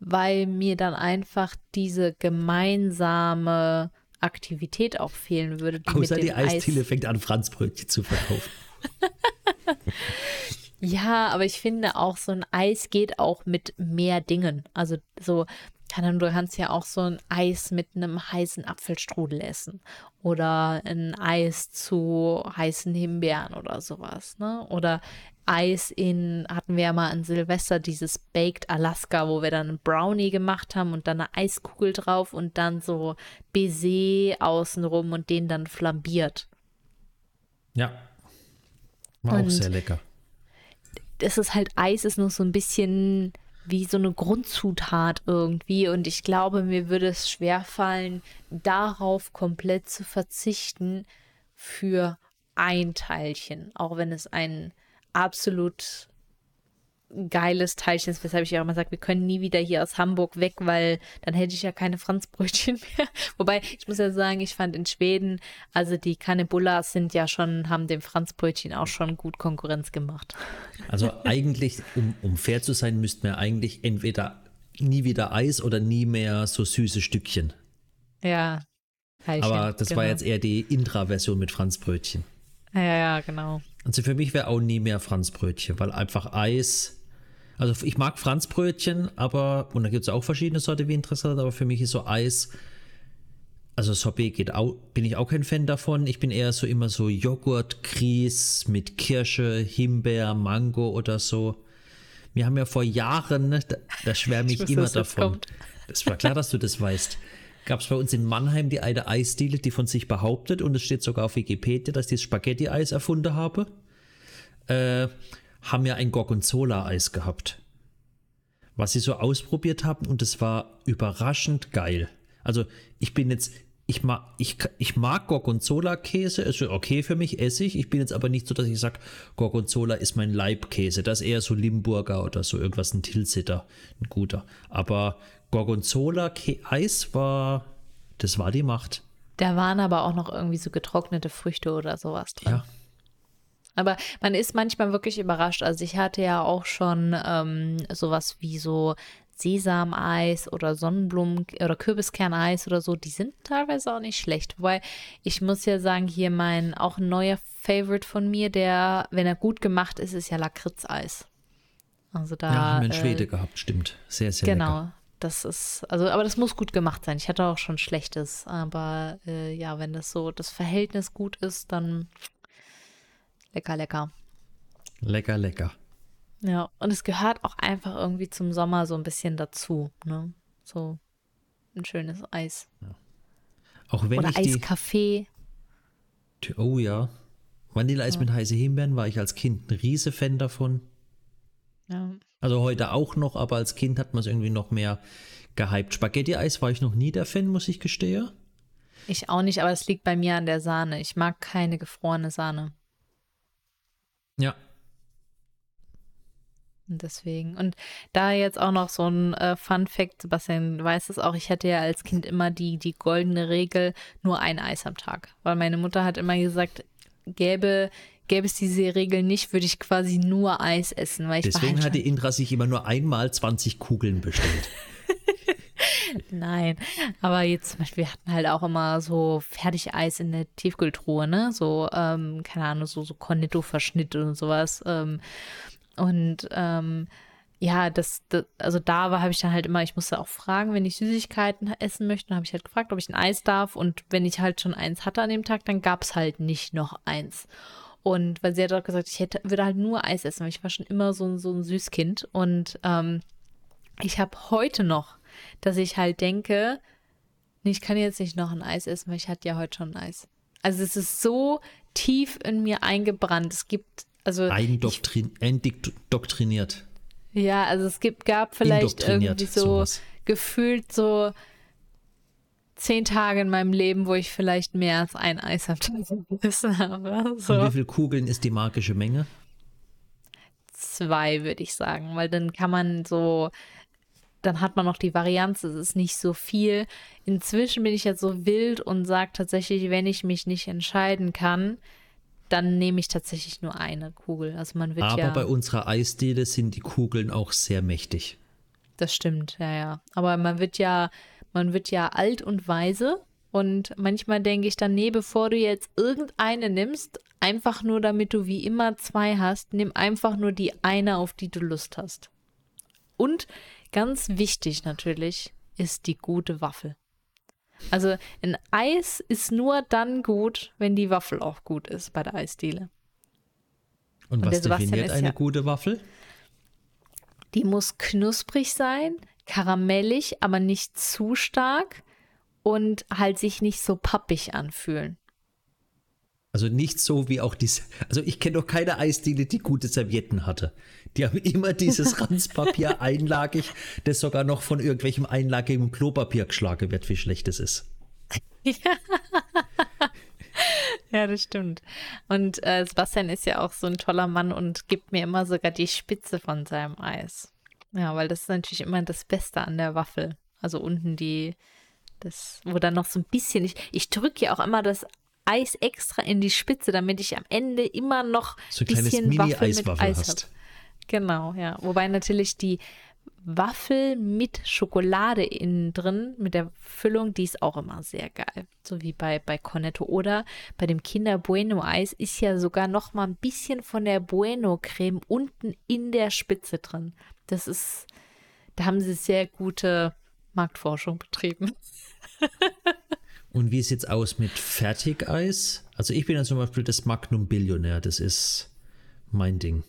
weil mir dann einfach diese gemeinsame Aktivität auch fehlen würde. Die Außer die Eisdiele Eis fängt an, Franzbrötchen zu verkaufen. ja, aber ich finde auch, so ein Eis geht auch mit mehr Dingen. Also so, du kannst ja auch so ein Eis mit einem heißen Apfelstrudel essen. Oder ein Eis zu heißen Himbeeren oder sowas, ne? Oder Eis in, hatten wir ja mal an Silvester dieses Baked Alaska, wo wir dann einen Brownie gemacht haben und dann eine Eiskugel drauf und dann so Baiser außenrum und den dann flambiert. Ja. War und auch sehr lecker. Das ist halt, Eis ist noch so ein bisschen wie so eine Grundzutat irgendwie und ich glaube, mir würde es schwerfallen, darauf komplett zu verzichten für ein Teilchen, auch wenn es ein absolut geiles Teilchen weshalb ich auch immer sage, wir können nie wieder hier aus Hamburg weg, weil dann hätte ich ja keine Franzbrötchen mehr. Wobei, ich muss ja sagen, ich fand in Schweden, also die Canebullas sind ja schon, haben dem Franzbrötchen auch schon gut Konkurrenz gemacht. Also eigentlich, um, um fair zu sein, müssten wir eigentlich entweder nie wieder Eis oder nie mehr so süße Stückchen. Ja. Teilchen, Aber das genau. war jetzt eher die Intra-Version mit Franzbrötchen. Ja, ja, genau. Also für mich wäre auch nie mehr Franzbrötchen, weil einfach Eis. Also ich mag Franzbrötchen, aber, und da gibt es auch verschiedene Sorte, wie interessant, aber für mich ist so Eis also Sorbet geht auch, bin ich auch kein Fan davon. Ich bin eher so immer so Joghurt, Grieß mit Kirsche, Himbeer, Mango oder so. Wir haben ja vor Jahren, da, da schwärme ich, ich immer davon. Das war klar, dass du das weißt. Gab es bei uns in Mannheim die eine Eisdiele, die von sich behauptet, und es steht sogar auf Wikipedia, dass die Spaghetti-Eis erfunden habe. Äh, haben ja ein Gorgonzola-Eis gehabt. Was sie so ausprobiert haben, und es war überraschend geil. Also ich bin jetzt, ich mag, ich, ich mag Gorgonzola-Käse, ist okay für mich, Essig. Ich bin jetzt aber nicht so, dass ich sage, Gorgonzola ist mein Leibkäse. Das ist eher so Limburger oder so irgendwas, ein Tilsiter, ein guter. Aber Gorgonzola-Eis war, das war die Macht. Da waren aber auch noch irgendwie so getrocknete Früchte oder sowas drin. Ja. Aber man ist manchmal wirklich überrascht. Also ich hatte ja auch schon ähm, sowas wie so Sesameis oder Sonnenblumen- oder Kürbiskerneis oder so, die sind teilweise auch nicht schlecht. Wobei ich muss ja sagen, hier mein auch ein neuer Favorite von mir, der, wenn er gut gemacht ist, ist ja Lakritzeis. Also da. Ja, haben wir in äh, Schwede gehabt, stimmt. Sehr, sehr genau. lecker. Das ist, also, aber das muss gut gemacht sein. Ich hatte auch schon Schlechtes, aber äh, ja, wenn das so das Verhältnis gut ist, dann lecker, lecker. Lecker, lecker. Ja, und es gehört auch einfach irgendwie zum Sommer so ein bisschen dazu, ne? So ein schönes Eis. Ja. Auch wenn Oder ich Eiskaffee. Die, oh ja. Vanilleeis ja. mit heiße Himbeeren war ich als Kind ein riese Fan davon. Ja. Also heute auch noch, aber als Kind hat man es irgendwie noch mehr gehypt. Spaghetti-Eis war ich noch nie der Fan, muss ich gestehen. Ich auch nicht, aber es liegt bei mir an der Sahne. Ich mag keine gefrorene Sahne. Ja, und deswegen. Und da jetzt auch noch so ein äh, Fun Fact, Sebastian weiß es auch, ich hatte ja als Kind immer die, die goldene Regel, nur ein Eis am Tag. Weil meine Mutter hat immer gesagt, gäbe, gäbe es diese Regel nicht, würde ich quasi nur Eis essen. Weil ich Deswegen hatte Indra sich immer nur einmal 20 Kugeln bestellt. Nein, aber jetzt zum Beispiel, wir hatten halt auch immer so Fertigeis in der Tiefkühltruhe, ne? So, ähm, keine Ahnung, so, so Cornetto-Verschnitt und sowas. Ähm, und ähm, ja, das, das, also da war, habe ich dann halt immer, ich musste auch fragen, wenn ich Süßigkeiten essen möchte, habe ich halt gefragt, ob ich ein Eis darf. Und wenn ich halt schon eins hatte an dem Tag, dann gab es halt nicht noch eins. Und weil sie hat auch gesagt, ich hätte, würde halt nur Eis essen, weil ich war schon immer so, so ein Süßkind. Und ähm, ich habe heute noch, dass ich halt denke, nee, ich kann jetzt nicht noch ein Eis essen, weil ich hatte ja heute schon ein Eis. Also es ist so tief in mir eingebrannt. Es gibt also eindoktriniert. Ja, also es gibt, gab vielleicht irgendwie so sowas. gefühlt so zehn Tage in meinem Leben, wo ich vielleicht mehr als ein Eis habe. So. Und wie viele Kugeln ist die magische Menge? Zwei, würde ich sagen, weil dann kann man so, dann hat man noch die Varianz, es ist nicht so viel. Inzwischen bin ich jetzt so wild und sage tatsächlich, wenn ich mich nicht entscheiden kann, dann nehme ich tatsächlich nur eine Kugel. Also man wird Aber ja, bei unserer Eisdiele sind die Kugeln auch sehr mächtig. Das stimmt, ja, ja. Aber man wird ja, man wird ja alt und weise. Und manchmal denke ich dann, nee, bevor du jetzt irgendeine nimmst, einfach nur damit du wie immer zwei hast, nimm einfach nur die eine, auf die du Lust hast. Und ganz wichtig natürlich ist die gute Waffel. Also ein Eis ist nur dann gut, wenn die Waffel auch gut ist bei der Eisdiele. Und, Und was definiert eine ja, gute Waffel? Die muss knusprig sein, karamellig, aber nicht zu stark und halt sich nicht so pappig anfühlen. Also nicht so wie auch diese. Also ich kenne doch keine Eisdiele, die gute Servietten hatte. Die haben immer dieses Ranzpapier einlagig, das sogar noch von irgendwelchem einlagigen Klopapier geschlagen wird, wie schlecht es ist. Ja. ja, das stimmt. Und äh, Sebastian ist ja auch so ein toller Mann und gibt mir immer sogar die Spitze von seinem Eis. Ja, weil das ist natürlich immer das Beste an der Waffel. Also unten die, das, wo dann noch so ein bisschen, ich, ich drücke ja auch immer das Eis extra in die Spitze, damit ich am Ende immer noch so ein bisschen Waffel mit Eis hast. Hab. Genau, ja. Wobei natürlich die Waffel mit Schokolade innen drin, mit der Füllung, die ist auch immer sehr geil. So wie bei, bei Cornetto. Oder bei dem Kinder Bueno Eis ist ja sogar noch mal ein bisschen von der Bueno Creme unten in der Spitze drin. Das ist, da haben sie sehr gute Marktforschung betrieben. Und wie sieht es aus mit Fertigeis? Also ich bin ja zum Beispiel das Magnum Billionär, das ist mein Ding.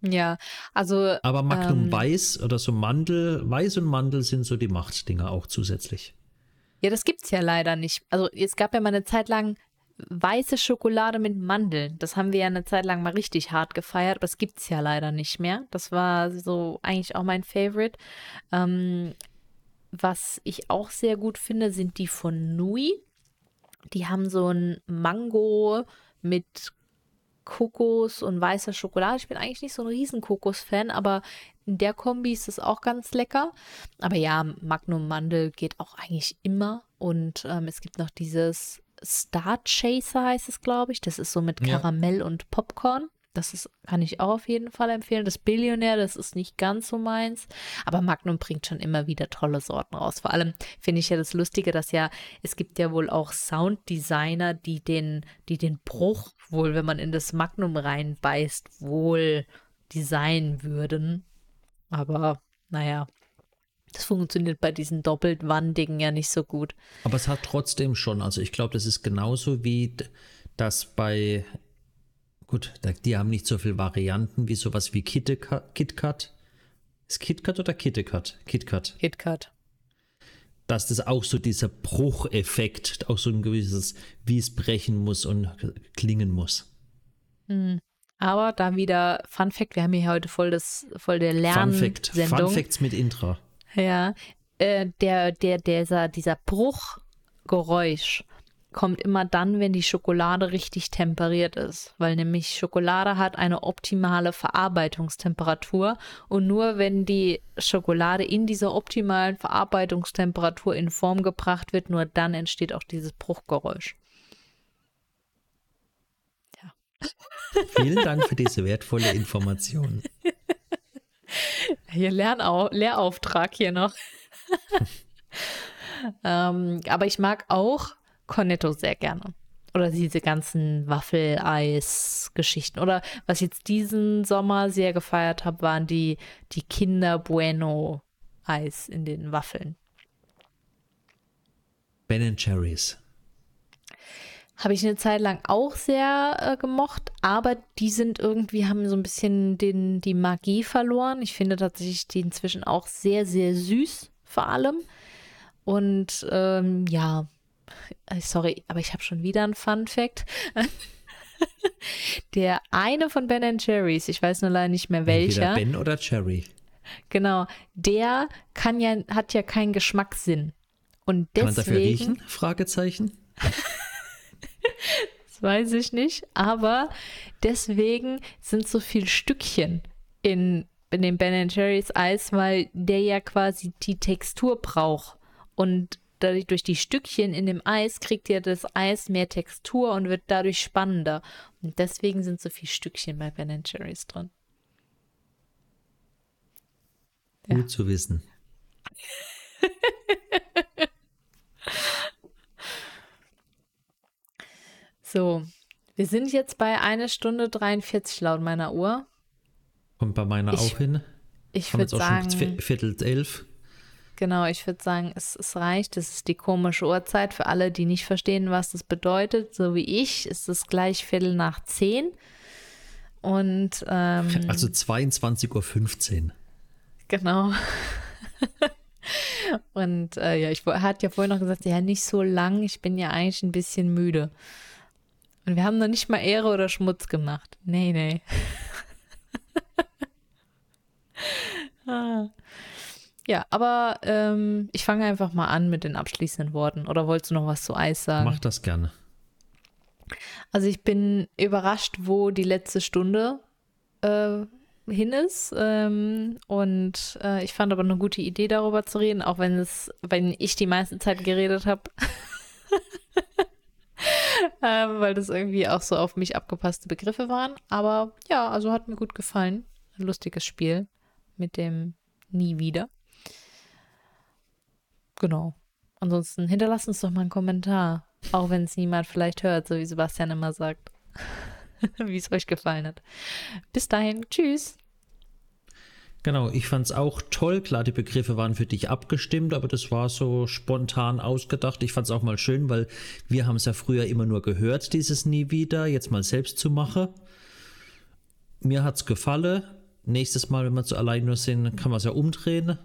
Ja, also. Aber Magnum ähm, Weiß oder so Mandel, Weiß und Mandel sind so die Machtdinger auch zusätzlich. Ja, das gibt's ja leider nicht. Also es gab ja mal eine Zeit lang weiße Schokolade mit Mandeln. Das haben wir ja eine Zeit lang mal richtig hart gefeiert, aber es gibt's ja leider nicht mehr. Das war so eigentlich auch mein Favorite. Ähm, was ich auch sehr gut finde, sind die von Nui. Die haben so ein Mango mit Kokos und weißer Schokolade. Ich bin eigentlich nicht so ein riesen Kokos-Fan, aber in der Kombi ist es auch ganz lecker. Aber ja, Magnum Mandel geht auch eigentlich immer. Und ähm, es gibt noch dieses Star Chaser heißt es, glaube ich. Das ist so mit Karamell ja. und Popcorn. Das ist, kann ich auch auf jeden Fall empfehlen. Das Billionär, das ist nicht ganz so meins. Aber Magnum bringt schon immer wieder tolle Sorten raus. Vor allem finde ich ja das Lustige, dass ja, es gibt ja wohl auch Sounddesigner, die den, die den Bruch wohl, wenn man in das Magnum reinbeißt, wohl designen würden. Aber naja, das funktioniert bei diesen doppelt Wandigen ja nicht so gut. Aber es hat trotzdem schon, also ich glaube, das ist genauso wie das bei Gut, die haben nicht so viele Varianten wie sowas wie KitKat. Ist KitKat oder KitKat? KitKat. KitKat. Dass das auch so dieser Brucheffekt, auch so ein gewisses, wie es brechen muss und klingen muss. Hm. Aber da wieder Fun Fact, wir haben hier heute voll, das, voll der Lern Fun Fact, Fun Facts mit Intra. Ja, äh, der, der, dieser, dieser Bruchgeräusch kommt immer dann, wenn die Schokolade richtig temperiert ist, weil nämlich Schokolade hat eine optimale Verarbeitungstemperatur und nur wenn die Schokolade in dieser optimalen Verarbeitungstemperatur in Form gebracht wird, nur dann entsteht auch dieses Bruchgeräusch. Ja. Vielen Dank für diese wertvolle Information. Hier Lernau Lehrauftrag hier noch. ähm, aber ich mag auch Cornetto sehr gerne. Oder diese ganzen Waffeleis-Geschichten. Oder was ich jetzt diesen Sommer sehr gefeiert habe, waren die, die Kinder Bueno-Eis in den Waffeln. Ben Cherries. Habe ich eine Zeit lang auch sehr äh, gemocht, aber die sind irgendwie, haben so ein bisschen den, die Magie verloren. Ich finde tatsächlich die inzwischen auch sehr, sehr süß, vor allem. Und ähm, ja, sorry, aber ich habe schon wieder einen Fun Fact. Der eine von Ben Cherries, ich weiß nur leider nicht mehr welcher. Entweder Ben oder Cherry. Genau, der kann ja, hat ja keinen Geschmackssinn. Und deswegen, kann man dafür riechen? Fragezeichen. das weiß ich nicht, aber deswegen sind so viele Stückchen in, in dem Ben Cherries Eis, weil der ja quasi die Textur braucht. Und dadurch durch die Stückchen in dem Eis kriegt ja das Eis mehr Textur und wird dadurch spannender. Und deswegen sind so viele Stückchen bei Ben Cherries drin. Ja. Gut zu wissen. so, wir sind jetzt bei einer Stunde 43 laut meiner Uhr. Kommt bei meiner ich, auch hin. Ich würde sagen. Viertel elf. Genau, ich würde sagen, es, es reicht. Es ist die komische Uhrzeit für alle, die nicht verstehen, was das bedeutet. So wie ich ist es gleich Viertel nach zehn. Und ähm, also 22.15 Uhr. Genau. Und äh, ja, ich hatte ja vorhin noch gesagt, ja, nicht so lang. Ich bin ja eigentlich ein bisschen müde. Und wir haben noch nicht mal Ehre oder Schmutz gemacht. Nee, nee. ah. Ja, aber ähm, ich fange einfach mal an mit den abschließenden Worten. Oder wolltest du noch was zu Eis sagen? Mach das gerne. Also ich bin überrascht, wo die letzte Stunde äh, hin ist. Ähm, und äh, ich fand aber eine gute Idee, darüber zu reden, auch wenn es, wenn ich die meiste Zeit geredet habe. ähm, weil das irgendwie auch so auf mich abgepasste Begriffe waren. Aber ja, also hat mir gut gefallen. Ein lustiges Spiel mit dem Nie wieder. Genau. Ansonsten hinterlasst uns doch mal einen Kommentar. Auch wenn es niemand vielleicht hört, so wie Sebastian immer sagt. wie es euch gefallen hat. Bis dahin. Tschüss. Genau, ich fand es auch toll. Klar, die Begriffe waren für dich abgestimmt, aber das war so spontan ausgedacht. Ich fand es auch mal schön, weil wir haben es ja früher immer nur gehört, dieses Nie wieder, jetzt mal selbst zu machen. Mir hat es gefallen. Nächstes Mal, wenn wir zu allein nur sind, kann man es ja umdrehen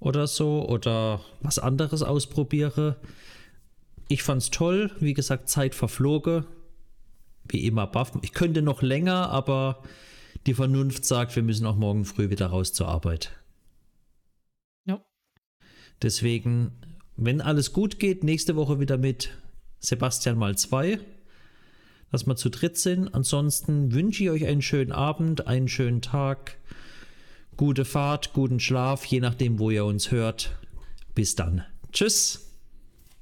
oder so oder was anderes ausprobieren. Ich fand es toll. Wie gesagt, Zeit verfloge. Wie immer baff. Ich könnte noch länger, aber die Vernunft sagt, wir müssen auch morgen früh wieder raus zur Arbeit. Ja. Deswegen, wenn alles gut geht, nächste Woche wieder mit Sebastian mal zwei, dass wir zu dritt sind. Ansonsten wünsche ich euch einen schönen Abend, einen schönen Tag, gute Fahrt, guten Schlaf, je nachdem, wo ihr uns hört. Bis dann. Tschüss.